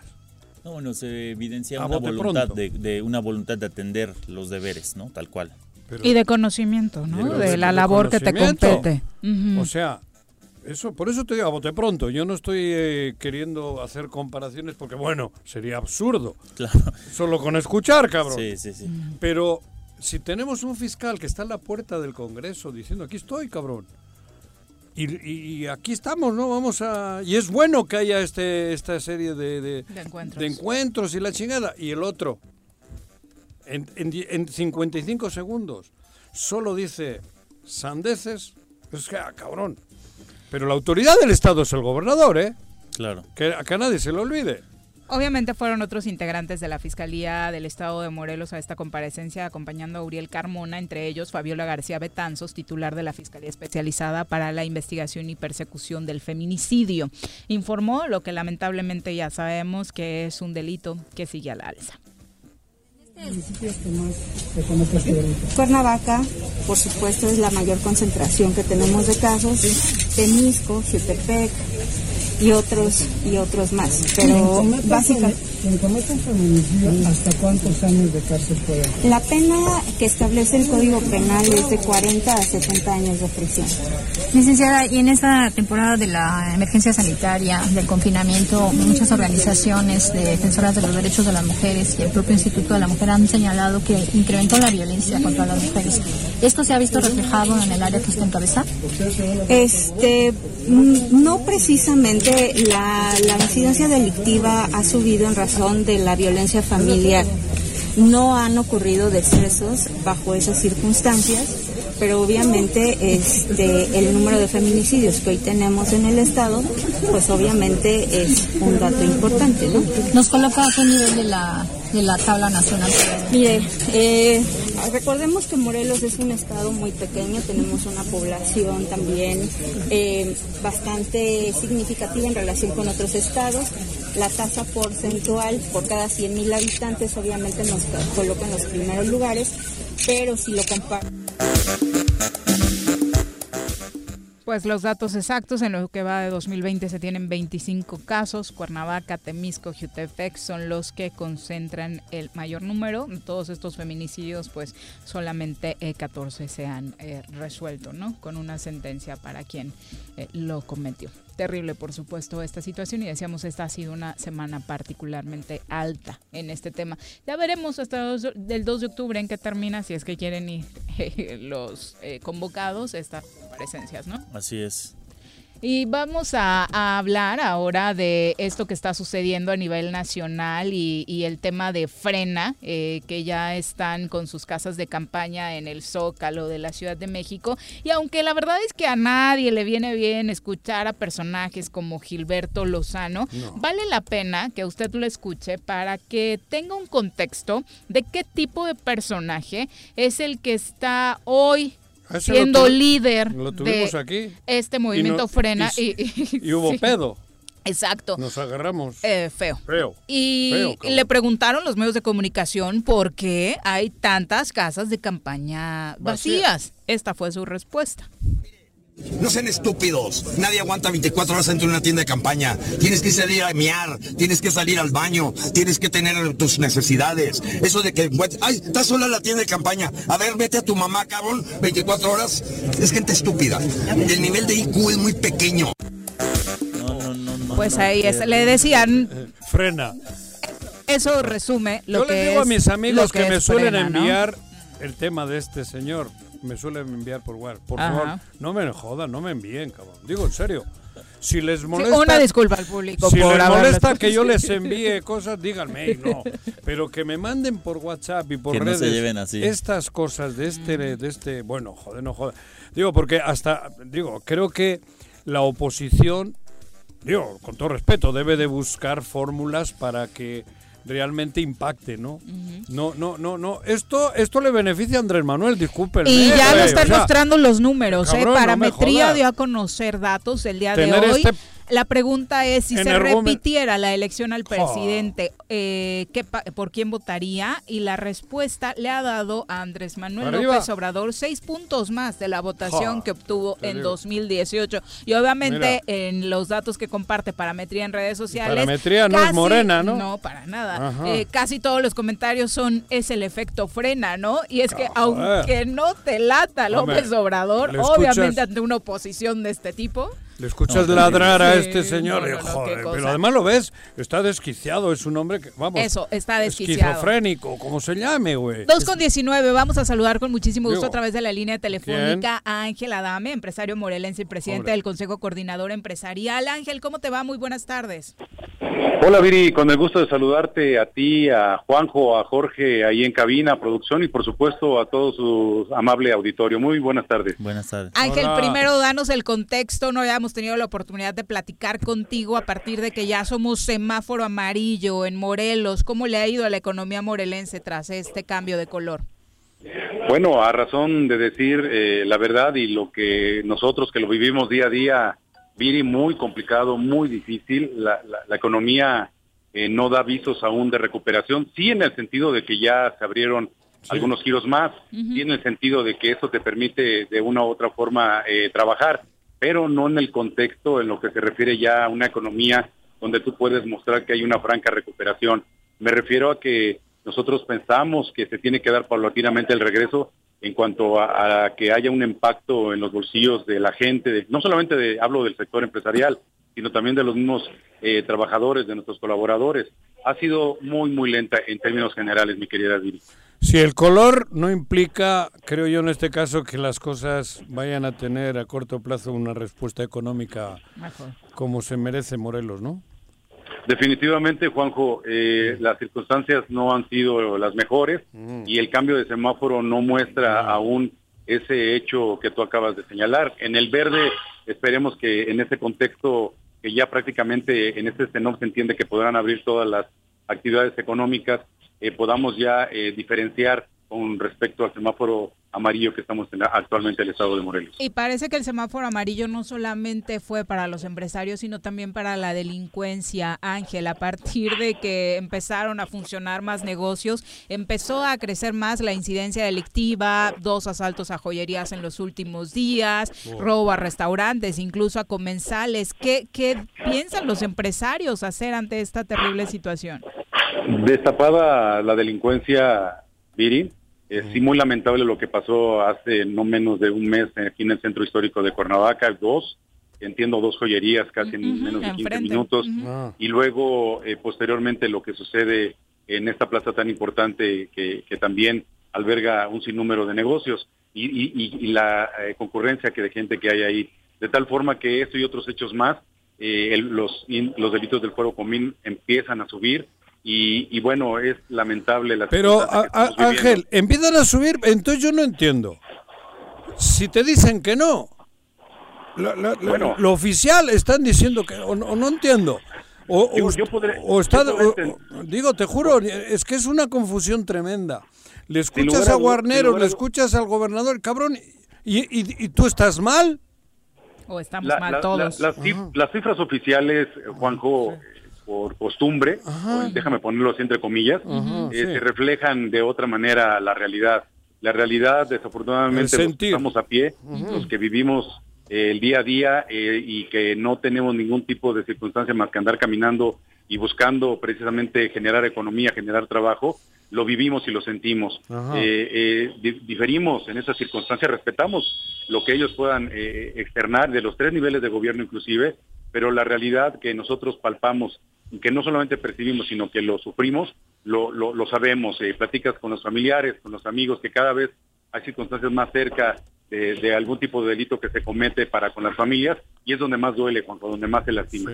No, bueno, se evidencia una voluntad de, una voluntad de atender los deberes, ¿no? Tal cual. y de conocimiento, ¿no? De, la labor que te compete. O sea, eso, por eso te digo a bote pronto. Yo no estoy eh, queriendo hacer comparaciones porque, bueno, sería absurdo. Claro. Solo con escuchar, cabrón. Sí, sí, sí. Pero si tenemos un fiscal que está en la puerta del Congreso diciendo, aquí estoy, cabrón. Y, aquí estamos, ¿no? Vamos a... Y es bueno que haya este, esta serie de, de, encuentros. de encuentros y la chingada. Y el otro, en, en, en 55 segundos, solo dice sandeces. Es que, ah, cabrón. Pero la autoridad del Estado es el gobernador, ¿eh? Claro. Que, a nadie se lo olvide. Obviamente fueron otros integrantes de la Fiscalía del Estado de Morelos a esta comparecencia acompañando a Uriel Carmona, entre ellos Fabiola García Betanzos, titular de la Fiscalía Especializada para la Investigación y Persecución del Feminicidio. Informó lo que lamentablemente ya sabemos que es un delito que sigue a la alza. Cuernavaca, por supuesto, es la mayor concentración que tenemos de casos. Temisco, Jutepec y otros y otros más. Pero básicamente feminicidio, ¿hasta cuántos años de cárcel puede haber? la pena que establece el Código Penal es de 40 a 70 años de prisión. Licenciada, y en esta temporada de la emergencia sanitaria, del confinamiento, muchas organizaciones de defensoras de los derechos de las mujeres y el propio Instituto de la Mujer han señalado que incrementó la violencia contra las mujeres. ¿Esto se ha visto reflejado en el área que usted encabeza? Este, mm, no precisamente la, la incidencia delictiva ha subido en razón de la violencia familiar. No han ocurrido decesos bajo esas circunstancias, pero obviamente este, el número de feminicidios que hoy tenemos en el estado, pues obviamente es un dato importante, ¿no? ¿Nos coloca a qué nivel de la, de la tabla nacional? Mire, eh, recordemos que Morelos es un estado muy pequeño, tenemos una población también eh, bastante significativa en relación con otros estados. La tasa porcentual por cada 100.000 habitantes obviamente nos coloca en los primeros lugares, pero si lo comparamos... Pues los datos exactos en lo que va de 2020 se tienen 25 casos. Cuernavaca, Temisco, Jutepec son los que concentran el mayor número. Todos estos feminicidios, pues solamente eh, 14 se han eh, resuelto, ¿no? Con una sentencia para quien eh, lo cometió. Terrible, por supuesto, esta situación y decíamos, esta ha sido una semana particularmente alta en este tema. Ya veremos hasta los- el 2 de octubre en qué termina, si es que quieren ir los eh, convocados, estas comparecencias, ¿no? Así es. Y vamos a, a hablar ahora de esto que está sucediendo a nivel nacional y, y el tema de Frena, eh, que ya están con sus casas de campaña en el Zócalo de la Ciudad de México. Y aunque la verdad es que a nadie le viene bien escuchar a personajes como Gilberto Lozano, vale la pena que usted lo escuche para que tenga un contexto de qué tipo de personaje es el que está hoy Ese siendo líder lo tuvimos de aquí. este movimiento Y no- frena y- y, Y hubo sí. pedo. Exacto. Nos agarramos. Eh, feo. Feo. Y Feo, le preguntaron los medios de comunicación por qué hay tantas casas de campaña Vacías. vacías. Esta fue su respuesta. No sean estúpidos. Nadie aguanta 24 horas dentro de una tienda de campaña. Tienes que salir a mear, tienes que salir al baño, tienes que tener tus necesidades. Eso de que, ay, está sola la tienda de campaña. A ver, vete a tu mamá, cabrón, 24 horas. Es gente estúpida. El nivel de IQ es muy pequeño. Pues ahí es, le decían, Frena. eso resume lo Yo que les digo a es- mis amigos que, me suelen enviar el tema de este señor. Me suelen enviar por WhatsApp. Por Ajá. favor, no me jodan, no me envíen, cabrón. Digo en serio. Si les Sí, molesta. una disculpa al público Si por les molesta que yo les envíe cosas, díganme, y no. Pero que me manden por WhatsApp y por Que no redes se lleven así. estas cosas de este, de este, bueno, joder, no joder. Digo, porque hasta, digo, creo que la oposición, digo, con todo respeto, debe de buscar fórmulas para que realmente impacte, ¿no? No, no, no, no. Esto, esto le beneficia a Andrés Manuel, discúlpenme. Y ya lo güey, están o sea, mostrando los números. ¿eh? cabrón, me Parametría dio a conocer datos el día de hoy. este La pregunta es si se repitiera la elección al presidente, eh, ¿qué pa- ¿por quién votaría? Y la respuesta le ha dado a Andrés Manuel Arriba. López Obrador seis puntos más de la votación Ja, que obtuvo en digo. 2018. Y obviamente en los datos que comparte Parametría en redes sociales. Parametría no es morena, ¿no? No, para nada. Eh, casi todos los comentarios son es el efecto frena, ¿no? Y es que Ah, aunque no te lata López Obrador, obviamente ante una oposición de este tipo. Le escuchas No, ladrar a sí, este señor no, y no, no, qué joder, cosa. pero además lo ves, está desquiciado, es un hombre que, vamos, Eso, está desquiciado. esquizofrénico, como se llame, güey. 2 con 19, vamos a saludar con muchísimo gusto Digo, a través de la línea telefónica a Ángel Adame, empresario morelense y presidente Hombre. del Consejo Coordinador Empresarial. Ángel, ¿cómo te va? Muy buenas tardes. Hola Viri, con el gusto de saludarte a ti, a Juanjo, a Jorge ahí en cabina, producción y por supuesto a todo su amable auditorio. Muy buenas tardes. Buenas tardes. Ángel, primero danos el contexto, no habíamos tenido la oportunidad de platicar contigo a partir de que ya somos semáforo amarillo en Morelos. ¿Cómo le ha ido a la economía morelense tras este cambio de color? Bueno, a razón de decir eh, la verdad y lo que nosotros que lo vivimos día a día, Viri, muy complicado, muy difícil. La, la- la economía eh, no da visos aún de recuperación, sí en el sentido de que ya se abrieron algunos giros más, sí en el sentido de que eso te permite de una u otra forma eh, trabajar, pero no en el contexto en lo que se refiere ya a una economía donde tú puedes mostrar que hay una franca recuperación. Me refiero a que nosotros pensamos que se tiene que dar paulatinamente el regreso en cuanto a, a que haya un impacto en los bolsillos de la gente, de- no solamente de, hablo del sector empresarial, sino también de los mismos eh, trabajadores, de nuestros colaboradores. Ha sido muy, muy lenta en términos generales, mi querida Viri. Si el color no implica, creo yo en este caso, que las cosas vayan a tener a corto plazo una respuesta económica como se merece Morelos, ¿no? Definitivamente, Juanjo, eh, las circunstancias no han sido las mejores y el cambio de semáforo no muestra aún ese hecho que tú acabas de señalar. En el verde, esperemos que en ese contexto, que ya prácticamente en este tenor se entiende que podrán abrir todas las actividades económicas, eh, podamos ya eh, diferenciar con respecto al semáforo amarillo que estamos en actualmente en el estado de Morelos. Y parece que el semáforo amarillo no solamente fue para los empresarios, sino también para la delincuencia, Ángel. A partir de que empezaron a funcionar más negocios, empezó a crecer más la incidencia delictiva, dos asaltos a joyerías en los últimos días, Oh. robo a restaurantes, incluso a comensales. ¿Qué, ¿Qué piensan los empresarios hacer ante esta terrible situación? Destapada la delincuencia, Viri, es sí muy lamentable lo que pasó hace no menos de un mes aquí en el centro histórico de Cuernavaca, dos, entiendo dos joyerías casi en menos de 15 enfrente. minutos, Ah. y luego eh, posteriormente lo que sucede en esta plaza tan importante que, que también alberga un sinnúmero de negocios y, y- y- y la eh, concurrencia que de gente que hay ahí, de tal forma que esto y otros hechos más, eh, el- los, in- los delitos del fuero común empiezan a subir y, y bueno, es lamentable la Pero, a-. Ángel, empiezan a subir, entonces yo no entiendo. Si te dicen que no, la- la- la- Bueno. lo oficial están diciendo que, o, no- o no entiendo. O, Digo, o- yo podré- o está, yo podré o- enten- o- digo, te juro, es que es una confusión tremenda. Le escuchas a a le escuchas al gobernador, cabrón, y, y- y tú estás mal. ¿O estamos La- mal la- todos? la- las, cif- las cifras oficiales, eh, Juanjo, por costumbre, o déjame ponerlo así entre comillas, Ajá, eh, sí. se reflejan de otra manera la realidad. La realidad, desafortunadamente, los que estamos a pie, los que vivimos el día a día eh, y que no tenemos ningún tipo de circunstancia más que andar caminando y buscando precisamente generar economía, generar trabajo, lo vivimos y lo sentimos. Eh, eh, di- diferimos en esas circunstancias, respetamos lo que ellos puedan eh, externar de los tres niveles de gobierno inclusive, pero la realidad que nosotros palpamos, que no solamente percibimos, sino que lo sufrimos, lo, lo, lo sabemos, eh, platicas con los familiares, con los amigos, que cada vez hay circunstancias más cerca de, de algún tipo de delito que se comete para con las familias y es donde más duele, Juanjo, donde más se lastima.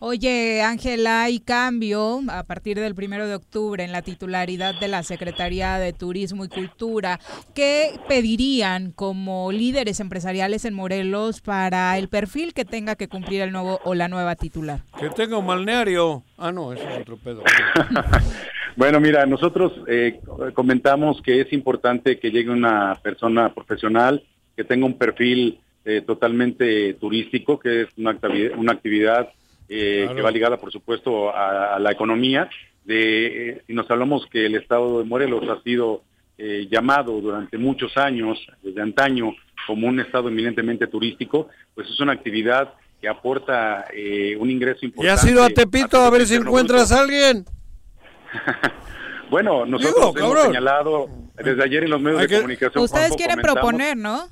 Oye, Ángela, hay cambio a partir del primero de octubre en la titularidad de la Secretaría de Turismo y Cultura. ¿Qué pedirían como líderes empresariales en Morelos para el perfil que tenga que cumplir el nuevo o la nueva titular? Que tenga un balneario. Ah, no, eso es otro pedo. Bueno, mira, nosotros eh, comentamos que es importante que llegue una persona profesional que tenga un perfil eh, totalmente turístico, que es una actividad, una actividad eh, Claro. que va ligada, por supuesto, a, a la economía. De, eh, si nos hablamos que el estado de Morelos ha sido eh, llamado durante muchos años, desde antaño, como un estado eminentemente turístico, pues es una actividad que aporta eh, un ingreso ¿Y importante. has ido a Tepito a ver si encuentras a alguien? Bueno, nosotros Digo, hemos señalado desde ayer en los medios de comunicación. Ustedes Juanjo, quieren proponer, ¿no?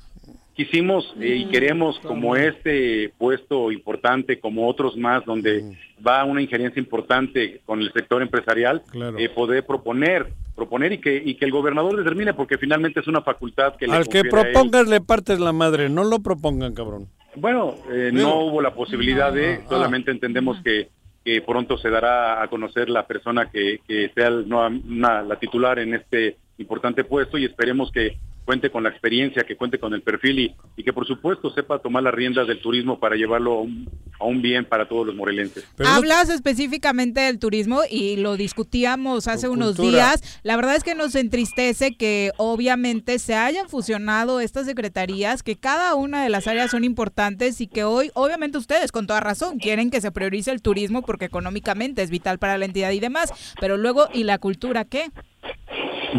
Quisimos eh, y queremos, como este puesto importante, como otros más, donde va una injerencia importante con el sector empresarial, Claro. eh, poder proponer, proponer y que, y que el gobernador determine, porque finalmente es una facultad que le Al que propongas le partes la madre, no lo propongan, cabrón. Bueno, eh, no hubo la posibilidad de, ah. solamente entendemos que que pronto se dará a conocer la persona que, que sea el- no, la titular en este importante puesto y esperemos que cuente con la experiencia, que cuente con el perfil y, y que por supuesto sepa tomar las riendas del turismo para llevarlo a un, a un bien para todos los morelenses. Hablas específicamente del turismo y lo discutíamos hace unos días. La verdad es que nos entristece que obviamente se hayan fusionado estas secretarías, que cada una de las áreas son importantes y que hoy, obviamente ustedes con toda razón, quieren que se priorice el turismo porque económicamente es vital para la entidad y demás. Pero luego, ¿y la cultura qué?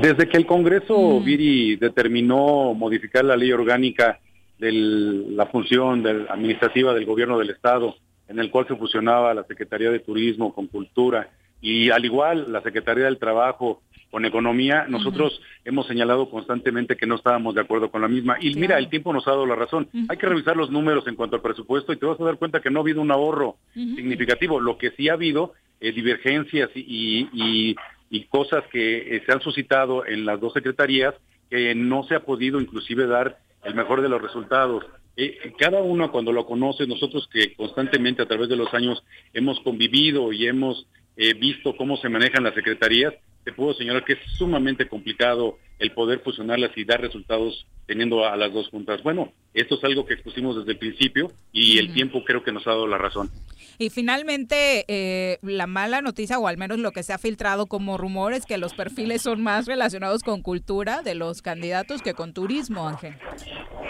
Desde que el Congreso, Mm. Viri, determinó modificar la ley orgánica de la función del- administrativa del gobierno del Estado, en el cual se fusionaba la Secretaría de Turismo con Cultura y al igual la Secretaría del Trabajo con Economía, nosotros hemos señalado constantemente que no estábamos de acuerdo con la misma. Y mira, el tiempo nos ha dado la razón. Hay que revisar los números en cuanto al presupuesto y te vas a dar cuenta que no ha habido un ahorro significativo. Lo que sí ha habido eh, divergencias y, y- y- cosas que eh, se han suscitado en las dos secretarías que no se ha podido inclusive dar el mejor de los resultados. Eh, cada uno cuando lo conoce, nosotros que constantemente a través de los años hemos convivido y hemos eh, visto cómo se manejan las secretarías, te puedo señalar que es sumamente complicado el poder fusionarlas y dar resultados teniendo a las dos juntas. Bueno, esto es algo que expusimos desde el principio y el tiempo creo que nos ha dado la razón. Y finalmente, eh, la mala noticia, o al menos lo que se ha filtrado como rumor, es que los perfiles son más relacionados con cultura de los candidatos que con turismo, Ángel.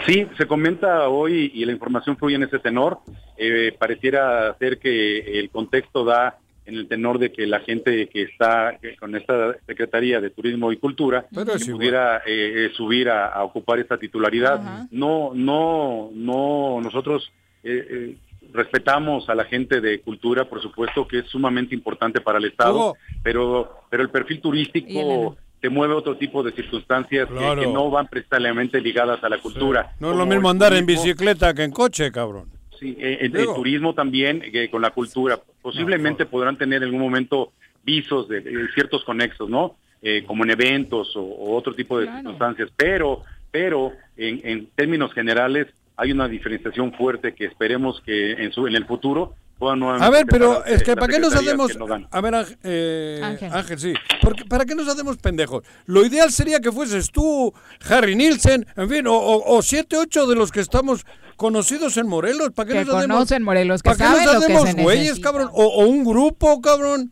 Sí, se comenta hoy y la información fluye en ese tenor. Eh, pareciera ser que el contexto da en el tenor de que la gente que está con esta Secretaría de Turismo y Cultura igual. pudiera eh, eh, subir a, a ocupar esta titularidad. No, no, no, nosotros eh, eh, respetamos a la gente de cultura, por supuesto que es sumamente importante para el Estado, pero, pero el perfil turístico te mueve otro tipo de circunstancias que- Claro. que, no van precisamente ligadas a la cultura. No es lo mismo andar en bicicleta que en coche, cabrón. Sí, eh, el, el turismo también eh, con la cultura. Posiblemente podrán tener en algún momento visos de, de ciertos conexos, ¿no? Eh, como en eventos o, o otro tipo de circunstancias. Pero, pero en, en términos generales hay una diferenciación fuerte que esperemos que en, su, en el futuro A ver, pero es que las ¿para qué nos hacemos... no. A ver, Ángel, eh, Ángel. Ángel, sí. Porque, ¿Para qué nos hacemos pendejos? Lo ideal sería que fueses tú, Harry Nielsen, en fin, o, o- o siete, ocho de los que estamos conocidos en Morelos. ¿Para qué Que nos hacemos... conocen Morelos, que ¿Para qué nos lo que hacemos se güeyes, necesita. cabrón? O, o un grupo, cabrón.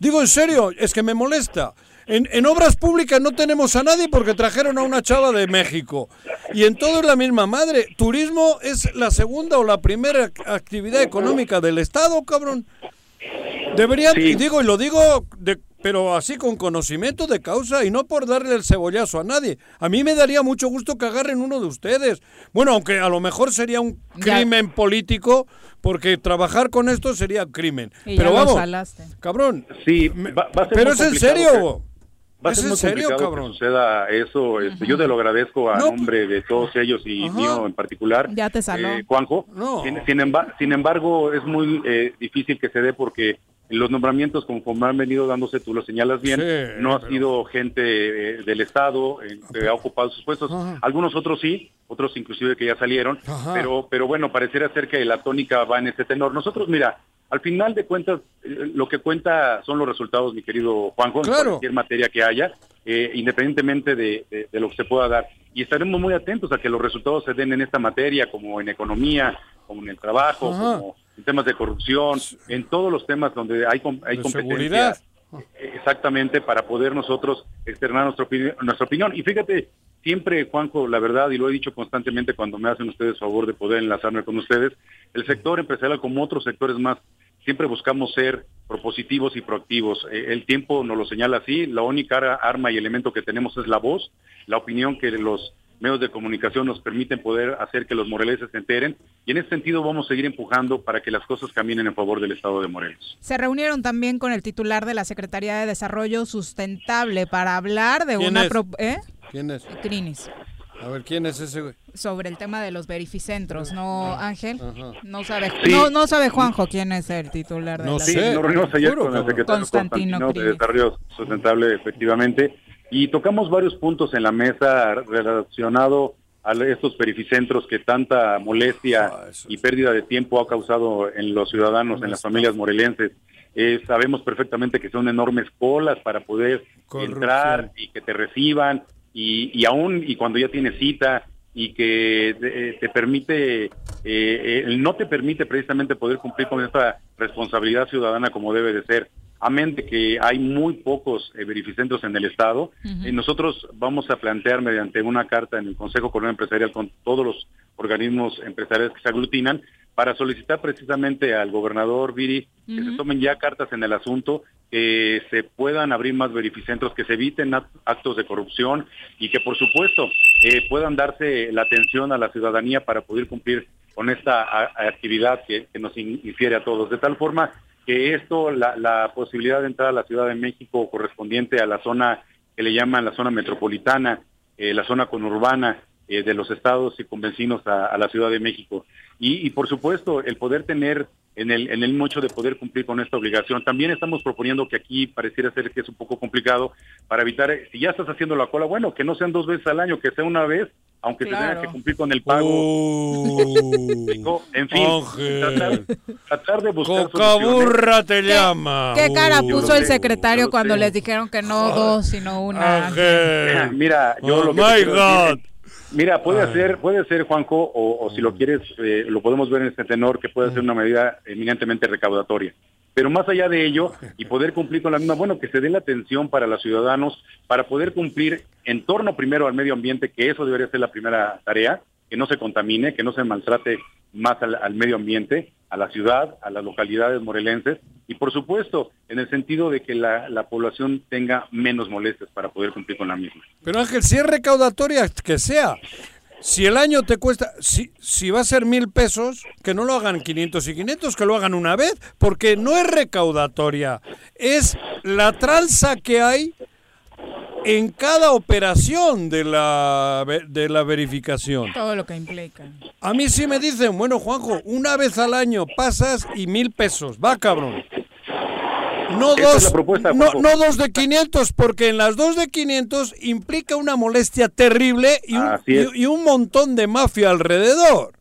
Digo, en serio, es que me molesta. En, en obras públicas no tenemos a nadie porque trajeron a una chava de México. Y en todo es la misma madre. Turismo es la segunda o la primera ac- actividad económica del Estado, cabrón. Deberían, y digo, y lo digo, de, pero así con conocimiento de causa y no por darle el cebollazo a nadie. A mí me daría mucho gusto que agarren uno de ustedes. Bueno, aunque a lo mejor sería un Ya. crimen político, porque trabajar con esto sería crimen. Y pero vamos, cabrón. Sí, va, va a ser pero es en serio. que- Va a Es ser en muy serio, complicado cabrón. que suceda eso. este, yo te lo agradezco a No, nombre de todos ellos y Ajá. mío en particular. Ya te saló. eh, Juanjo. Sin, sin emba- sin embargo, es muy eh, difícil que se dé porque los nombramientos, conforme han venido dándose, tú lo señalas bien, Sí, no ha sido gente eh, del Estado eh, que ha ocupado sus puestos. Ajá. Algunos otros sí, otros inclusive que ya salieron, Ajá. pero, pero bueno, pareciera ser que la tónica va en ese tenor. Nosotros, mira, al final de cuentas, eh, lo que cuenta son los resultados, mi querido Juanjo, en cualquier materia que haya, eh, independientemente de, de- de lo que se pueda dar. Y estaremos muy atentos a que los resultados se den en esta materia, como en economía, como en el trabajo, Ajá. como en temas de corrupción, en todos los temas donde hay, hay competencia. seguridad. Exactamente, para poder nosotros externar nuestra opinión, nuestra opinión. Y fíjate, siempre, Juanjo, la verdad, y lo he dicho constantemente cuando me hacen ustedes favor de poder enlazarme con ustedes, el sector empresarial, como otros sectores más, siempre buscamos ser propositivos y proactivos. Eh, el tiempo nos lo señala así, la única arma y elemento que tenemos es la voz, la opinión que los medios de comunicación nos permiten poder hacer que los moreleses se enteren, y en ese sentido vamos a seguir empujando para que las cosas caminen en favor del Estado de Morelos. Se reunieron también con el titular de la Secretaría de Desarrollo Sustentable para hablar de ¿Quién una es? pro- ¿eh? ¿Quién es? Crinis, A ver, ¿quién es ese güey? sobre el tema de los verificentros, ¿no, Ángel? No sabe, Sí. no, no sabe Juanjo quién es el titular de No la Sí, nos reunimos ayer Seguro, con el secretario Constantino Constantino, de. Desarrollo Sustentable, efectivamente, y tocamos varios puntos en la mesa relacionado a estos perificentros que tanta molestia Ah, y pérdida de tiempo ha causado en los ciudadanos, en las familias morelenses. eh, sabemos perfectamente que son enormes colas para poder Corrupción. entrar y que te reciban y, y aún y cuando ya tienes cita y que eh, te permite, eh, eh, no te permite precisamente poder cumplir con esta responsabilidad ciudadana como debe de ser. Amén de que hay muy pocos eh, verificentros en el Estado, eh, nosotros vamos a plantear mediante una carta en el Consejo Coronel Empresarial con todos los organismos empresariales que se aglutinan para solicitar precisamente al gobernador Viri que se tomen ya cartas en el asunto, que se puedan abrir más verificentros, que se eviten act- actos de corrupción y que por supuesto eh, puedan darse la atención a la ciudadanía para poder cumplir con esta actividad que, que nos in- infiere a todos. De tal forma que esto, la, la posibilidad de entrar a la Ciudad de México correspondiente a la zona que le llaman la zona metropolitana, eh, la zona conurbana eh, de los estados y convecinos a, a la Ciudad de México. Y, y, por supuesto, el poder tener en el, en el mucho de poder cumplir con esta obligación. También estamos proponiendo que aquí pareciera ser que es un poco complicado para evitar, eh, si ya estás haciendo la cola, bueno, que no sean dos veces al año, que sea una vez, aunque se tenga que cumplir con el pago. en fin, tratar, tratar de buscar Cocaburra te llama. ¿Qué cara Yo puso el secretario cuando les dijeron que no dos, sino una? Ángel. Mira, yo Oh lo que my quiero decir God. es- Mira, puede Ay. ser, puede ser, Juanjo, o, o si lo quieres, eh, lo podemos ver en este tenor, que puede ser una medida eminentemente recaudatoria. Pero más allá de ello, y poder cumplir con la misma, bueno, que se dé la atención para los ciudadanos, para poder cumplir en torno primero al medio ambiente, que eso debería ser la primera tarea, que no se contamine, que no se maltrate más al, medio ambiente, a la ciudad, a las localidades morelenses, y por supuesto, en el sentido de que la, la población tenga menos molestias para poder cumplir con la misma. Pero Ángel, si es recaudatoria, que sea. Si el año te cuesta, si, si va a ser mil pesos, que no lo hagan 500 y 500, que lo hagan una vez, porque no es recaudatoria, es la tranza que hay en cada operación de la, de la verificación. Todo lo que implica. A mí sí me dicen, bueno, Juanjo, una vez al año pasas y mil pesos, va cabrón. No dos, no, no dos de 500, porque en las dos de 500 implica una molestia terrible y un, y- y un montón de mafia alrededor.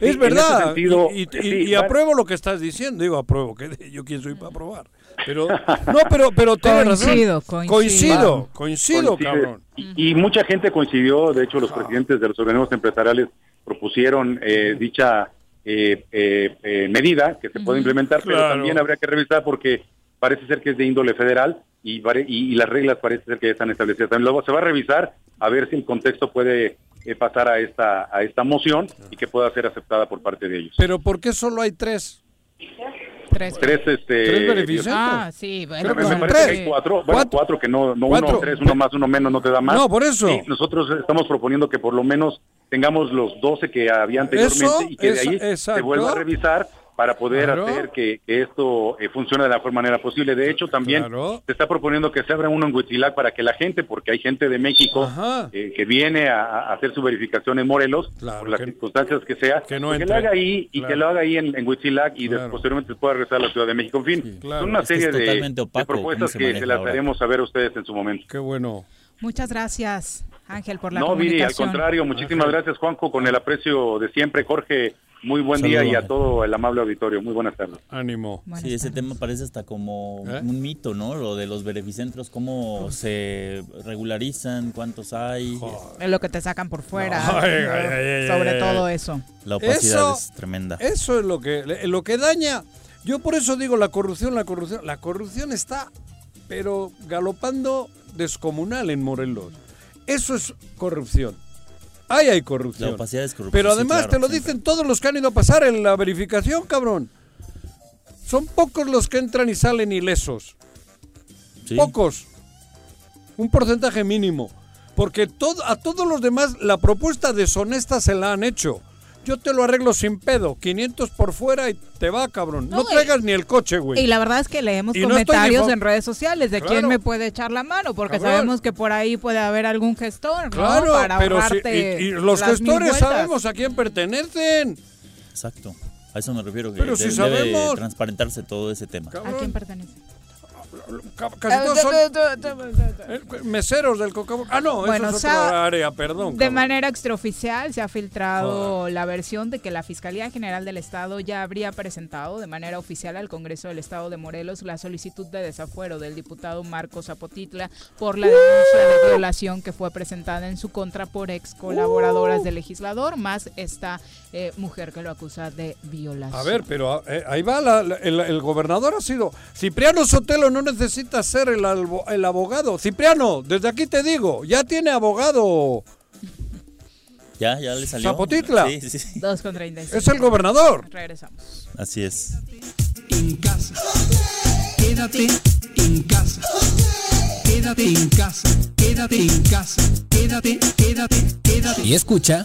Sí, es verdad. sentido, y, y- sí, y- y va- apruebo lo que estás diciendo. Digo, apruebo, que yo quién soy para aprobar. Pero, no, pero, pero tienes razón. Coincido, coincido. Coincido, coincido, cabrón. Y, y mucha gente coincidió, de hecho los presidentes de los organismos empresariales propusieron eh, dicha eh, eh, eh, medida que se puede implementar, pero también habría que revisar porque parece ser que es de índole federal y, y, y las reglas parece ser que ya están establecidas. También luego se va a revisar a ver si el contexto puede eh, pasar a esta, a esta moción y que pueda ser aceptada por parte de ellos. Pero ¿por qué solo hay tres? Tres. Tres, este, Tres beneficios. Ah, sí, bueno. Me con parece que tres. hay cuatro, bueno, cuatro, que no, no Cuatro. uno, tres, uno más, uno menos, no te da más. No, por eso. Sí, nosotros estamos proponiendo que por lo menos tengamos los 12 que había anteriormente Eso, y que de ahí se exacto. vuelva a revisar para poder Claro. hacer que, que esto eh, funcione de la mejor manera posible. De hecho, también se está proponiendo que se abra uno en Huitzilac para que la gente, porque hay gente de México eh, que viene a, a hacer su verificación en Morelos, por las circunstancias que sea, que no pues que lo haga ahí y Claro. que lo haga ahí en, en Huitzilac y después posteriormente pueda regresar a la Ciudad de México. En fin, claro. son una Es que es serie de, propuestas se que se las ahora. haremos saber a ustedes en su momento. Qué bueno. Muchas gracias, Ángel, por la No, Viri, al contrario, muchísimas gracias, Juanjo, con el aprecio de siempre. Jorge, muy buen Saludos, día y a Ángel. todo el amable auditorio. Muy buenas tardes. Ánimo. Sí, ese tema parece hasta como ¿Eh? un mito, ¿no? Lo de los beneficentros, cómo se regularizan, cuántos hay. Es lo que te sacan por fuera. Ay, ay, ay, ay, sobre todo eso. La opacidad Eso- es tremenda. Eso es lo que, lo que daña. Yo por eso digo la corrupción, la corrupción. La corrupción está, pero galopando descomunal en Morelos. Eso es corrupción. Ahí hay corrupción. La opacidad es corrupción. Pero sí, además claro, te lo siempre. dicen todos los que han ido a pasar en la verificación, cabrón. Son pocos los que entran y salen ilesos. Sí. Pocos. Un porcentaje mínimo. Porque todo, a todos los demás la propuesta deshonesta se la han hecho. Yo te lo arreglo sin pedo. 500 por fuera y te va, cabrón. No, No, traigas ni el coche, güey. Y la verdad es que leemos Y no comentarios en redes sociales de quién me puede echar la mano, porque Cabrón. sabemos que por ahí puede haber algún gestor, ¿no? Claro, Para pero si- ahorrarte y, y los gestores sabemos a quién pertenecen. Exacto. A eso me refiero. Que Pero si de- debe sabemos. transparentarse todo ese tema. ¿A quién pertenece? Ca- casi todos son meseros del Coca Ah, no, Bueno, eso es otra área, perdón. De cabrón. manera extraoficial se ha filtrado la versión de que la Fiscalía General del Estado ya habría presentado de manera oficial al Congreso del Estado de Morelos la solicitud de desafuero del diputado Marcos Zapotitla por la denuncia de violación que fue presentada en su contra por ex colaboradoras del legislador, más esta eh, mujer que lo acusa de violación. A ver, pero eh, ahí va, la- la- el, el gobernador ha sido... Cipriano Sotelo no necesita ser el, albo- el abogado. Cipriano, desde aquí te digo, ya tiene abogado. Ya, ya le salió. Zapotitla. Sí, sí, sí. 2 con 35. Es el gobernador. Regresamos. Así es. En casa. Quédate en casa. Quédate en casa. Quédate en casa. Quédate, quédate, quédate. Y escucha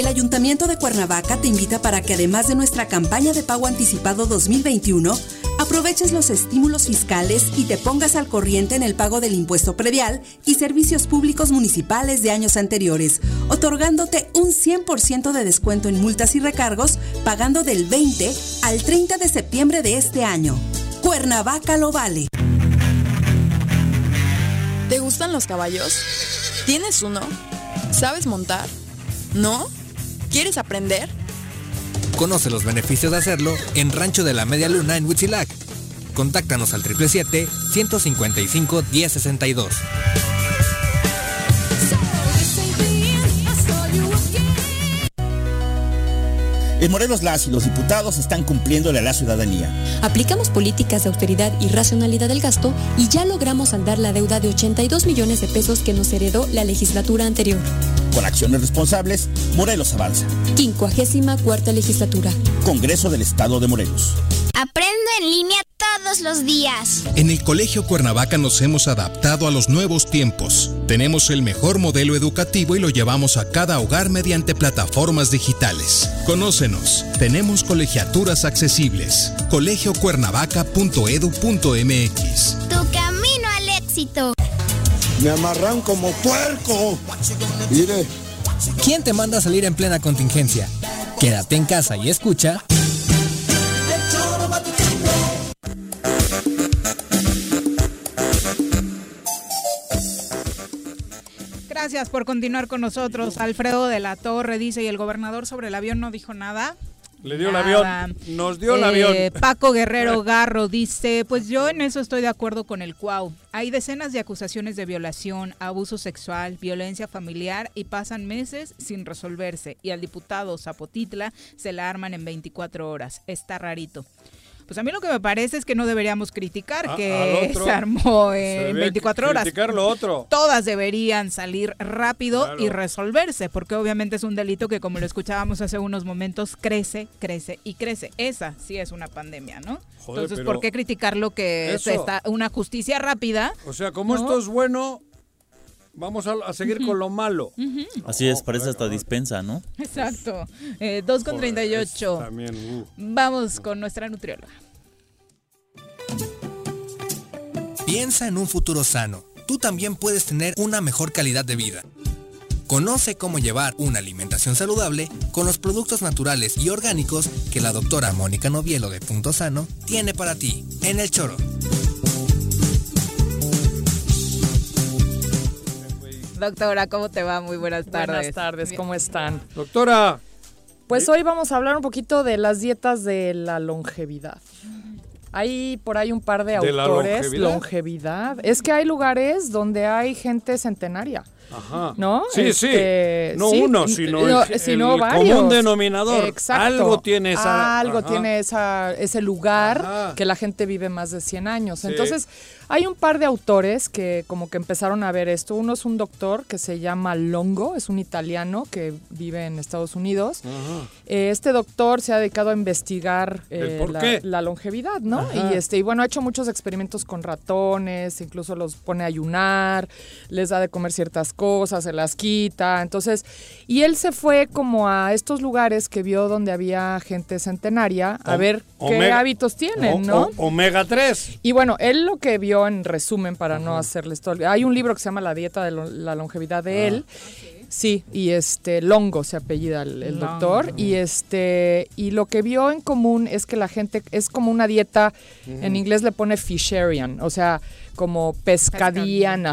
El Ayuntamiento de Cuernavaca te invita para que además de nuestra campaña de pago anticipado 2021, aproveches los estímulos fiscales y te pongas al corriente en el pago del impuesto predial y servicios públicos municipales de años anteriores, otorgándote un 100% de descuento en multas y recargos, pagando del 20 al 30 de septiembre de este año. Cuernavaca lo vale. ¿Te gustan los caballos? ¿Tienes uno? ¿Sabes montar? ¿No? ¿Quieres aprender? Conoce los beneficios de hacerlo en Rancho de la Media Luna en Huitzilac. Contáctanos al 777-155-1062. En Morelos las y los diputados están cumpliéndole a la ciudadanía. Aplicamos políticas de austeridad y racionalidad del gasto y ya logramos saldar la deuda de 82 millones de pesos que nos heredó la legislatura anterior. Con acciones responsables, Morelos avanza. 54 legislatura. Congreso del Estado de Morelos. Aprendo en línea todos los días. En el Colegio Cuernavaca nos hemos adaptado a los nuevos tiempos. Tenemos el mejor modelo educativo y lo llevamos a cada hogar mediante plataformas digitales. Conócenos. Tenemos colegiaturas accesibles. colegiocuernavaca.edu.mx. Tu camino al éxito. Me amarran como puerco. Mire. ¿Quién te manda a salir en plena contingencia? Quédate en casa y escucha. Gracias por continuar con nosotros. Alfredo de la Torre dice, y el gobernador sobre el avión no dijo nada. Le dio el avión. Nos dio el Eh, avión. Paco Guerrero Garro dice, pues yo en eso estoy de acuerdo con el Cuau. Hay decenas de acusaciones de violación, abuso sexual, violencia familiar y pasan meses sin resolverse. Y al diputado Zapotitla se la arman en 24 horas. Está rarito. Pues a mí lo que me parece es que no deberíamos criticar A- que otro se armó se en debe 24 horas. criticar lo otro. Todas deberían salir rápido Claro. y resolverse, porque obviamente es un delito que, como lo escuchábamos hace unos momentos, crece, crece y crece. Esa sí es una pandemia, ¿no? Joder, Entonces, ¿por qué criticar lo que es eso- esta- una justicia rápida? O sea, como ¿no? esto es bueno, vamos a, a seguir con lo malo. Así es, parece hasta dispensa, ¿no? Exacto. Eh, 2 con Joder, 38. es también, uh. Vamos con nuestra nutrióloga. Piensa en un futuro sano. Tú también puedes tener una mejor calidad de vida. Conoce cómo llevar una alimentación saludable con los productos naturales y orgánicos que la doctora Mónica Novielo de Punto Sano tiene para ti en el choro. Doctora, ¿cómo te va? Muy buenas tardes. Buenas tardes, ¿cómo están? Doctora. Pues hoy vamos a hablar un poquito de las dietas de la longevidad. Hay por ahí un par de ¿De la autores. longevidad? longevidad. Es que hay lugares donde hay gente centenaria. Ajá. ¿no? Sí, Este, sí. No sí, uno, sino no, el, sino el varios. común denominador. Exacto. Algo tiene esa... Algo ajá. tiene esa, ese lugar Ajá. que la gente vive más de 100 años. Sí. Entonces, hay un par de autores que como que empezaron a ver esto. Uno es un doctor que se llama Longo, es un italiano que vive en Estados Unidos. Eh, Este doctor se ha dedicado a investigar ¿El eh, la, la longevidad, ¿no? Ajá. Y este y bueno, ha hecho muchos experimentos con ratones, incluso los pone a ayunar, les da de comer ciertas cosas, se las quita. Entonces, y él se fue como a estos lugares que vio donde había gente centenaria a Om- ver qué omega- hábitos tienen, o- ¿no? o- omega 3. Y bueno, él lo que vio en resumen, para no hacerles todo. Hay un libro que se llama La dieta de lo- la longevidad de él. Sí, y este Longo se apellida el, doctor. Y este, y lo que vio en común es que la gente es como una dieta, en inglés le pone fisherian, o sea, como pescadiana.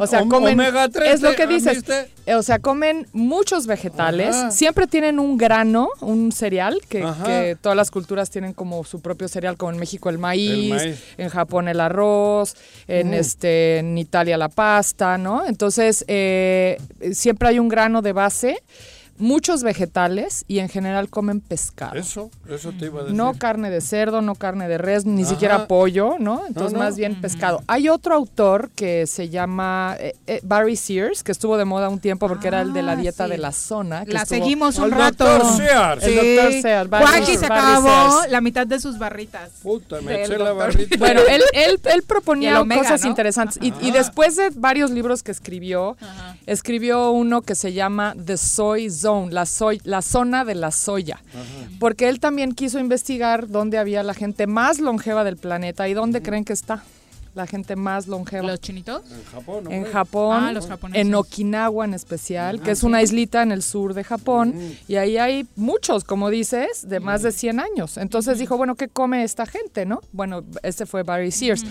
o sea, Om- comen. omega 3, es lo que ¿eh? dices. ¿Viste? Eh, O sea, comen muchos vegetales. Ajá. Siempre tienen un grano, un cereal, que, que todas las culturas tienen como su propio cereal, como en México el maíz, maíz. en Japón el arroz, en Mm. este en Italia la pasta, ¿no? Entonces eh, siempre hay un grano de base, muchos vegetales y en general comen pescado. Eso, eso te iba a decir. No carne de cerdo, no carne de res, ni Ajá. siquiera pollo, ¿no? Entonces no. más bien pescado. Hay otro autor que se llama eh, eh, Barry Sears, que estuvo de moda un tiempo porque era el de la Ah, dieta sí. de la zona. que La estuvo- seguimos un Al rato. doctor Sears. El doctor Sears, Barry- se Barry acabó Sears. la mitad de sus barritas. Puta, me eché la barrita. Bueno, él, él, el proponía omega, cosas ¿no? interesantes. Y, y después de varios libros que escribió, escribió uno que se llama The Soy Zone, la, soy, la zona de la soya. Porque él también quiso investigar dónde había la gente más longeva del planeta y dónde creen que está la gente más longeva. ¿Los chinitos? En Japón, ¿no? En Japón, Ah, los japoneses. en Okinawa en especial, que Ah, es sí. una islita en el sur de Japón, y ahí hay muchos, como dices, de más de 100 años. Entonces dijo, bueno, ¿qué come esta gente, no? Bueno, este fue Barry Sears.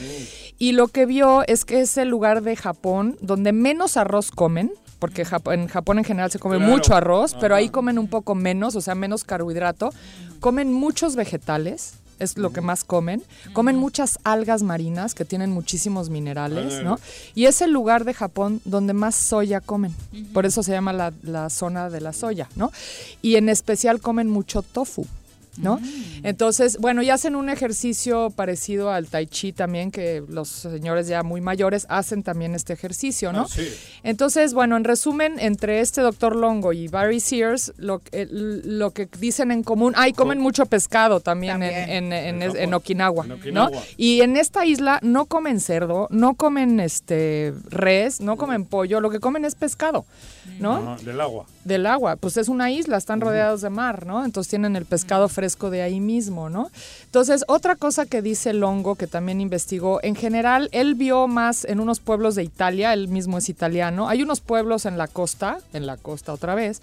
Y lo que vio es que es el lugar de Japón donde menos arroz comen, porque Jap- en Japón en general se come Claro. mucho arroz, pero ahí comen un poco menos, o sea, menos carbohidrato. Comen muchos vegetales, es lo que más comen. Comen muchas algas marinas que tienen muchísimos minerales, ¿no? Y es el lugar de Japón donde más soya comen. Por eso se llama la, la zona de la soya, ¿no? Y en especial comen mucho tofu. ¿No? Entonces, bueno, y hacen un ejercicio parecido al tai chi también, que los señores ya muy mayores hacen también este ejercicio, ¿no? Ah, sí. Entonces, bueno, en resumen, entre este doctor Longo y Barry Sears, lo, que- lo que dicen en común, ay, comen mucho pescado también, en- También. En, en- En en Japón. Okinawa, En ¿no? Okinawa. Y en esta isla no comen cerdo, no comen este res, no comen pollo, lo que comen es pescado, ¿no? Del agua. Del agua, pues es una isla, están rodeados de mar, ¿no? Entonces tienen el pescado fresco de ahí mismo, ¿no? Entonces, otra cosa que dice Longo, que también investigó, en general, él vio más en unos pueblos de Italia, él mismo es italiano, hay unos pueblos en la costa, en la costa otra vez,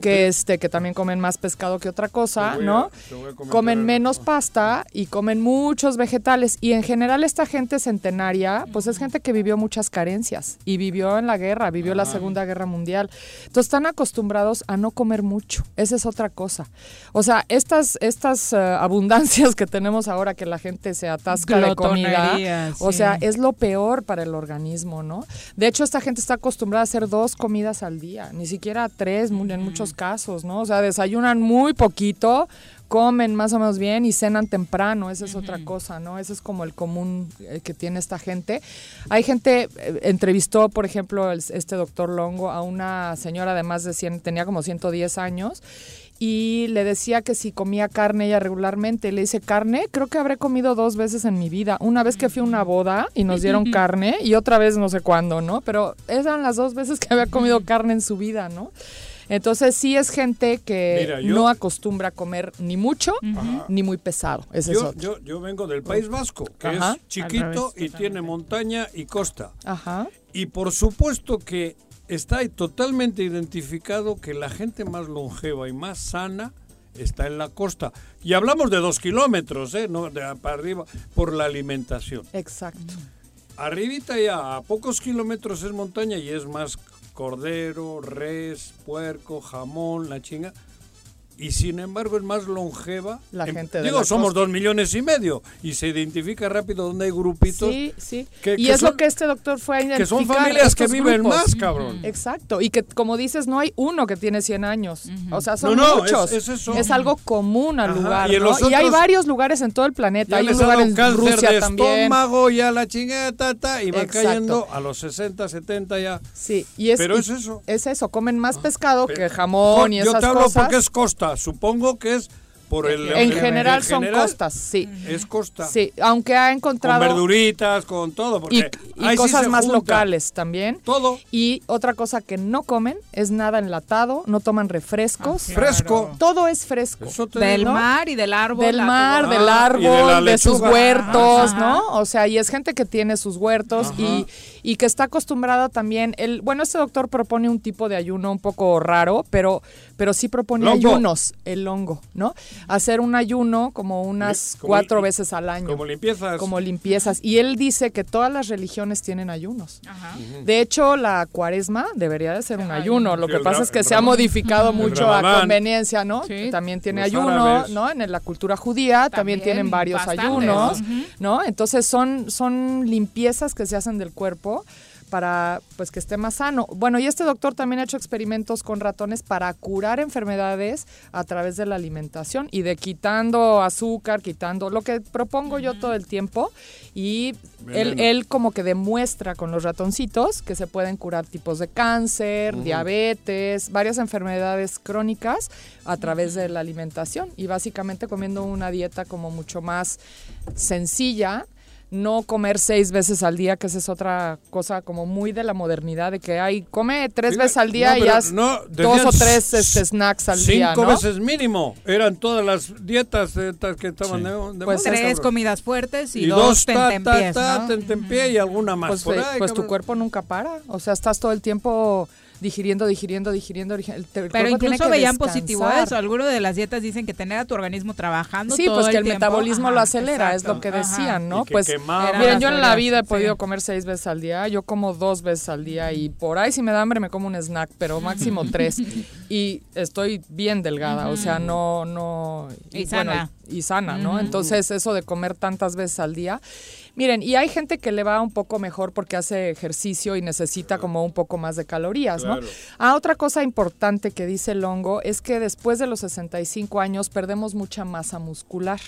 que este, que también comen más pescado que otra cosa, ¿no? a Comen menos pasta y comen muchos vegetales. Y en general esta gente centenaria, pues es gente que vivió muchas carencias y vivió en la guerra, vivió la Segunda Guerra Mundial. Entonces están acostumbrados a no comer mucho. Esa es otra cosa. O sea, estas, estas eh, abundancias que tenemos ahora que la gente se atasca de comida, o sea, es lo peor para el organismo, ¿no? De hecho, esta gente está acostumbrada a hacer dos comidas al día, ni siquiera tres en muchos casos, ¿no? O sea, desayunan muy poquito, comen más o menos bien y cenan temprano, esa es otra cosa, ¿no? Ese es como el común eh, que tiene esta gente. Hay gente, eh, entrevistó, por ejemplo, el- este doctor Longo a una señora de más de 100, tenía como 110 años, y le decía que si comía carne ella regularmente. Le dice, ¿carne? Creo que habré comido dos veces en mi vida. Una vez que fui a una boda y nos dieron carne y otra vez no sé cuándo, ¿no? Pero eran las dos veces que había comido carne en su vida, ¿no? Entonces sí es gente que Mira, yo- no acostumbra a comer ni mucho Ajá. ni muy pesado. Ese es Yo, otro. yo, yo vengo del País Vasco, que Ajá. es chiquito y tiene montaña y costa. Ajá. Y por supuesto que está totalmente identificado que la gente más longeva y más sana está en la costa. Y hablamos de dos kilómetros, ¿eh? No, de para arriba, por la alimentación. Exacto. Arribita ya, a pocos kilómetros es montaña y es más cordero, res, puerco, jamón, la chinga. Y sin embargo es más longeva. La En- gente de Digo, la somos costa. dos millones y medio y se identifica rápido donde hay grupitos. Sí, sí. que- y que es son- lo que este doctor fue a que son identificar familias que viven grupos. más, cabrón. Exacto. Y que, como dices, no hay uno que tiene 100 años. O sea, son No, no, muchos. es- es eso. algo común al Ajá, lugar. y ¿no? los y hay otros- varios lugares en todo el planeta. Ya hay un lugar en cáncer Rusia de también. estómago, ya la chingada, ta, ta, y va Exacto. cayendo a los 60, 70 ya. Sí, y es, Pero y es eso. Es eso, comen más pescado que jamón y Yo esas te hablo cosas. porque es costa, supongo que es por el... en el- general en son general costas, sí. Es costa. Sí, aunque ha Con encontrado verduritas, con todo. Porque y, y ahí sí cosas más junta. locales también. Todo. Y otra cosa que no comen es nada enlatado, no toman refrescos. Ah, Fresco. Todo es fresco. te Del digo. mar y del árbol. Del mar, del Ah, de árbol, de, sus huertos, Ajá. ¿no? O sea, y es gente que tiene sus huertos y, y que está acostumbrada también. El, bueno, este doctor propone un tipo de ayuno un poco raro, pero, pero sí propone Longo. ayunos, el hongo, ¿no? Hacer un ayuno como unas como cuatro veces al año. Como limpiezas. Como limpiezas. Y él dice que todas las religiones tienen ayunos. De hecho, la cuaresma debería de ser un ayuno. Lo Sí, que pasa es que se ha modificado mucho a conveniencia, ¿no? También tiene Los ayuno, árabes. ¿no? En la cultura judía también, También, tienen varios bastantes. ayunos. ¿no? Entonces son, son limpiezas que se hacen del cuerpo para pues que esté más sano. Bueno, y este doctor también ha hecho experimentos con ratones para curar enfermedades a través de la alimentación y de quitando azúcar, quitando lo que propongo yo todo el tiempo. Y él, como que demuestra con los ratoncitos que se pueden curar tipos de cáncer, diabetes, varias enfermedades crónicas a través de la alimentación. Y básicamente comiendo una dieta como mucho más sencilla. No comer seis veces al día, que esa es otra cosa como muy de la modernidad, de que hay, come tres Sí, veces al día no, y haz no, dos o tres este, snacks al día, Cinco ¿no? veces mínimo. Eran todas las dietas estas que estaban de, de Pues Tres cabrón. comidas fuertes y, Y dos dos ta, ta, tentempiés, ta, ¿no? tentempié y alguna más. Pues, por eh, ahí, pues tu cuerpo nunca para. O sea, estás todo el tiempo digiriendo, digiriendo, digiriendo. digi- el- Pero incluso que veían descansar. positivo eso. Algunos de las dietas dicen que tener a tu organismo trabajando Sí, todo pues que el metabolismo lo acelera, es lo que Ajá. decían, ¿no? Y que Pues miren, yo en la vida he sí. podido comer seis veces al día, yo como dos veces al día y por ahí si me da hambre me como un snack, pero máximo tres y estoy bien delgada, o sea, no, no... Y bueno, sana. y sana, ¿no? Entonces eso de comer tantas veces al día... Miren, y hay gente que le va un poco mejor porque hace ejercicio y necesita como un poco más de calorías, ¿no? Ah, otra cosa importante que dice el hongo es que después de los 65 años perdemos mucha masa muscular.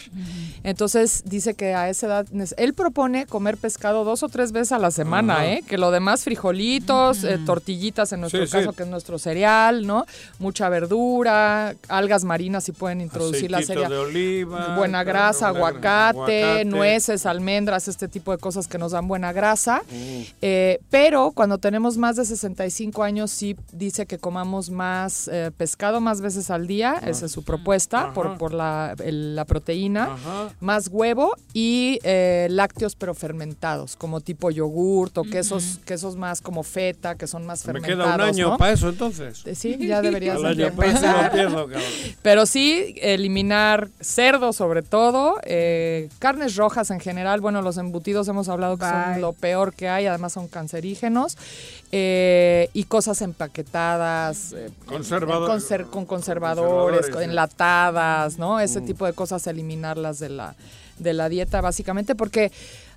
Entonces dice que a esa edad, él propone comer pescado dos o tres veces a la semana. ¿eh? Que lo demás frijolitos, eh, tortillitas en nuestro Sí, caso, sí. que es nuestro cereal, ¿no? Mucha verdura, algas marinas si pueden introducir la cereal. de oliva. Buena grasa, aguacate, aguacate. nueces, almendras, este tipo de cosas que nos dan buena grasa. Mm. Eh, pero cuando tenemos más de 65 años, sí dice que comamos más eh, pescado más veces al día, esa es su propuesta, por, Ajá. por la, el- la proteína, Ajá. más huevo y eh, lácteos pero fermentados, como tipo yogurt o quesos, quesos más como feta, que son más Me fermentados. queda un año ¿no? para eso entonces. Sí, ya deberías empezar. cabrón. Pero sí, eliminar cerdo sobre todo, carnes rojas en general. Bueno, los embutidos hemos hablado que Bye. son lo peor que hay, además son cancerígenos. eh, y cosas empaquetadas, eh, Conservador- conser- con conservadores, enlatadas, ¿no? Ese Mm. tipo de cosas, eliminarlas de la, de la dieta básicamente, porque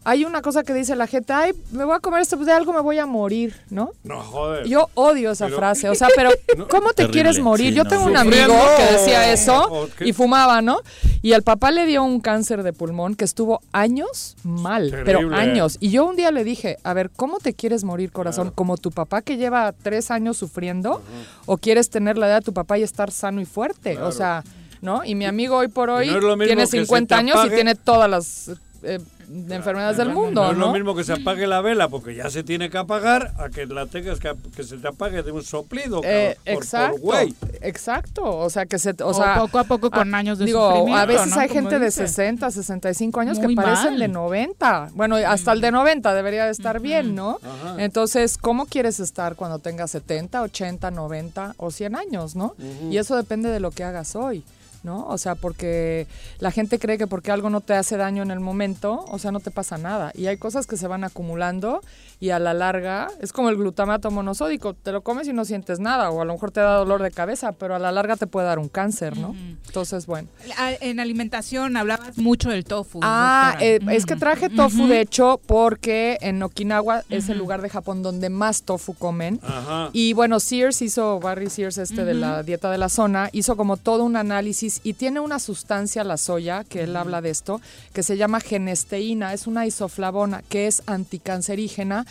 hay una cosa que dice la gente, ay, me voy a comer esto, pues de algo me voy a morir, ¿no? No, joder. Yo odio esa Pero- frase, o sea, pero ¿cómo te Terrible, quieres morir? sí, Yo no. tengo un amigo que decía eso y fumaba, ¿no? Y al papá le dio un cáncer de pulmón que estuvo años mal, pero años. Y yo un día le dije, a ver, ¿cómo te quieres morir, corazón? ¿Como tu papá que lleva tres años sufriendo? ¿O quieres tener la edad de tu papá y estar sano y fuerte? O sea, ¿no? Y mi amigo hoy por hoy no tiene que se 50 te años y tiene todas las eh, enfermedades del mundo, No es ¿no? lo mismo que se apague la vela porque ya se tiene que apagar a que la tengas que, que se te apague de un soplido. Eh, por- por exacto, güey. exacto, o sea que se, o, O sea, poco a poco con años de digo, a veces ¿no? hay gente de dice. 60, 65 años Muy que parecen mal. de 90, bueno, hasta el de 90 debería de estar bien, ¿no? Ajá. Entonces, ¿cómo quieres estar cuando tengas 70, 80, 90 o 100 años, no? Y eso depende de lo que hagas hoy. ¿No? O sea, porque la gente cree que porque algo no te hace daño en el momento, o sea, no te pasa nada. Y hay cosas que se van acumulando y a la larga es como el glutamato monosódico, te lo comes y no sientes nada, o a lo mejor te da dolor de cabeza, pero a la larga te puede dar un cáncer, ¿no? Entonces, bueno. A- En alimentación hablabas mucho del tofu. Ah, eh, es que traje tofu, de hecho, porque en Okinawa es el lugar de Japón donde más tofu comen. Ajá. Y bueno, Sears hizo, Barry Sears, este de la dieta de la zona, hizo como todo un análisis y tiene una sustancia, la soya, que él habla de esto, que se llama genesteína, es una isoflavona que es anticancerígena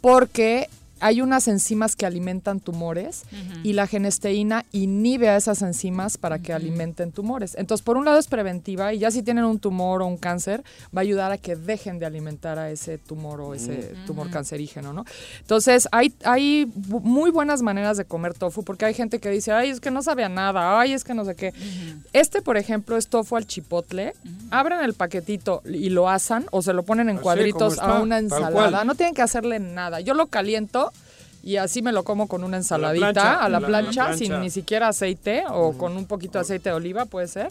porque hay unas enzimas que alimentan tumores y la genesteína inhibe a esas enzimas para que alimenten tumores. Entonces, por un lado es preventiva y ya si tienen un tumor o un cáncer, va a ayudar a que dejen de alimentar a ese tumor o ese tumor cancerígeno, ¿no? Entonces, hay, muy buenas maneras de comer tofu porque hay gente que dice, ay, es que no sabe a nada, ay, es que no sé qué. Este, por ejemplo, es tofu al chipotle. Abren el paquetito y lo asan o se lo ponen en Así cuadritos a una ensalada. No tienen que hacerle nada. Yo lo caliento y así me lo como con una ensaladita plancha, a la la- la plancha, plancha. sin ni siquiera aceite o con un poquito de aceite de oliva, puede ser.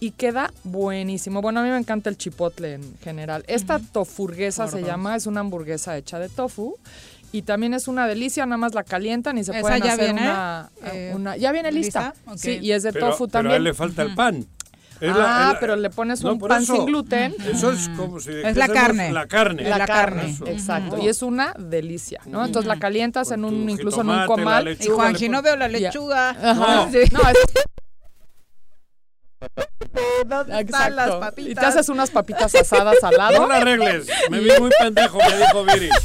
Y queda buenísimo. Bueno, a mí me encanta el chipotle en general. Esta tofurguesa se llama, es una hamburguesa hecha de tofu. Y también es una delicia, nada más la calientan y se ¿Esa pueden ya hacer viene? una, Eh, una- Ya viene lista. Sí, y es de Pero, tofu pero a también. él le falta el pan. Es ah, la- pero le pones No, un pan eso. sin gluten. Eso es como si Es la carne. La carne. La, La carne, carne. exacto. Y es una delicia, ¿no? Entonces la calientas en un, incluso en un jitomate, comal. lechuga, Y Juanji, no veo la lechuga. Ajá. Sí. No, es- ¿Dónde están las exacto. papitas? Y te haces unas papitas asadas al lado. No la arregles. Me vi muy pendejo, me dijo Viri.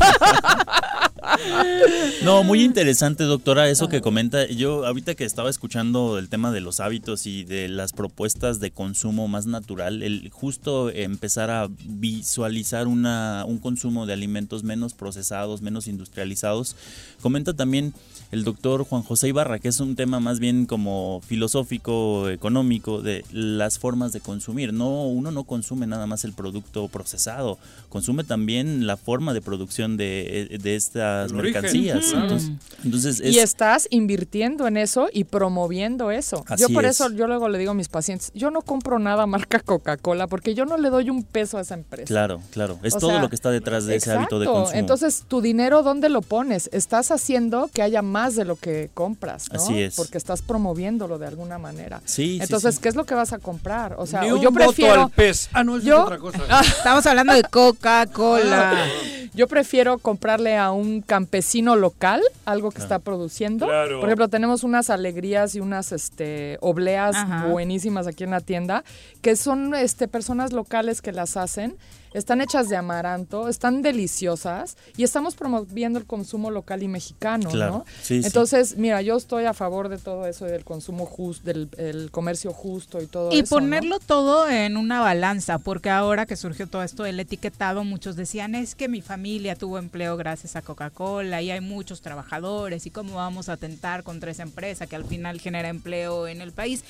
No, muy interesante, doctora, eso que comenta. Yo ahorita que estaba escuchando el tema de los hábitos y de las propuestas de consumo más natural, el justo empezar a visualizar una, un consumo de alimentos menos procesados, menos industrializados. Comenta también el doctor Juan José Ibarra, que es un tema más bien como filosófico, económico, de las formas de consumir. No, uno no consume nada más el producto procesado, consume también la forma de producción de, de estas El origen, mercancías. claro. Entonces, entonces es, Y estás invirtiendo en eso y promoviendo eso. yo por es. eso yo luego le digo a mis pacientes, yo no compro nada marca Coca-Cola porque yo no le doy un peso a esa empresa. Claro, claro. Es O todo sea, lo que está detrás de ese hábito de consumo. Entonces, tu dinero, ¿dónde lo pones? Estás haciendo que haya más de lo que compras, ¿no? Así es. Porque estás promoviéndolo de alguna manera. Sí, sí, Entonces, sí. ¿qué es lo que vas a comprar? O sea, Ni un yo voto prefiero al pez. Ah, no, eso yo- es otra cosa. Estamos hablando de Coca-Cola. Yo prefiero comprarle a un campesino local algo que está produciendo. Claro. Por ejemplo, tenemos unas alegrías y unas este, obleas Ajá. buenísimas aquí en la tienda, que son este, personas locales que las hacen. Están hechas de amaranto, están deliciosas y estamos promoviendo el consumo local y mexicano, Claro, ¿no? sí, sí. Entonces, mira, yo estoy a favor de todo eso, del consumo justo, del el comercio justo y todo Y eso. ¿no? ponerlo todo en una balanza, porque ahora que surgió todo esto del etiquetado, muchos decían, es que mi familia tuvo empleo gracias a Coca-Cola y hay muchos trabajadores y cómo vamos a atentar contra esa empresa que al final genera empleo en el país.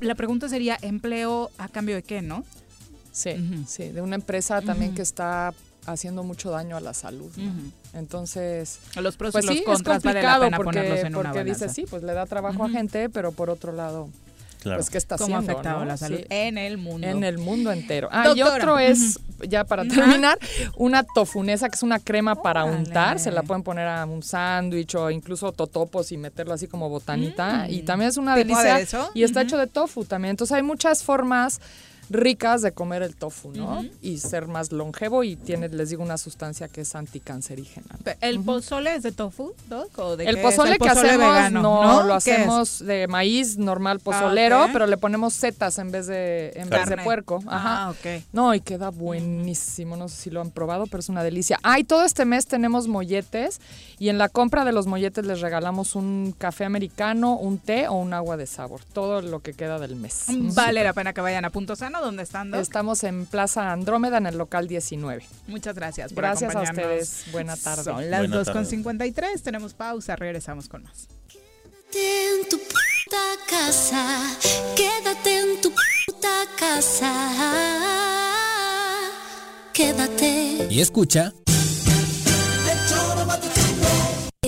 La pregunta sería, ¿empleo a cambio de qué, no? Sí, sí, de una empresa también que está haciendo mucho daño a la salud. ¿no? Entonces, Los pros pues y los sí, contras es vale la complicado pena porque, ponerlos en una porque dice, sí, pues le da trabajo a gente, pero por otro lado, Claro. pues qué está ¿Cómo ha haciendo, afectado ¿no? la salud Sí. en el mundo? En el mundo entero. Ah, y otro es, ya para terminar, una tofunesa, que es una crema para untar. Se la pueden poner a un sándwich o incluso totopos y meterlo así como botanita. Y también es una Mm. ¿Tipo delicia. aderezo? Y está hecho de tofu también. Entonces hay muchas formas ricas de comer el tofu, ¿no? Y ser más longevo y tiene, les digo, una sustancia que es anticancerígena. ¿El pozole es de tofu, Doc? ¿O de El qué es? pozole que hacemos vegano, no, lo hacemos de maíz normal pozolero, ok. pero le ponemos setas en vez de en vez de puerco. Ajá. Ah, ok. No, y queda buenísimo. No sé si lo han probado, pero es una delicia. Ah, y todo este mes tenemos molletes y en la compra de los molletes les regalamos un café americano, un té o un agua de sabor. Todo lo que queda del mes. Vale la pena que vayan a Punto Sano, ¿dónde están, Doc? Estamos en Plaza Andrómeda en el local 19. Muchas gracias por Gracias a ustedes. Buena tarde. Son las Buena 2.53, tenemos pausa, regresamos con más. Quédate en tu puta casa, quédate en tu puta casa, quédate. Y escucha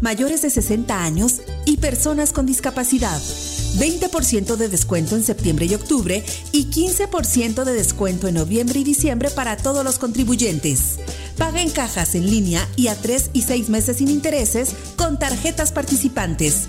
mayores de 60 años y personas con discapacidad. 20% de descuento en septiembre y octubre y 15% de descuento en noviembre y diciembre para todos los contribuyentes. Paga en cajas en línea y a 3 y 6 meses sin intereses con tarjetas participantes.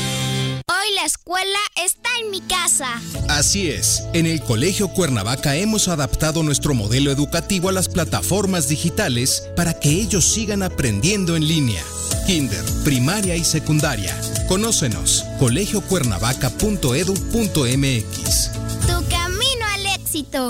Hoy la escuela está en mi casa. Así es, en el Colegio Cuernavaca hemos adaptado nuestro modelo educativo a las plataformas digitales para que ellos sigan aprendiendo en línea. Kinder, primaria y secundaria. Conócenos, colegiocuernavaca.edu.mx. Tu camino al éxito.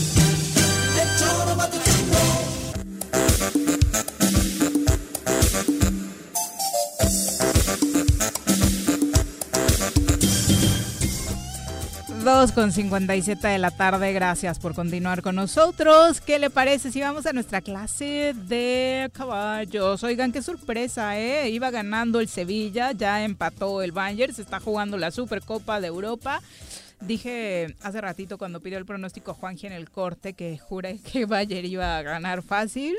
Dos con 57 de la tarde, gracias por continuar con nosotros. ¿Qué le parece si vamos a nuestra clase de caballos? Oigan, qué sorpresa, ¿eh? Iba ganando el Sevilla, ya empató el Bayern, se está jugando la Supercopa de Europa. Dije hace ratito cuando pidió el pronóstico Juanji en el corte que juré que Bayern iba a ganar fácil.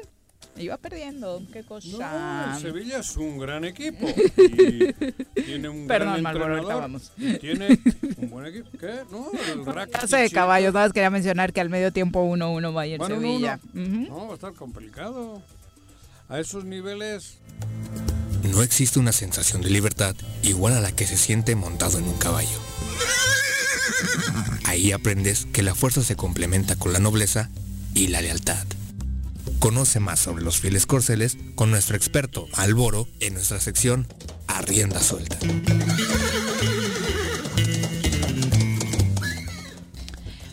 Iba perdiendo, qué cosa. No, Sevilla es un gran equipo. Y tiene un Perdón, gran ahorita vamos. Tiene un buen equipo. ¿Qué? No, el Rakitic. Clase de caballos, nada más quería mencionar que al medio tiempo 1-1 Bayern Bueno, no, Sevilla. no. No, va a estar complicado. A esos niveles. No existe una sensación de libertad igual a la que se siente montado en un caballo. Ahí aprendes que la fuerza se complementa con la nobleza y la lealtad. Conoce más sobre los fieles corceles con nuestro experto Alboro en nuestra sección Arrienda Suelta.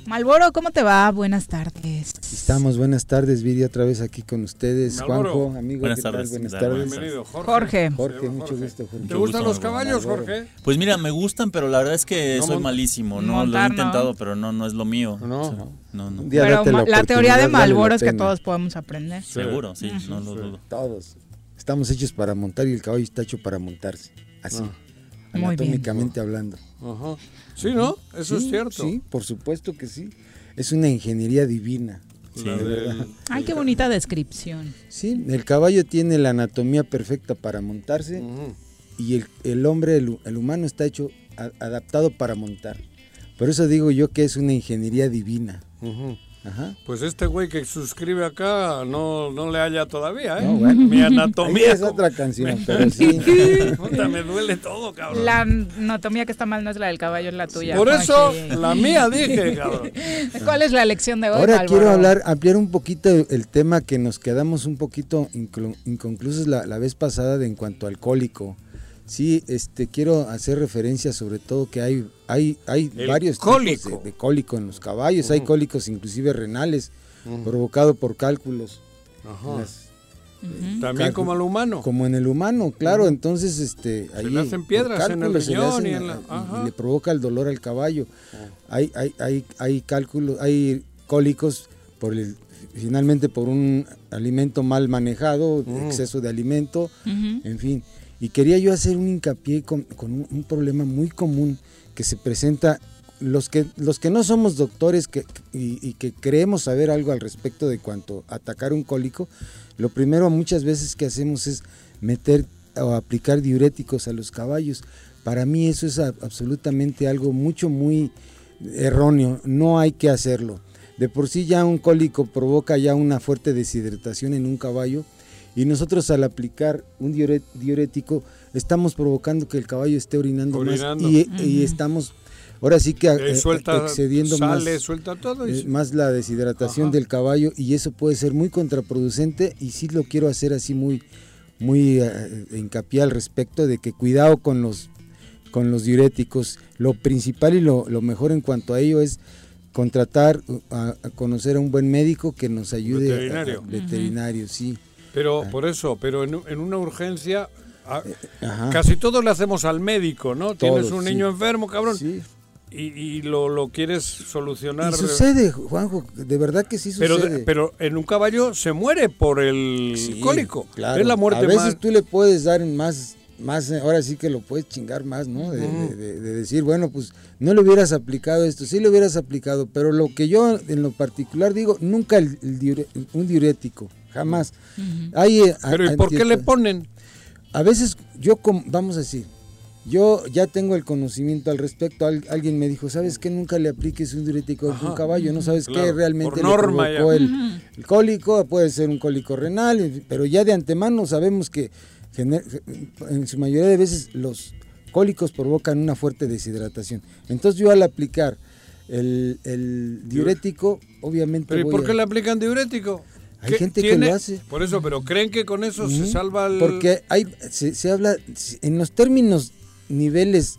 Malboro, ¿cómo te va? Buenas tardes. Estamos, buenas tardes, Viri, otra vez aquí con ustedes. Malboro. Juanjo, amigo, Buenas ¿qué tal? tardes. Buenas ¿qué tal? tardes. Bienvenido, Jorge. Jorge. Jorge, mucho gusto, Jorge. ¿Te gustan los caballos, Jorge? Pues mira, me gustan, pero la verdad es que No soy malísimo, ¿no? Montar, lo he ¿no? intentado, pero no, no es lo mío. No. O sea, no, no. Pero la teoría de Malboro es que todos podemos aprender. Seguro, sí, no lo dudo. Todos. Estamos hechos para montar y el caballo está hecho para montarse. Así. Ah. Muy bien. Anatómicamente hablando. Ajá. Sí, ¿no? Eso es Sí, cierto. Sí, por supuesto que sí. Es una ingeniería divina. La de verdad. Ay, qué bonita descripción. Sí, el caballo tiene la anatomía perfecta para montarse y el, el hombre, el, el humano está hecho, a- adaptado para montar. Por eso digo yo que es una ingeniería divina. Ajá. Pues este güey que suscribe acá no, no le halla todavía, ¿eh? No, bueno. Mi anatomía. Ahí es otra canción, pero sí. Puta, me duele todo, cabrón. La anatomía que está mal no es la del caballo, es la tuya. Por eso, la mía dije, cabrón. ¿Cuál es la lección de hoy, Ahora quiero hablar, ampliar un poquito el tema que nos quedamos un poquito inconclusos la, la vez pasada de en cuanto al cólico. Sí, este quiero hacer referencia sobre todo que hay hay hay El varios cólico. tipos de, de cólico en los caballos, hay cólicos inclusive renales provocado por cálculos. Ajá. Las- También como al humano. Como en el humano, claro, entonces este Se le hacen piedras por en el cálculos le riñón hacen y en la- le provoca el dolor al caballo. Hay hay hay hay cálculos, hay cólicos por el finalmente por un alimento mal manejado, Mm. exceso de alimento, en fin. Y quería yo hacer un hincapié con, con un, un problema muy común que se presenta los que los que no somos doctores que, y, que creemos saber algo al respecto de cuanto atacar un cólico, lo primero muchas veces que hacemos es meter o aplicar diuréticos a los caballos. Para mí eso es absolutamente algo mucho muy erróneo, no hay que hacerlo. De por sí ya un cólico provoca ya una fuerte deshidratación en un caballo y nosotros al aplicar un diurético estamos provocando que el caballo esté orinando, Orinando. más y, estamos ahora sí que Eh, eh, suelta, excediendo sale, más, suelta todo. y eh, más la deshidratación Ajá. del caballo y eso puede ser muy contraproducente y sí lo quiero hacer así muy muy eh, hincapié al respecto de que cuidado con los con los diuréticos. Lo principal y lo, lo mejor en cuanto a ello es contratar uh, a, a conocer a un buen médico que nos ayude. a- a- Veterinario. veterinario, sí. Pero por eso, pero en, en una urgencia, a- Ajá. casi todos le hacemos al médico, ¿no? Tienes un sí. niño enfermo, cabrón, y, y lo, lo quieres solucionar. Y sucede, Juanjo, de verdad que sí Pero, sucede. pero en un caballo se muere por el Sí, cólico. claro. Es la muerte A veces más. tú le puedes dar más, más, eh, ahora sí que lo puedes chingar más, ¿no? De, de- de- de decir, bueno, pues no le hubieras aplicado esto, sí le hubieras aplicado, pero lo que yo en lo particular digo, nunca el, el diure- un diurético, jamás. Hay, eh, Pero ¿y a- por qué le ponen? A veces yo, vamos a decir, yo ya tengo el conocimiento al respecto. Al- alguien me dijo, ¿sabes qué? Nunca le apliques un diurético a un caballo, no sabes qué Claro, realmente por le norma provocó ya. el, el cólico, puede ser un cólico renal, pero ya de antemano sabemos que en su mayoría de veces los cólicos provocan una fuerte deshidratación. Entonces yo al aplicar el, el diurético, obviamente ¿Pero y voy por a- qué le aplican diurético? Hay ¿Qué gente que lo hace. Por eso, pero ¿creen que con eso se Ujú, salva el...? Porque hay, se, se habla, en los términos, niveles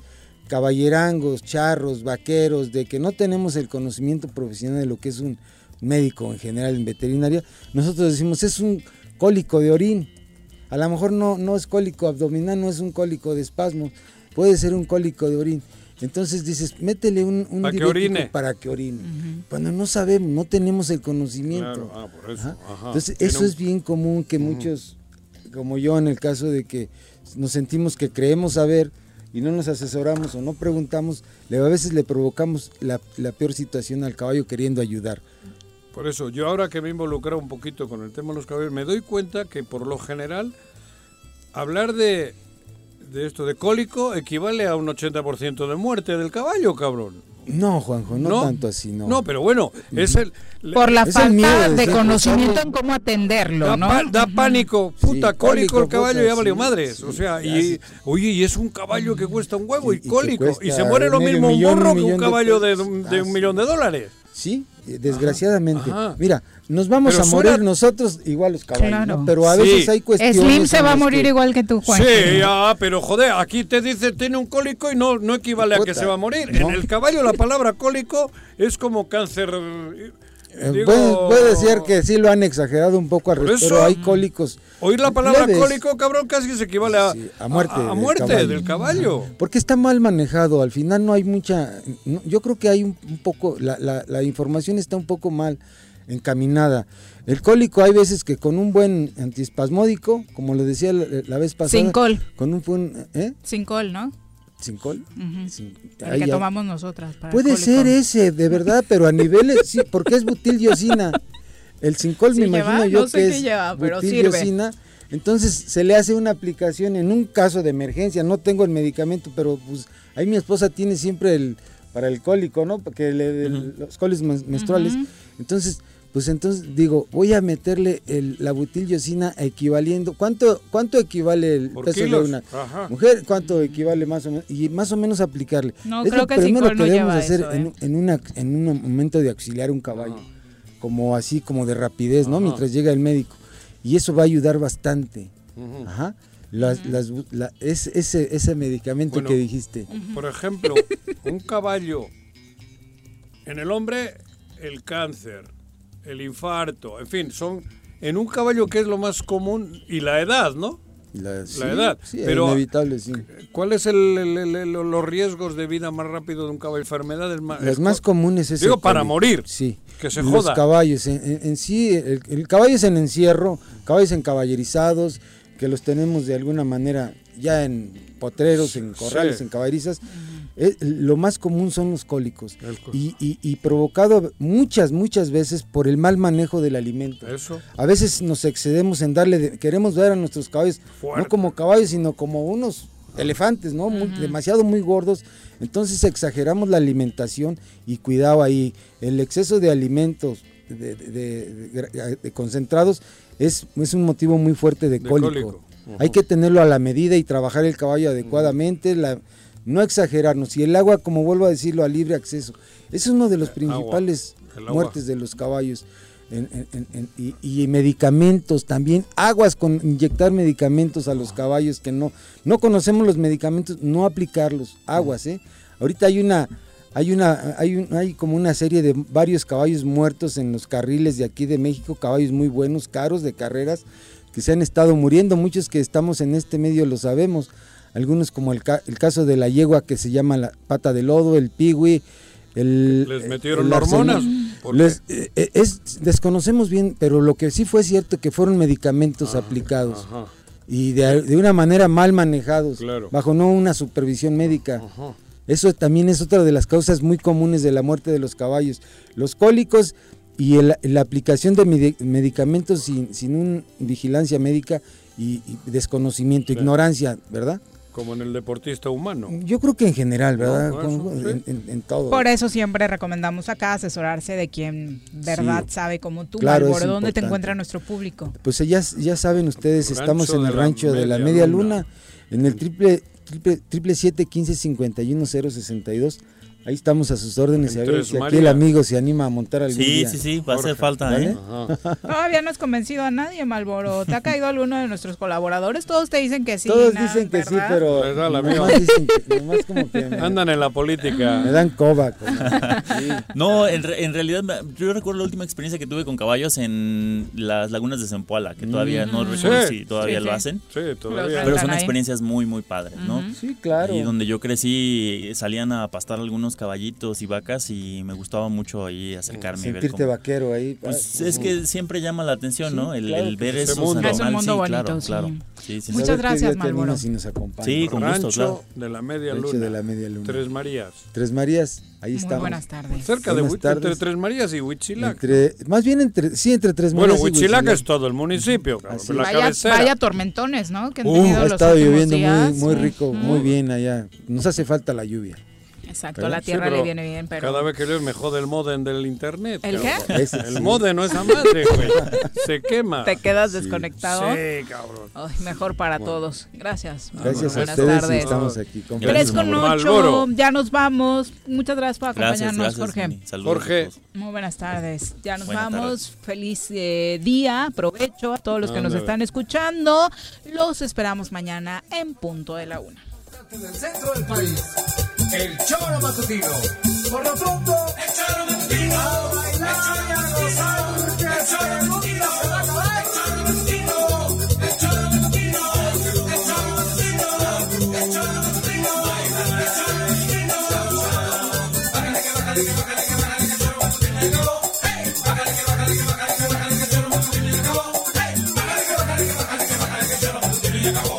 caballerangos, charros, vaqueros, de que no tenemos el conocimiento profesional de lo que es un médico en general en veterinaria, nosotros decimos es un cólico de orín. A lo mejor no, no es cólico abdominal, no es un cólico de espasmo, puede ser un cólico de orín. Entonces dices, métele un, un Para que orine. para que orine. Cuando no sabemos, no tenemos el conocimiento. Claro, ah, por eso, Ajá. ajá. Entonces, Tiene eso un- es bien común que muchos, como yo en el caso de que nos sentimos que creemos saber y no nos asesoramos o no preguntamos, a veces le provocamos la, la peor situación al caballo queriendo ayudar. Por eso, yo ahora que me he involucrado un poquito con el tema de los caballos, me doy cuenta que por lo general hablar de, de esto de cólico equivale a un 80% de muerte del caballo, cabrón. No, Juanjo, no, No. tanto así, no. No, pero bueno, es el... Por la el miedo falta de de conocimiento en cómo atenderlo, Da, ¿no? pa- da pánico, puta, Sí, cólico, cólico, el caballo puta, ya valió sí, madres. sí, o sea, y oye, y es un caballo que cuesta un huevo y, cólico. Y se muere lo mismo un millón, burro un que un de caballo de, de Ah, un millón de dólares. Sí, eh, desgraciadamente. Ajá. Mira, nos vamos Pero a morir suena- nosotros igual los caballos, Claro. ¿no? pero a Sí. veces hay cuestiones. Slim se va a morir que- igual que tú, Juan. Sí, ya, pero joder, aquí te dice tiene un cólico y no, no equivale a que se va a morir. no. En el caballo la palabra cólico es como cáncer. eh, digo, puede, puede ser que sí lo han exagerado un poco al eso, pero hay cólicos. Oír la palabra leves. cólico, cabrón, casi se equivale a, a muerte, a, a del muerte caballo. del caballo. Porque está mal manejado, al final no hay mucha, no, yo creo que hay un, un poco, la, la- la información está un poco mal encaminada. El cólico hay veces que con un buen antiespasmódico, como lo decía la, la vez pasada, Sincol. con un buen, ¿eh? Sincol, ¿no? Sincol. Ujú. Sin- El ahí que ya- tomamos nosotras. para el Puede ser ese, de verdad, pero a niveles, sí, porque es butildiosina. El Sincol Sí me lleva, imagino yo no sé que qué es lleva, pero butildiosina. Entonces se le hace una aplicación en un caso de emergencia. No tengo el medicamento, pero pues ahí mi esposa tiene siempre el para el cólico, ¿no? Porque le, el- los cólicos men- menstruales. Entonces, pues entonces digo, voy a meterle el, la butildiosina equivaliendo. ¿Cuánto cuánto equivale el Por peso kilos, de una ajá. mujer? ¿Cuánto equivale más o menos? Y más o menos aplicarle. No, es creo lo que primero que debemos hacer eso, en, ¿eh? en una, en un momento de auxiliar un caballo. Como así, como de rapidez, ¿no? Ajá. Mientras llega el médico. Y eso va a ayudar bastante. Ujú. Ajá. Las, las, la- es- ese, ese medicamento Bueno, que dijiste. Por ejemplo, un caballo. En el hombre, el cáncer, el infarto, en fin, son. En un caballo que es lo más común y la edad, ¿no? La, sí, edad, Sí, pero- inevitable, sí. ¿Cuál es el, el- el- el- los riesgos de vida más rápido de un caballo? Enfermedades más. Las más comunes es Digo, el para morir. Sí. Que se Los joda. caballos, en, en- en sí, el, el caballo es en encierro, caballos encaballerizados, que los tenemos de alguna manera ya en potreros, en corrales, Sí. en caballerizas. eh, lo más común son los cólicos y, y- y provocado muchas, muchas veces por el mal manejo del alimento. Eso. A veces nos excedemos en darle, de- queremos ver a nuestros caballos Fuerte. no como caballos, sino como unos elefantes, ¿no? Muy- demasiado muy gordos. Entonces exageramos la alimentación y cuidado ahí. El exceso de alimentos de, de- de- de- de concentrados es, es un motivo muy fuerte de, De cólico. Hay que tenerlo a la medida y trabajar el caballo adecuadamente. la- no exagerarnos. Y el agua, como vuelvo a decirlo, a libre acceso. Es uno de los principales agua. muertes de los caballos. En- en- en- en- y, y medicamentos también, aguas con inyectar medicamentos a los caballos que no, no conocemos los medicamentos, no aplicarlos, aguas, ¿eh? Ahorita hay una, hay una, hay un- hay como una serie de varios caballos muertos en los carriles de aquí de México, caballos muy buenos, caros de carreras, que se han estado muriendo, muchos que estamos en este medio lo sabemos, algunos como el, ca- el caso de la yegua que se llama la pata de lodo, el piwi, el... Les metieron el hormonas. arsenal. ¿Por Les- eh, eh, es, desconocemos bien, pero lo que sí fue cierto que fueron medicamentos aplicados Ajá. y de, de una manera mal manejados, Claro. bajo no una supervisión médica. Eso también es otra de las causas muy comunes de la muerte de los caballos. Los cólicos y el- la aplicación de medi- medicamentos sin, sin una vigilancia médica y, y desconocimiento, Claro. ignorancia, ¿verdad? Como en el deportista humano. Yo creo que en general, ¿verdad? No, Con- eso, en, en- en todo. Por eso siempre recomendamos acá asesorarse de quien verdad Sí. sabe como tú, Claro, Malboro. ¿Dónde te encuentra nuestro público? Pues ya, ya saben ustedes, Rancho estamos en el rancho de la Media Media Luna. Luna, en el triple triple triple siete quince cincuenta y uno cero sesenta y dos. Ahí estamos a sus órdenes. En y a ver si aquí el amigo se anima a montar algún Sí, día. sí, sí, va a hacer falta, ¿vale? ¿eh? Todavía no has convencido a nadie, Malboro. ¿Te ha caído alguno de nuestros colaboradores? Todos te dicen que sí. Todos dicen que sí, ¿verdad? pero da la nomás dicen que- nomás como que me, Andan en la política. me dan coba. como- sí. No, en, re- en realidad me- yo recuerdo la última experiencia que tuve con caballos en las lagunas de Zempoala, que todavía no Mm. recuerdo Sí. si todavía Sí, lo sí. hacen. Sí, todavía. Pero son experiencias muy, muy padres, ¿no? Sí, claro. Y donde yo crecí salían a pastar algunos caballitos y vacas y me gustaba mucho ahí acercarme y ver Sentirte cómo- vaquero ahí. Pues es que siempre llama la atención, Sí, ¿no? El, claro el ver Ese mundo. animales. Es un mundo sí, bonito, claro, sí. claro. Sí, sí, Muchas gracias, Malboro. y nos acompañas. Sí, con gusto, Rancho claro. de la Media Luna. de la Media Luna. Tres Marías. Tres Marías, ahí Muy estamos. buenas tardes. Cerca de Buenas entre tardes. Tres Marías y Huitzilac. Entre, más bien entre, sí, entre Tres Bueno, Marías y Huitzilac Huitzilac. es todo el municipio, cabrón, la Vaya, cabecera. vaya tormentones, ¿no? Que han Uh, ha estado lloviendo días. muy, muy Mm. rico, muy bien allá. Nos hace falta la lluvia. Exacto, la tierra le viene bien, pero... Cada vez que leo me jode el modem del internet. ¿El cabrón. qué? Ese El sí. modem no es a madre, güey. Se quema. ¿Te quedas desconectado? Sí, cabrón. Ay, mejor para todos. Gracias. Gracias a Buenas ustedes y tardes. estamos aquí. con Tres con ocho, Malboro. ya nos vamos. Muchas gracias por Gracias, acompañarnos, gracias. Jorge. Mini. Saludos. Jorge. a. Muy buenas tardes. Ya nos Buenas vamos. Feliz eh, día, provecho a todos los que nos Ándale. están escuchando. Los esperamos mañana en punto de la una. Desde el centro del país, el choro matutino. Por lo pronto, el choro matutino. El choro matutino. El choro el choro matutino, el choro